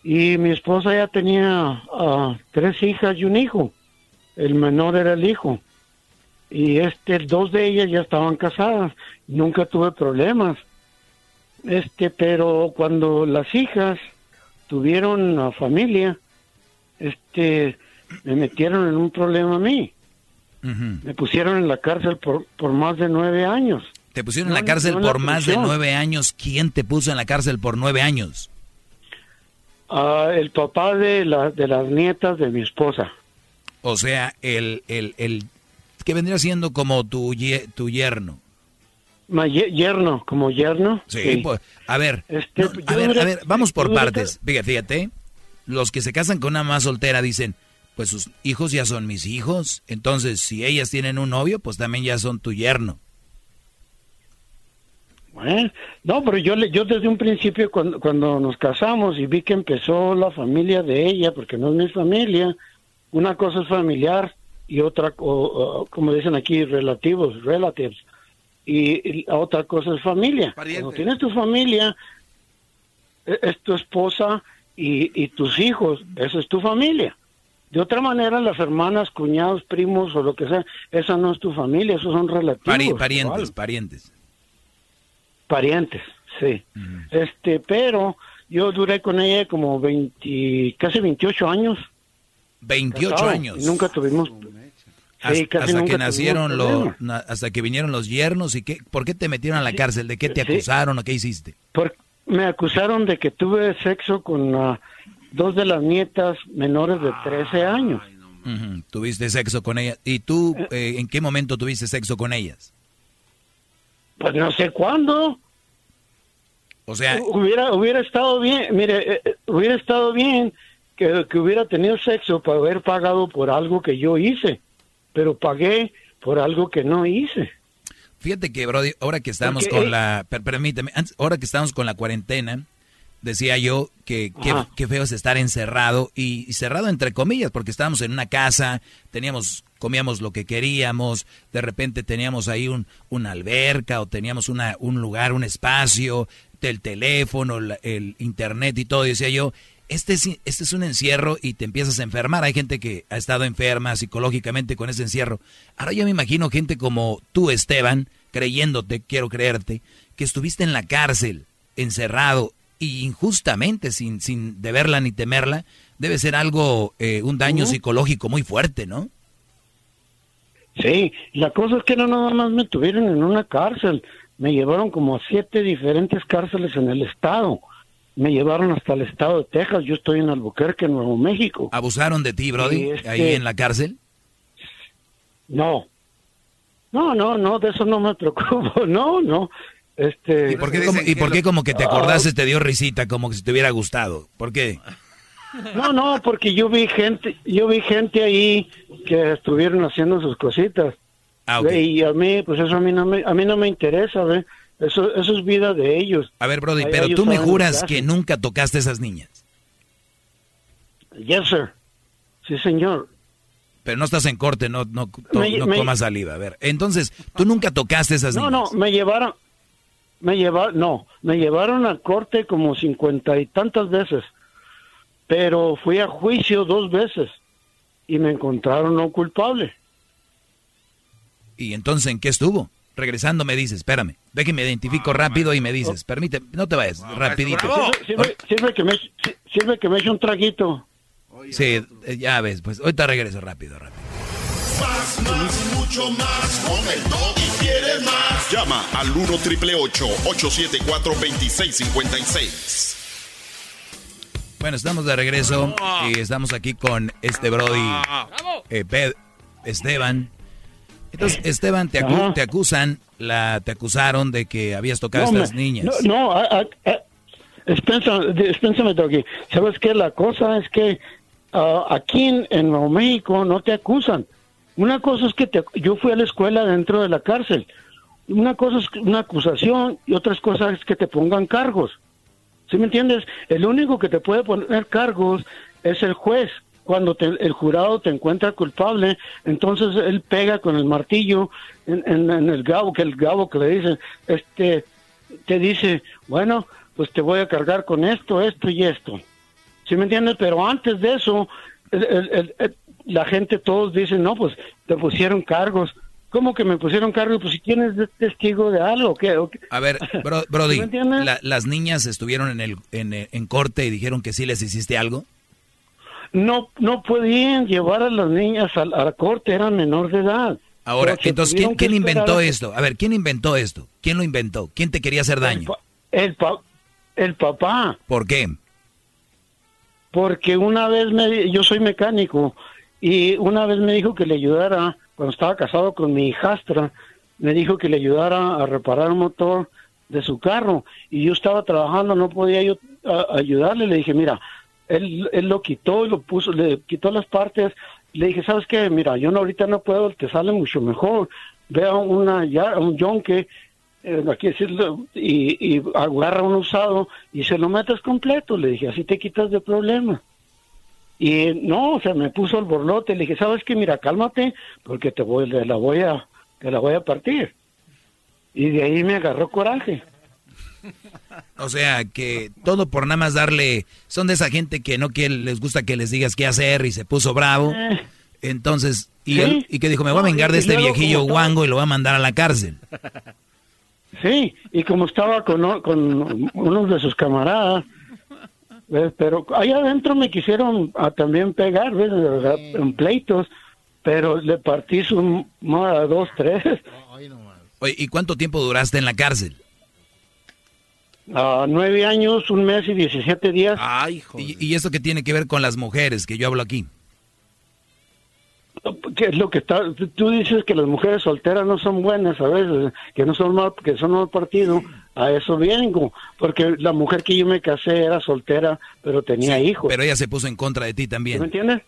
y mi esposa ya tenía ah, tres hijas y un hijo. El menor era el hijo. Y este, dos de ellas ya estaban casadas. Nunca tuve problemas. Este, pero cuando las hijas tuvieron familia, este, me metieron en un problema a mí. Me pusieron en la cárcel por, por más de nueve años. Te pusieron en la No, cárcel no en la por más de nueve años. ¿Quién te puso en la cárcel por nueve años? Ah, el papá de, la, de las nietas de mi esposa. O sea, el, el, el que vendría siendo como tu, tu yerno. Ma- ye- yerno, como yerno. Sí, pues, a ver, Este, no, a ver, a ver, vamos por partes. Fíjate, fíjate, los que se casan con una más soltera dicen, pues sus hijos ya son mis hijos, entonces si ellas tienen un novio, pues también ya son tu yerno. Bueno, no, pero yo, le- yo desde un principio cuando, cuando nos casamos y vi que empezó la familia de ella, porque no es mi familia, una cosa es familiar y otra, o- o, como dicen aquí, relativos, relatives, y, otra cosa es familia. Cuando tienes tu familia, e- es tu esposa y, y tus hijos, eso es tu familia. De otra manera, las hermanas, cuñados, primos o lo que sea, esa no es tu familia, esos son relativos. Pari- parientes, parientes. Parientes, sí. Este, pero yo duré con ella como 20, casi 28 años. 28 casado, años. y nunca tuvimos. Hasta, sí, casi hasta nunca que nacieron los, na- hasta que vinieron los yernos y qué, ¿por qué te metieron a la cárcel? ¿De qué te sí. acusaron o qué hiciste? Por- me acusaron de que tuve sexo con ah, dos de las nietas menores de 13 años. Tuviste sexo con ellas. ¿Y tú eh, en qué momento tuviste sexo con ellas? Pues no sé cuándo. O sea, Hubiera, hubiera estado bien, mire, eh, eh, hubiera estado bien que, que hubiera tenido sexo para haber pagado por algo que yo hice, pero pagué por algo que no hice. Fíjate que, Brody, ahora que estamos Porque, con eh, la... per- permíteme, antes- ahora que estamos con la cuarentena, decía yo que qué feo es estar encerrado y, y cerrado entre comillas, porque estábamos en una casa, teníamos, comíamos lo que queríamos, de repente teníamos ahí un, una alberca o teníamos una, un lugar, un espacio, el teléfono, la- el internet y todo, y decía yo, este es, este es un encierro y te empiezas a enfermar. Hay gente que ha estado enferma psicológicamente con ese encierro. Ahora yo me imagino gente como tú, Esteban, creyéndote, quiero creerte, que estuviste en la cárcel, encerrado, y injustamente, sin, sin deberla ni temerla, debe ser algo, eh, un daño psicológico muy fuerte, ¿no? Sí, la cosa es que no nada más me tuvieron en una cárcel, me llevaron como a siete diferentes cárceles en el estado. Me llevaron hasta el estado de Texas, yo estoy en Albuquerque, Nuevo México. ¿Abusaron de ti, Brody, este- ahí en la cárcel? No. No, no, no, de eso no me preocupo. (laughs) No, no. Este ¿Y por qué, como, y por qué como que te Ah, acordaste, te dio risita, como que si te hubiera gustado? ¿Por qué? No, no, porque yo vi gente, yo vi gente ahí que estuvieron haciendo sus cositas. Ah. Y a mí, pues eso a mí no me, a mí no me interesa, ¿ve? Eso, eso es vida de ellos. A ver, Brody, Ahí pero tú me juras que nunca tocaste a esas niñas. Yes, sir. Sí, señor. Pero no estás en corte, no, no, to- Me- no me- comas saliva. A ver, entonces, tú nunca tocaste a esas No, niñas. no, me llevaron, me llevaron, no, me llevaron al corte como cincuenta y tantas veces, pero fui a juicio dos veces y me encontraron no culpable. ¿Y entonces en qué estuvo? Regresando me dices, espérame, ve que me identifico rápido y me dices, permíteme, no te vayas, rapidito. Sirve, sirve que me, sirve que me eche un traguito. Sí, eh, ya ves, pues ahorita regreso rápido, rápido. Más, más, mucho más. Con el y quieres más. Llama al 1 triple 874 2656. Bueno, estamos de regreso y estamos aquí con este Brody, eh, Esteban. Entonces, Esteban, te, te, acusan, la, te acusaron de que habías tocado a estas niñas. No, no, aquí. ¿Sabes qué? La cosa es que ah, aquí en, en México no te acusan una cosa es que yo fui a la escuela dentro de la cárcel. Una cosa es una acusación y otras cosas es que te pongan cargos. ¿Sí me entiendes? El único que te puede poner cargos es el juez. Cuando el jurado te encuentra culpable, entonces él pega con el martillo en, el gabo, que el gabo que le dice, este, te dice, bueno, pues te voy a cargar con esto, esto y esto. ¿Sí me entiendes? Pero antes de eso, el, la gente, todos dicen, no, pues te pusieron cargos. ¿Cómo que me pusieron cargos? Pues si tienes testigo de algo. ¿qué? A ver, (laughs) Brody, ¿las niñas estuvieron en, el, en, corte y dijeron que sí les hiciste algo? No, no podían llevar a las niñas a, la corte, eran menor de edad. Ahora, entonces, ¿quién, ¿quién inventó esto? A ver, ¿quién inventó esto? ¿Quién lo inventó? ¿Quién te quería hacer daño? El, el papá. ¿Por qué? Porque una vez me, yo soy mecánico y una vez me dijo que le ayudara, cuando estaba casado con mi hijastra, me dijo que le ayudara a reparar el motor de su carro. Y yo estaba trabajando, no podía yo ayudarle. Le dije, mira, él, él lo quitó y lo puso, le quitó las partes. Le dije, ¿sabes qué? Mira, yo no, ahorita no puedo, te sale mucho mejor. Ve a una, ya, un yonque, eh, aquí decirlo, y, y agarra un usado y se lo metes completo. Le dije, así te quitas de problema. Y no, o sea, me puso el borlote, le dije, ¿sabes qué? Mira, cálmate, porque te voy, la voy a, te la voy a partir. Y de ahí me agarró coraje. (laughs) O sea, que todo por nada más darle, son de esa gente que no quiere, les gusta que les digas qué hacer y se puso bravo. Eh. Entonces, y, y que dijo, me voy a vengar de este viejillo guango y lo voy a mandar a la cárcel. (laughs) Sí, y como estaba con, con unos de sus camaradas, pero ahí adentro me quisieron a, también pegar, ¿ves? En pleitos, pero le partí su a dos, tres. Oye, ¿y cuánto tiempo duraste en la cárcel? Uh, nueve años, un mes y diecisiete días. Ay, ¿Y, ¿Y eso qué tiene que ver con las mujeres que yo hablo aquí? ¿Qué es lo que está? Tú dices que las mujeres solteras no son buenas a veces, que no son mal, que son mal partido. A eso vengo, porque la mujer que yo me casé era soltera, pero tenía hijos. Pero ella se puso en contra de ti también. ¿Me entiendes?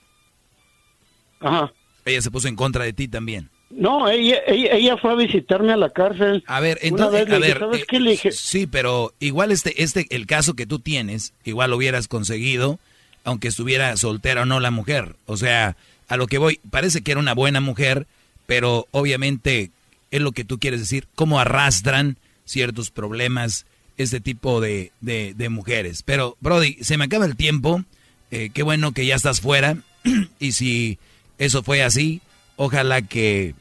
Ajá. Ella se puso en contra de ti también. No, ella, ella, fue a visitarme a la cárcel. A ver, entonces, a ver, ¿sabes qué le dije? Sí, pero igual este, este, el caso que tú tienes, igual lo hubieras conseguido, aunque estuviera soltera o no la mujer. O sea, a lo que voy, parece que era una buena mujer, pero obviamente es lo que tú quieres decir, cómo arrastran ciertos problemas este tipo de, de, mujeres. Pero, Brody, se me acaba el tiempo. Eh, qué bueno que ya estás fuera. (clears throat) y si eso fue así, ojalá que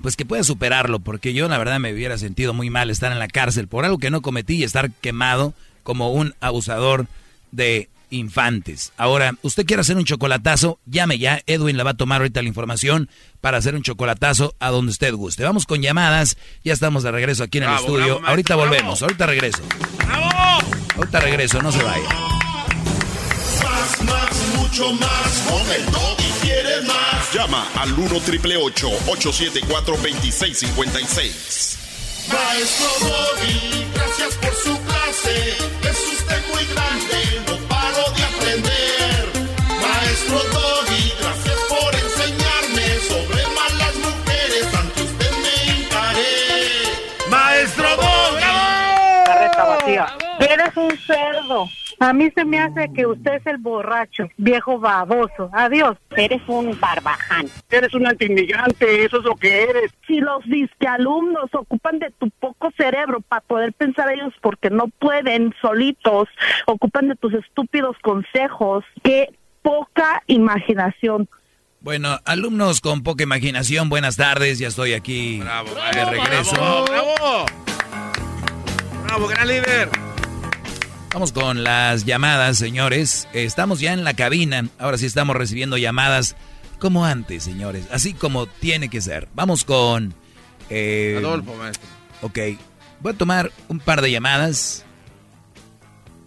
pues que puedas superarlo, porque yo la verdad me hubiera sentido muy mal estar en la cárcel por algo que no cometí y estar quemado como un abusador de infantes. Ahora, usted quiere hacer un chocolatazo, llame ya. Edwin le va a tomar ahorita la información para hacer un chocolatazo a donde usted guste. Vamos con llamadas. Ya estamos de regreso aquí en el estudio. ahorita volvemos, ahorita regreso. ¡Bravo! Ahorita regreso, no se vaya. Más, más, mucho más. Con el y quieres más. Llama al 1 triple 874 2656. Maestro Doggy, gracias por su clase. Es usted muy grande, Eres un cerdo. A mí se me hace que usted es el borracho, viejo baboso. Adiós. Eres un barbaján. Eres un antimigrante, eso es lo que eres. Si los alumnos ocupan de tu poco cerebro para poder pensar ellos porque no pueden solitos, ocupan de tus estúpidos consejos, qué poca imaginación. Bueno, alumnos con poca imaginación, buenas tardes, ya estoy aquí bravo, de regreso. Bravo, bravo, bravo, gran líder. Vamos con las llamadas, señores. Estamos ya en la cabina. Ahora sí estamos recibiendo llamadas como antes, señores. Así como tiene que ser. Vamos con... Eh, Adolfo, maestro. Ok. Voy a tomar un par de llamadas.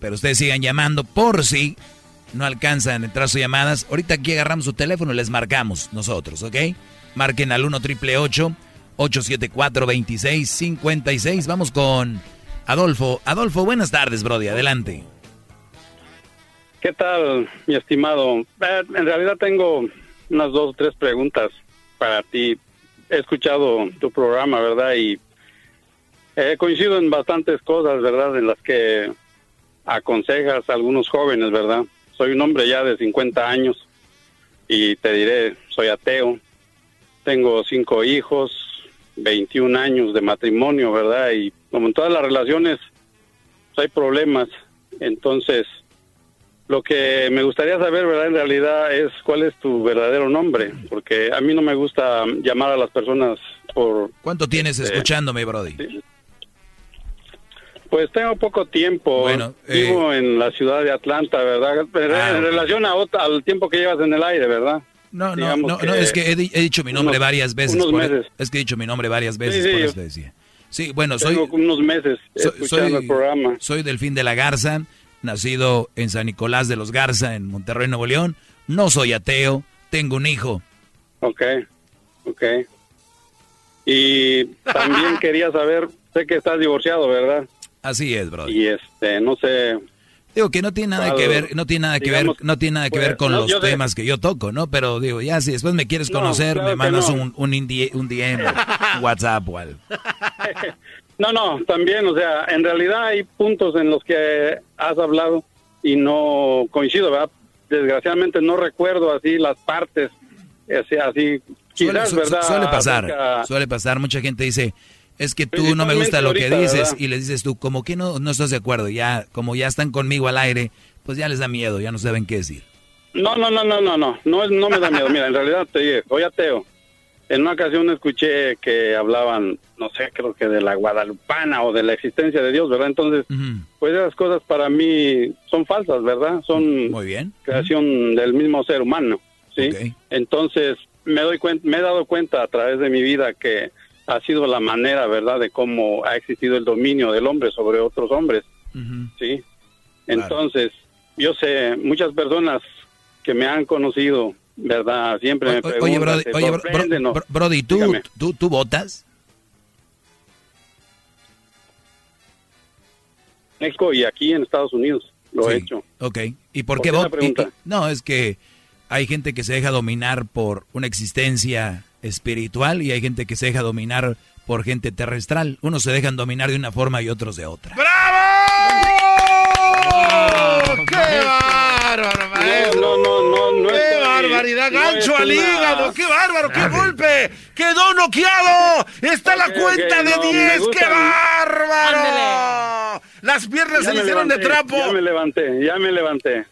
Pero ustedes sigan llamando por si no alcanzan a entrar sus llamadas. Ahorita aquí agarramos su teléfono y les marcamos nosotros, ¿ok? Marquen al 1 triple 874 2656. Vamos con Adolfo. Adolfo, buenas tardes, Brody. Adelante. ¿Qué tal, mi estimado? Eh, en realidad tengo unas dos o tres preguntas para ti. He escuchado tu programa, ¿verdad? Y he coincido en bastantes cosas, ¿verdad? En las que aconsejas a algunos jóvenes, ¿verdad? Soy un hombre ya de 50 años y te diré, soy ateo. Tengo cinco hijos, 21 años de matrimonio, ¿verdad? Y como en todas las relaciones, pues, hay problemas. Entonces, lo que me gustaría saber, ¿verdad? En realidad es cuál es tu verdadero nombre, porque a mí no me gusta llamar a las personas por... ¿Cuánto tienes este, escuchándome, Brody? Pues tengo poco tiempo. Bueno, Vivo en la ciudad de Atlanta, ¿verdad? En, Ah, en relación a al tiempo que llevas en el aire, ¿verdad? No, no, no, no, es que he, di- he dicho mi nombre unos- varias veces. unos por- meses. es que he dicho mi nombre varias veces, Sí, sí, por eso te decía. Sí, bueno, soy, Tengo unos meses escuchando soy- el programa. soy Delfín de la Garza, nacido en San Nicolás de los Garza, en Monterrey, Nuevo León. No soy ateo, tengo un hijo. Ok, ok. Y también (laughs) quería saber, sé que estás divorciado, ¿verdad? Así es, brother. Y este, no sé, Digo que no tiene nada que ver, no tiene nada que digamos, ver, no tiene nada que pues, ver con no, los temas que yo toco, ¿no? Pero digo, ya si después me quieres No, conocer, claro me mandas no. un, un, indie- un DM, un (laughs) WhatsApp o algo. (laughs) No, no, también, o sea, en realidad hay puntos en los que has hablado y no coincido, ¿verdad? Desgraciadamente no recuerdo así las partes, así, así Suele, quizás, su- ¿verdad? suele pasar, acerca- suele pasar. Mucha gente dice, es que tú no me gusta lo que dices y les dices tú, como que no, no estás de acuerdo. Ya, como ya están conmigo al aire, pues ya les da miedo, ya no saben qué decir. No, no, no, no, no, no, no, no me da miedo. Mira, en realidad te dije, soy ateo. En una ocasión escuché que hablaban, no sé, creo que de la guadalupana o de la existencia de Dios, ¿verdad? Entonces, pues esas cosas para mí son falsas, ¿verdad? Son Muy bien. creación del mismo ser humano, ¿sí? Entonces, me doy cuenta, me he dado cuenta a través de mi vida que ha sido la manera, ¿verdad?, de cómo ha existido el dominio del hombre sobre otros hombres, ¿sí? Entonces, yo sé, muchas personas que me han conocido, ¿verdad? Siempre me preguntan, Oye, Brody, ¿se oye, bro- sorprenden o- bro- Brody, ¿tú, Dígame. tú, ¿tú votas? Y aquí en Estados Unidos lo he hecho. Ok. ¿Y por ¿Por qué qué votas? No, es que hay gente que se deja dominar por una existencia espiritual y hay gente que se deja dominar por gente terrestral. Unos se dejan dominar de una forma y otros de otra. ¡Qué bárbaro, maestro! No, no, no, no ¡Qué estoy- barbaridad! ¡Gancho al hígado! ¡Qué bárbaro! ¡Qué golpe! ¡Quedó noqueado! ¡Está la cuenta de no, me 10! ¡Qué bárbaro! Las piernas Ya se le hicieron de trapo. Ya me levanté, ya me levanté.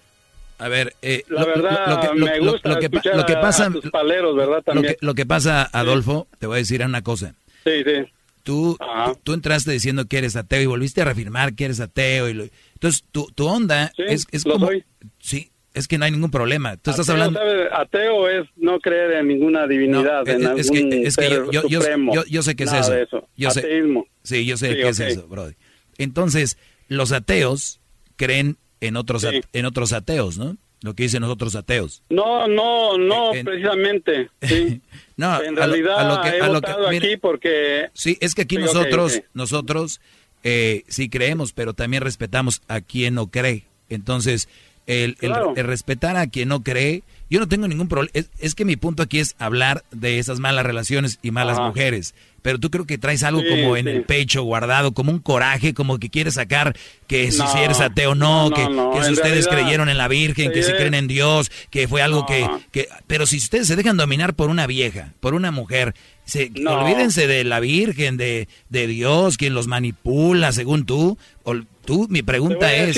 A ver, eh, La verdad, me gusta lo que, pa- escuchar lo que a- pasa, a tus paleros, ¿verdad? lo También. que, lo que pasa, Adolfo, te voy a decir una cosa. Sí, sí. Tú, tú, tú entraste diciendo que eres ateo y volviste a reafirmar que eres ateo. Y lo- entonces, tu, tu onda Sí, es, es lo como... soy. Sí, es que no hay ningún problema. Tú estás Ateo, hablando... ¿sabe? Ateo es no creer en ninguna divinidad, No, en es- algún es que, es que ser yo, yo, supremo. yo- yo sé que es eso. eso. Yo sé, Ateísmo. sí, yo sé Sí, que es ok. eso, Brody. Entonces, los ateos creen en otros, en otros ateos, ¿no? Lo que dicen los otros ateos. No, no, no, En- precisamente. Sí. (laughs) No, en a lo- realidad a lo que- he a lo que- votado mira, aquí porque... Sí, es que aquí Sí, nosotros, nosotros eh, sí creemos, pero también respetamos a quien no cree. Entonces, el, el respetar a quien no cree, yo no tengo ningún problema. Es, es que mi punto aquí es hablar de esas malas relaciones y malas Ajá. mujeres. Pero tú creo que traes algo Sí, como en sí. el pecho guardado, como un coraje, como que quieres sacar que si, No, si eres ateo no, no, que, no, que si ustedes realidad, creyeron en la Virgen, que si creen en Dios, que fue algo que, que... Pero si ustedes se dejan dominar por una vieja, por una mujer, se, No. olvídense de la Virgen, de, de Dios, quien los manipula, según tú. Ol- tú mi pregunta es,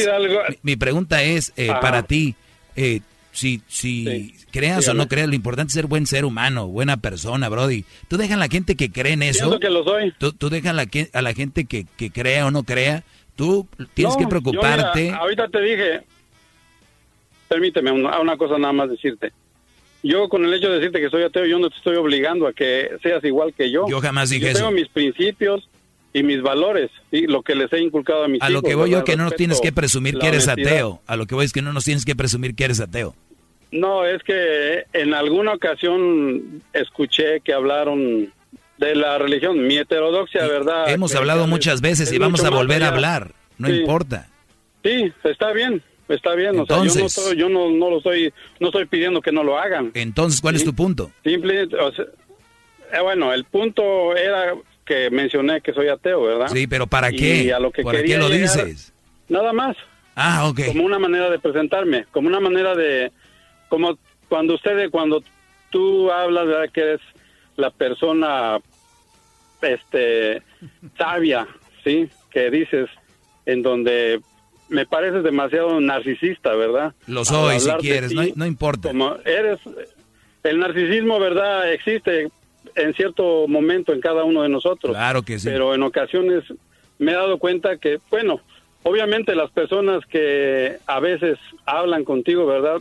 mi, mi pregunta es eh, para ti, eh, si, si creas o no creas, lo importante es ser buen ser humano, buena persona, Brody. Tú dejas a la gente que cree en eso. Que lo soy. Tú, tú dejas a la, que- a la gente que, que crea o no crea, Tú tienes que No, yo, preocuparte. mira, ahorita te dije, permíteme una, una cosa nada más decirte. Yo con el hecho de decirte que soy ateo, yo no te estoy obligando a que seas igual que yo. Yo jamás dije yo eso. tengo mis principios y mis valores, ¿sí? lo que les he inculcado a mis A lo hijos, que voy yo que no nos tienes que presumir que eres honestidad. ateo. A lo que voy es que no nos tienes que presumir que eres ateo. No, es que en alguna ocasión escuché que hablaron de la religión, mi heterodoxia, ¿verdad? Hemos hablado es- muchas veces es y vamos a volver a hablar. No Sí. importa. Sí, está bien, está bien. o sea, yo no, Entonces- estoy- yo no, no lo estoy, no estoy pidiendo que no lo hagan. Entonces, ¿cuál es Sí. tu punto? Simple, o sea, eh, bueno, el punto era que mencioné que soy ateo, ¿verdad? Sí, pero ¿para Y qué? a lo que ¿Para qué lo llegar- dices? Nada más. Ah, ok. Como una manera de presentarme, como una manera de, como cuando ustedes, cuando tú hablas, ¿verdad? Que eres la persona, este, sabia, ¿sí? Que dices, en donde me pareces demasiado narcisista, ¿verdad? Lo soy si quieres, ti, no, no importa. como eres el narcisismo verdad existe en cierto momento en cada uno de nosotros Claro que sí. pero en ocasiones me he dado cuenta que bueno obviamente las personas que a veces hablan contigo verdad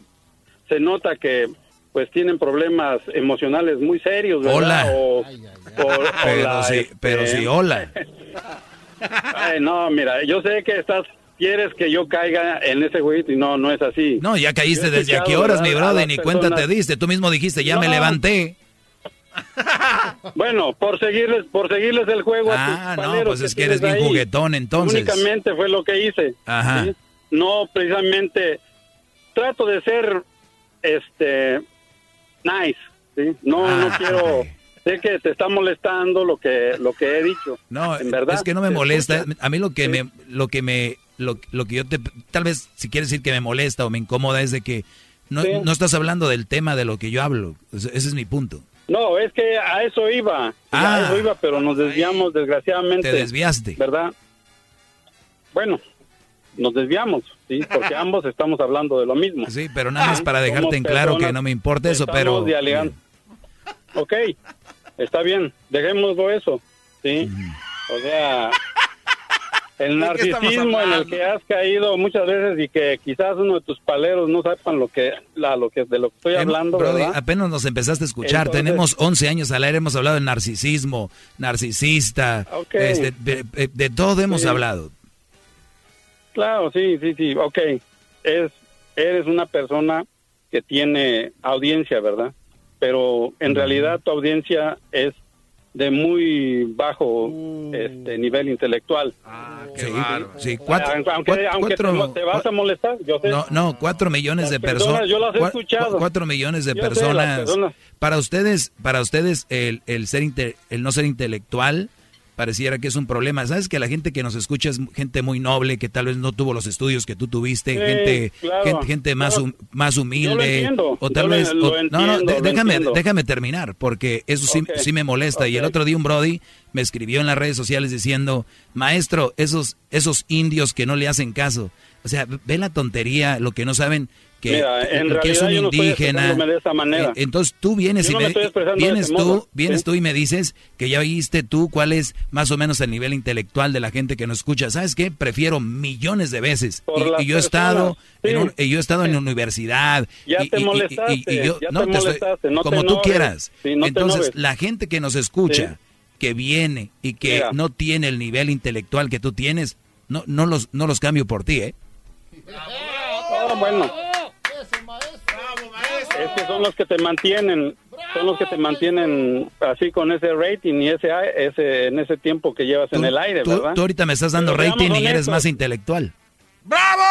se nota que pues tienen problemas emocionales muy serios verdad Hola. o, o- o Pero la, sí, este, pero sí, hola. (laughs) ay, no mira yo sé que estás quieres que yo caiga en ese jueguito y no no es así No, ya caíste desde a qué horas, mi brother, ni cuenta te diste. Tú mismo dijiste, ya me levanté. (laughs) Bueno, por seguirles, por seguirles el juego a Ah, tus no, pues es que eres bien ahí. juguetón, entonces. Únicamente fue lo que hice. Ajá. ¿sí? No precisamente trato de ser este nice, ¿sí? No Ah, no quiero sé que te está molestando lo que lo que he dicho. No, en verdad. es que no me molesta. escucha. A mí lo que me, lo que me, lo, lo que yo te, tal vez si quieres decir que me molesta o me incomoda es de que no, Sí. no estás hablando del tema de lo que yo hablo. Ese es mi punto. No, es que a eso iba. Ah. a eso iba, pero nos desviamos desgraciadamente. Te desviaste. ¿Verdad? Bueno, nos desviamos, sí, porque (laughs) ambos estamos hablando de lo mismo. Sí, pero nada más para Somos dejarte en claro que no me importa eso, pero dialogando. Ok, está bien, dejémoslo eso, ¿sí? O sea, el ¿De qué estamos narcisismo en el que has caído muchas veces y que quizás uno de tus paleros no sepan lo que, la, lo que de lo que estoy hablando, Brody, ¿verdad? apenas nos empezaste a escuchar. Entonces- Tenemos 11 años al aire, hemos hablado de narcisismo, narcisista, este, de, de- de todo hemos Sí. hablado. Claro, sí, sí, sí, ok. Es, eres una persona que tiene audiencia, ¿verdad? Pero en realidad tu audiencia es de muy bajo este nivel intelectual. Sí, sí, cuatro, aunque aunque, cuatro- aunque te, cuatro- te vas a molestar, yo sé. No, no, cuatro millones de personas. personas, yo las he escuchado. cua- Cuatro millones de personas. personas. Para ustedes, para ustedes el, el ser inte- el no ser intelectual pareciera que es un problema. Sabes que la gente que nos escucha es gente muy noble, que tal vez no tuvo los estudios que tú tuviste, Sí, gente, claro. gente, gente más, Claro. hum- más humilde. Yo lo entiendo, O tal yo vez. lo o- no, no, entiendo, de- lo déjame, entiendo. déjame terminar, porque eso sí, sí me molesta. Y el otro día un Brody me escribió en las redes sociales diciendo, maestro, esos, esos indios que no le hacen caso. O sea, ve la tontería, lo que no saben que, Mira, en que es realidad un yo no estoy indígena. expresándome de esa manera. Eh, Entonces tú vienes Yo y me vienes tú, modo, vienes ¿sí? tú y me dices que ya viste tú cuál es más o menos el nivel intelectual de la gente que nos escucha. ¿Sabes qué? Prefiero millones de veces. Y, yo he estado personas, en sí. un- y yo he estado en universidad. Ya y, te molestaste, yo- ya no, te estoy- no te como tú quieras. Entonces, la gente que nos escucha, que viene y que Mira. no tiene el nivel intelectual que tú tienes, no, no los, no los cambio por ti, ¿eh? Ah, bueno. Es que son los que te mantienen, son los que te mantienen así con ese rating y ese, ese en ese tiempo que llevas en el aire, Tú, ¿verdad? tú ahorita me estás dando rating y eres más intelectual. ¡Bravo!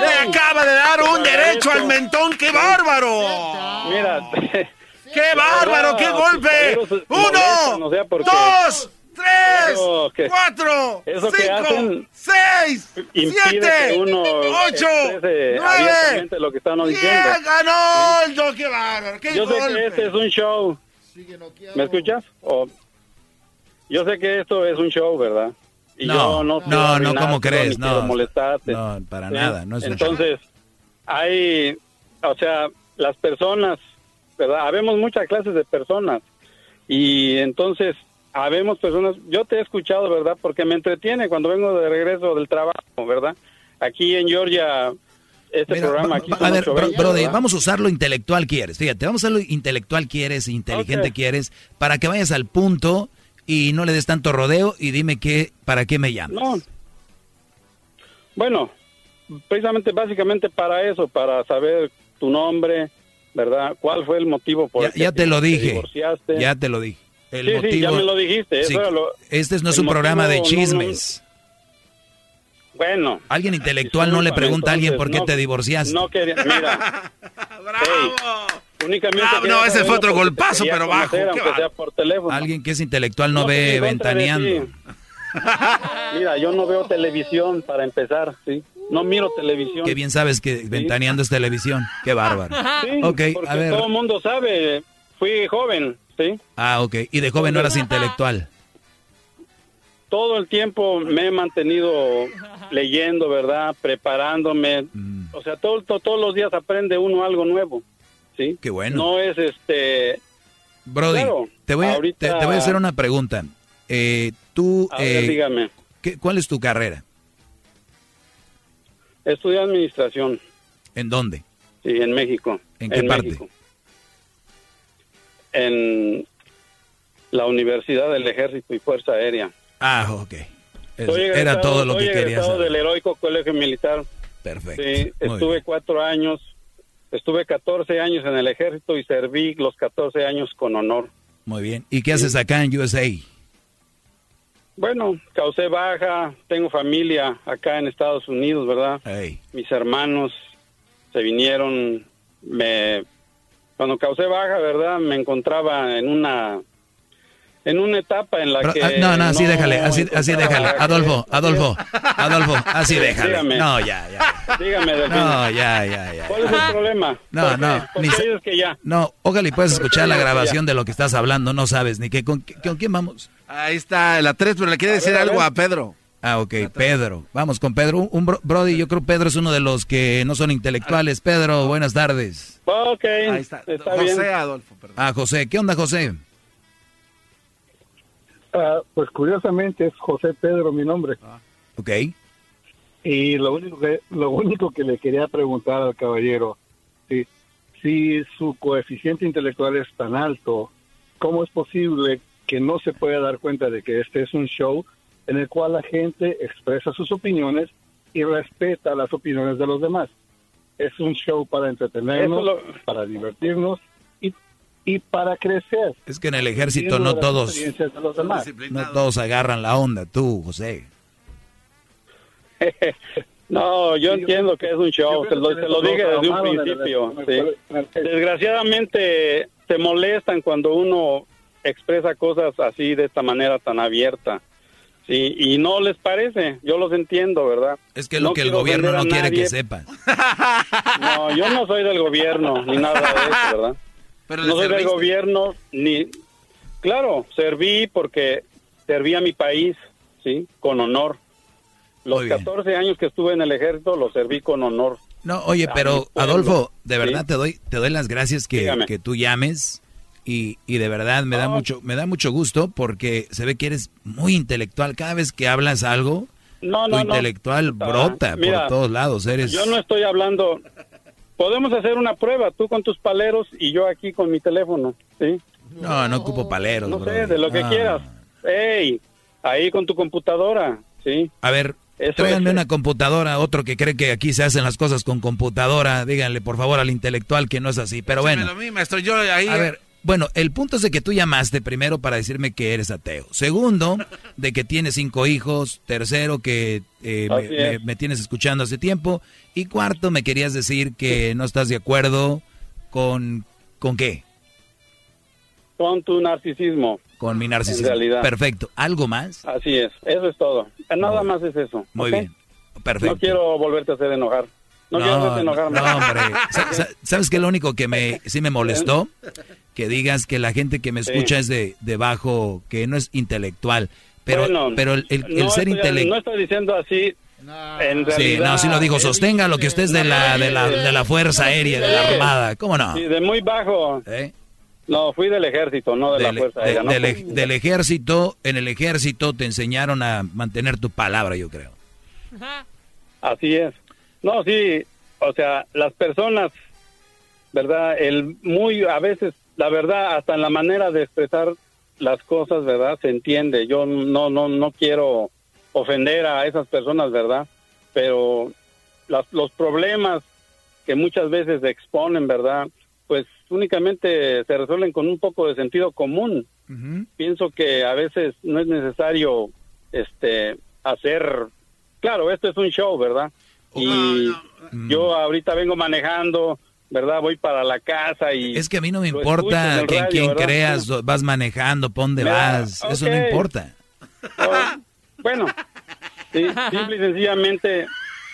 Le acaba de dar un derecho al mentón, qué bárbaro. Mira, ¡Qué bárbaro! ¡Qué golpe! ¡Uno! ¡Dos! ¡Tres! eso que- ¡Cuatro! eso que ¡Cinco! hacen ¡Seis! ¡Siete! que uno ¡Ocho! ¡Nueve! abiertamente lo que están diciendo. ¡Ganó! el ¡Qué bárbaro! ¡Qué Yo sé golpe! que este es un show. ¿Me escuchas? O- yo sé que esto es un show, ¿verdad? Y No, yo no, no, no, arruinártelo, ¿cómo ni crees? No. molestarte. No, para ¿sí? nada, no es un Entonces, hay, o sea, las personas, ¿verdad? Habemos muchas clases de personas y entonces habemos personas, yo te he escuchado, ¿verdad? Porque me entretiene cuando vengo de regreso del trabajo, ¿verdad? Aquí en Georgia, este programa aquí... A ver, Brody, vamos a usar lo intelectual quieres, fíjate, vamos a usar lo intelectual quieres, inteligente quieres, para que vayas al punto y no le des tanto rodeo y dime qué, para qué me llamas. No. Bueno, precisamente, básicamente para eso, para saber tu nombre, ¿verdad? ¿Cuál fue el motivo por ya, el que ya te, lo dije, divorciaste? Ya te lo dije. El sí, motivo, sí, ya me lo dijiste. Sí, eso era lo- este no es un programa de no- chismes. Bueno. Alguien intelectual no le pregunta a alguien por qué no- te divorciaste. No quería, mira. (laughs) Ey, únicamente Bravo, quería no, ese fue otro golpazo, pero bajo, conocer, qué aunque va. sea por teléfono. Alguien que es intelectual no, No, ve ventaneando. Mira, yo no veo televisión para empezar, ¿sí? No miro televisión. Qué bien sabes que ventaneando es televisión. Qué bárbaro. Sí, ok, porque a ver. todo el mundo sabe. Fui joven, ¿sí? Ah, ok. Y de joven no eras intelectual. Todo el tiempo me he mantenido leyendo, ¿verdad? Preparándome. Mm. O sea, todo, to- todos los días aprende uno algo nuevo, ¿sí? Qué bueno. No es este... Brody, Claro, te, voy a, ahorita- te, te voy a hacer una pregunta. Eh, tú, A ver, eh, dígame. ¿qué- ¿cuál es tu carrera? Estudié administración, ¿En dónde? sí, en México. ¿En qué parte? México. En la Universidad del Ejército y Fuerza Aérea. Ah, ok. Era egresado- todo lo que querías egresado saber. del heroico colegio militar. Perfecto. Sí, estuve cuatro años, estuve 14 años en el ejército y serví los 14 años con honor. Muy bien. ¿Y qué haces acá en USA? Bueno, causé baja, tengo familia acá en Estados Unidos, ¿verdad? Mis hermanos se vinieron, me cuando causé baja, ¿verdad? Me encontraba en una en una etapa en la Pero, que ah, no, no, así déjale, así, así déjale. que- Adolfo, Adolfo, (laughs) Adolfo, así déjale. Dígame. No, ya, ya. Dígame. No, ya, ya, ya. ¿Cuál es el problema? No, no, ¿Por ni dices que ya? No, ojalá y puedas ¿Por qué escuchar la grabación de lo que estás hablando, no sabes ni qué, con, qué- con quién vamos. Ahí está, la 3, pero le quiere A decir ver, algo a Pedro. Ah, ok, Pedro. Vamos con Pedro. Un, un bro- Brody, yo creo que Pedro es uno de los que no son intelectuales. Pedro, buenas tardes. Ok, Ahí está. está José bien. Adolfo, perdón. Ah, José. ¿Qué onda, José? Ah, pues curiosamente es José Pedro mi nombre. Ok. Y lo único que lo único que le quería preguntar al caballero, si, si su coeficiente intelectual es tan alto, ¿cómo es posible que no se pueda dar cuenta de que este es un show en el cual la gente expresa sus opiniones y respeta las opiniones de los demás? Es un show para entretenernos, lo- para divertirnos y, y para crecer. Es que en el ejército no todos, experiencias de los demás. no todos agarran la onda. Tú, José. (laughs) No, yo entiendo que es un show, te lo, te dije desde un principio. sí. Desgraciadamente se molestan cuando uno expresa cosas así de esta manera tan abierta. Sí, y no les parece, yo los entiendo, ¿verdad? Es que es lo No que el gobierno no quiere que sepan. (laughs) No, yo no soy del gobierno ni nada de eso, ¿verdad? Pero no soy del gobierno ni... Claro, serví porque serví a mi país, ¿sí? Con honor. Los Muy bien. 14 años que estuve en el ejército los serví con honor. No, oye, pero Adolfo, de verdad ¿sí? te doy te doy las gracias que, que tú llames y, y de verdad me da No. mucho me da mucho gusto porque se ve que eres muy intelectual. Cada vez que hablas algo, No, tu no, no. intelectual Ah, brota mira, por todos lados. Eres Yo no estoy hablando... Podemos hacer una prueba, tú con tus paleros y yo aquí con mi teléfono, ¿sí? no, no ocupo paleros, No sé, de lo que Ah. quieras. Ey, ahí con tu computadora, ¿sí? A ver, Eso tráiganme es- una computadora, otro que cree que aquí se hacen las cosas con computadora, díganle por favor al intelectual que no es así. Pero bueno, a mí, maestro, yo ahí... A ver, bueno, el punto es de que tú llamaste primero para decirme que eres ateo. Segundo, de que tienes cinco hijos. Tercero, que eh, me, tienes escuchando hace tiempo. Y cuarto, me querías decir que no estás de acuerdo con... ¿Con qué? Con tu narcisismo. Con mi narcisismo. En realidad. Perfecto. ¿Algo más? Así es, eso es todo. Nada más es eso. Muy bien. Perfecto. No quiero volverte a hacer enojar. No, no, más. hombre. Sa- sa- ¿Sabes qué? Lo único que me sí me molestó, que digas que la gente que me Sí. escucha es de, de bajo, que no es intelectual. Pero, Bueno, pero el, el- el no ser intelectual... No estoy diciendo así. En realidad, Sí, no, sí lo dijo. Sostenga lo que usted es de la, de la, de la Fuerza Aérea, de la Armada. ¿Cómo no? Sí, de muy bajo. ¿Eh? No, fui del ejército, no de la Fuerza Aérea. del, del, ejército, en el ejército te enseñaron a mantener tu palabra, yo creo. Así es. No, sí, o sea, las personas, ¿verdad? El muy, a veces, la verdad, hasta en la manera de expresar las cosas, ¿verdad? Se entiende. Yo no, no, no quiero ofender a esas personas, ¿verdad? Pero los problemas que muchas veces exponen, ¿verdad? Pues únicamente se resuelven con un poco de sentido común. Pienso que a veces no es necesario este hacer claro, esto es un show, ¿verdad? Y yo ahorita vengo manejando, ¿verdad? Voy para la casa y... Es que a mí no me importa que en quién creas, vas manejando, pon dónde vas, eso no importa. Oh, bueno, sí, simple y sencillamente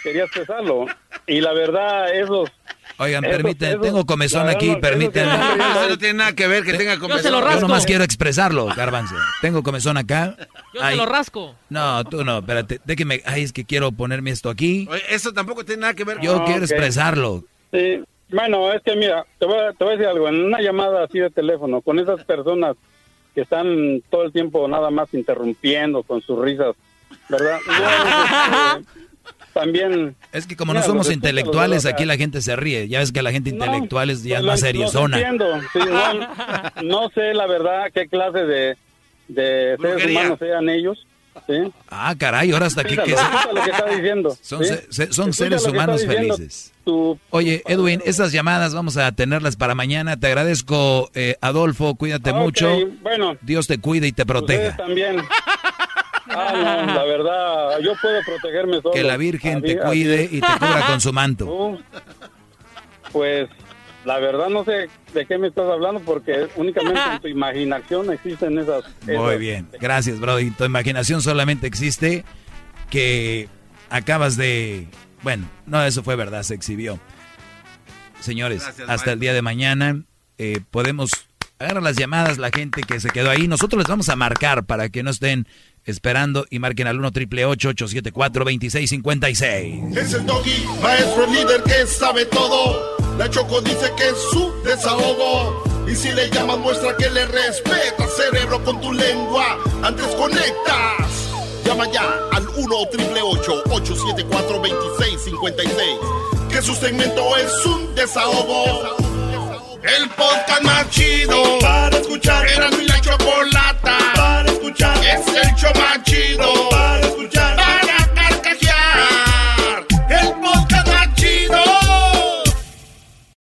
quería expresarlo. Y la verdad, esos Oigan, permítanme, tengo comezón aquí, permítanme. Eso no tiene nada que ver que tenga comezón. Yo, se lo rasco. Yo nomás quiero expresarlo, Garbanzo. Tengo comezón acá. Yo se lo rasco. No, tú no, espérate, déjeme, ay, es que quiero ponerme esto aquí. eso tampoco tiene nada que ver. Yo quiero expresarlo. Sí, bueno, es que mira, te voy, a, te voy a decir algo, en una llamada así de teléfono, con esas personas que están todo el tiempo nada más interrumpiendo con sus risas, ¿verdad? (laughs) también... Es que como no somos intelectuales, aquí la gente se ríe. Ya ves que la gente intelectual es ya más seriosona. (laughs) no, sé la verdad qué clase de, de seres humanos sean ellos. Ah, caray, ahora hasta aquí que, (laughs) son, seres humanos felices. Oye, Edwin, esas llamadas vamos a tenerlas para mañana. Te agradezco, eh, Adolfo, cuídate mucho. Bueno, Dios te cuide y te proteja. también. (laughs) Ah, la verdad, yo puedo protegerme solo. Que la Virgen te cuide y te cubra con su manto. (laughs) pues, la verdad no sé de qué me estás hablando porque únicamente en tu (laughs) imaginación existen esas... Muy bien, gracias, Brody. Tu imaginación solamente existe que acabas de... Bueno, no, eso fue verdad, se exhibió. Señores, hasta el día de mañana eh, podemos agarrar las llamadas, la gente que se quedó ahí. Nosotros les vamos a marcar para que no estén esperando y marquen al 1 triple 874 2656. Es el doggy, maestro líder que sabe todo. La Choco dice que es su desahogo. Y si le llamas, muestra que le respeta, cerebro, con tu lengua. Antes conectas. Llama ya al 1 triple 874 2656. Que su segmento es un desahogo. El podcast más chido para escuchar. Era mi la chocolate show más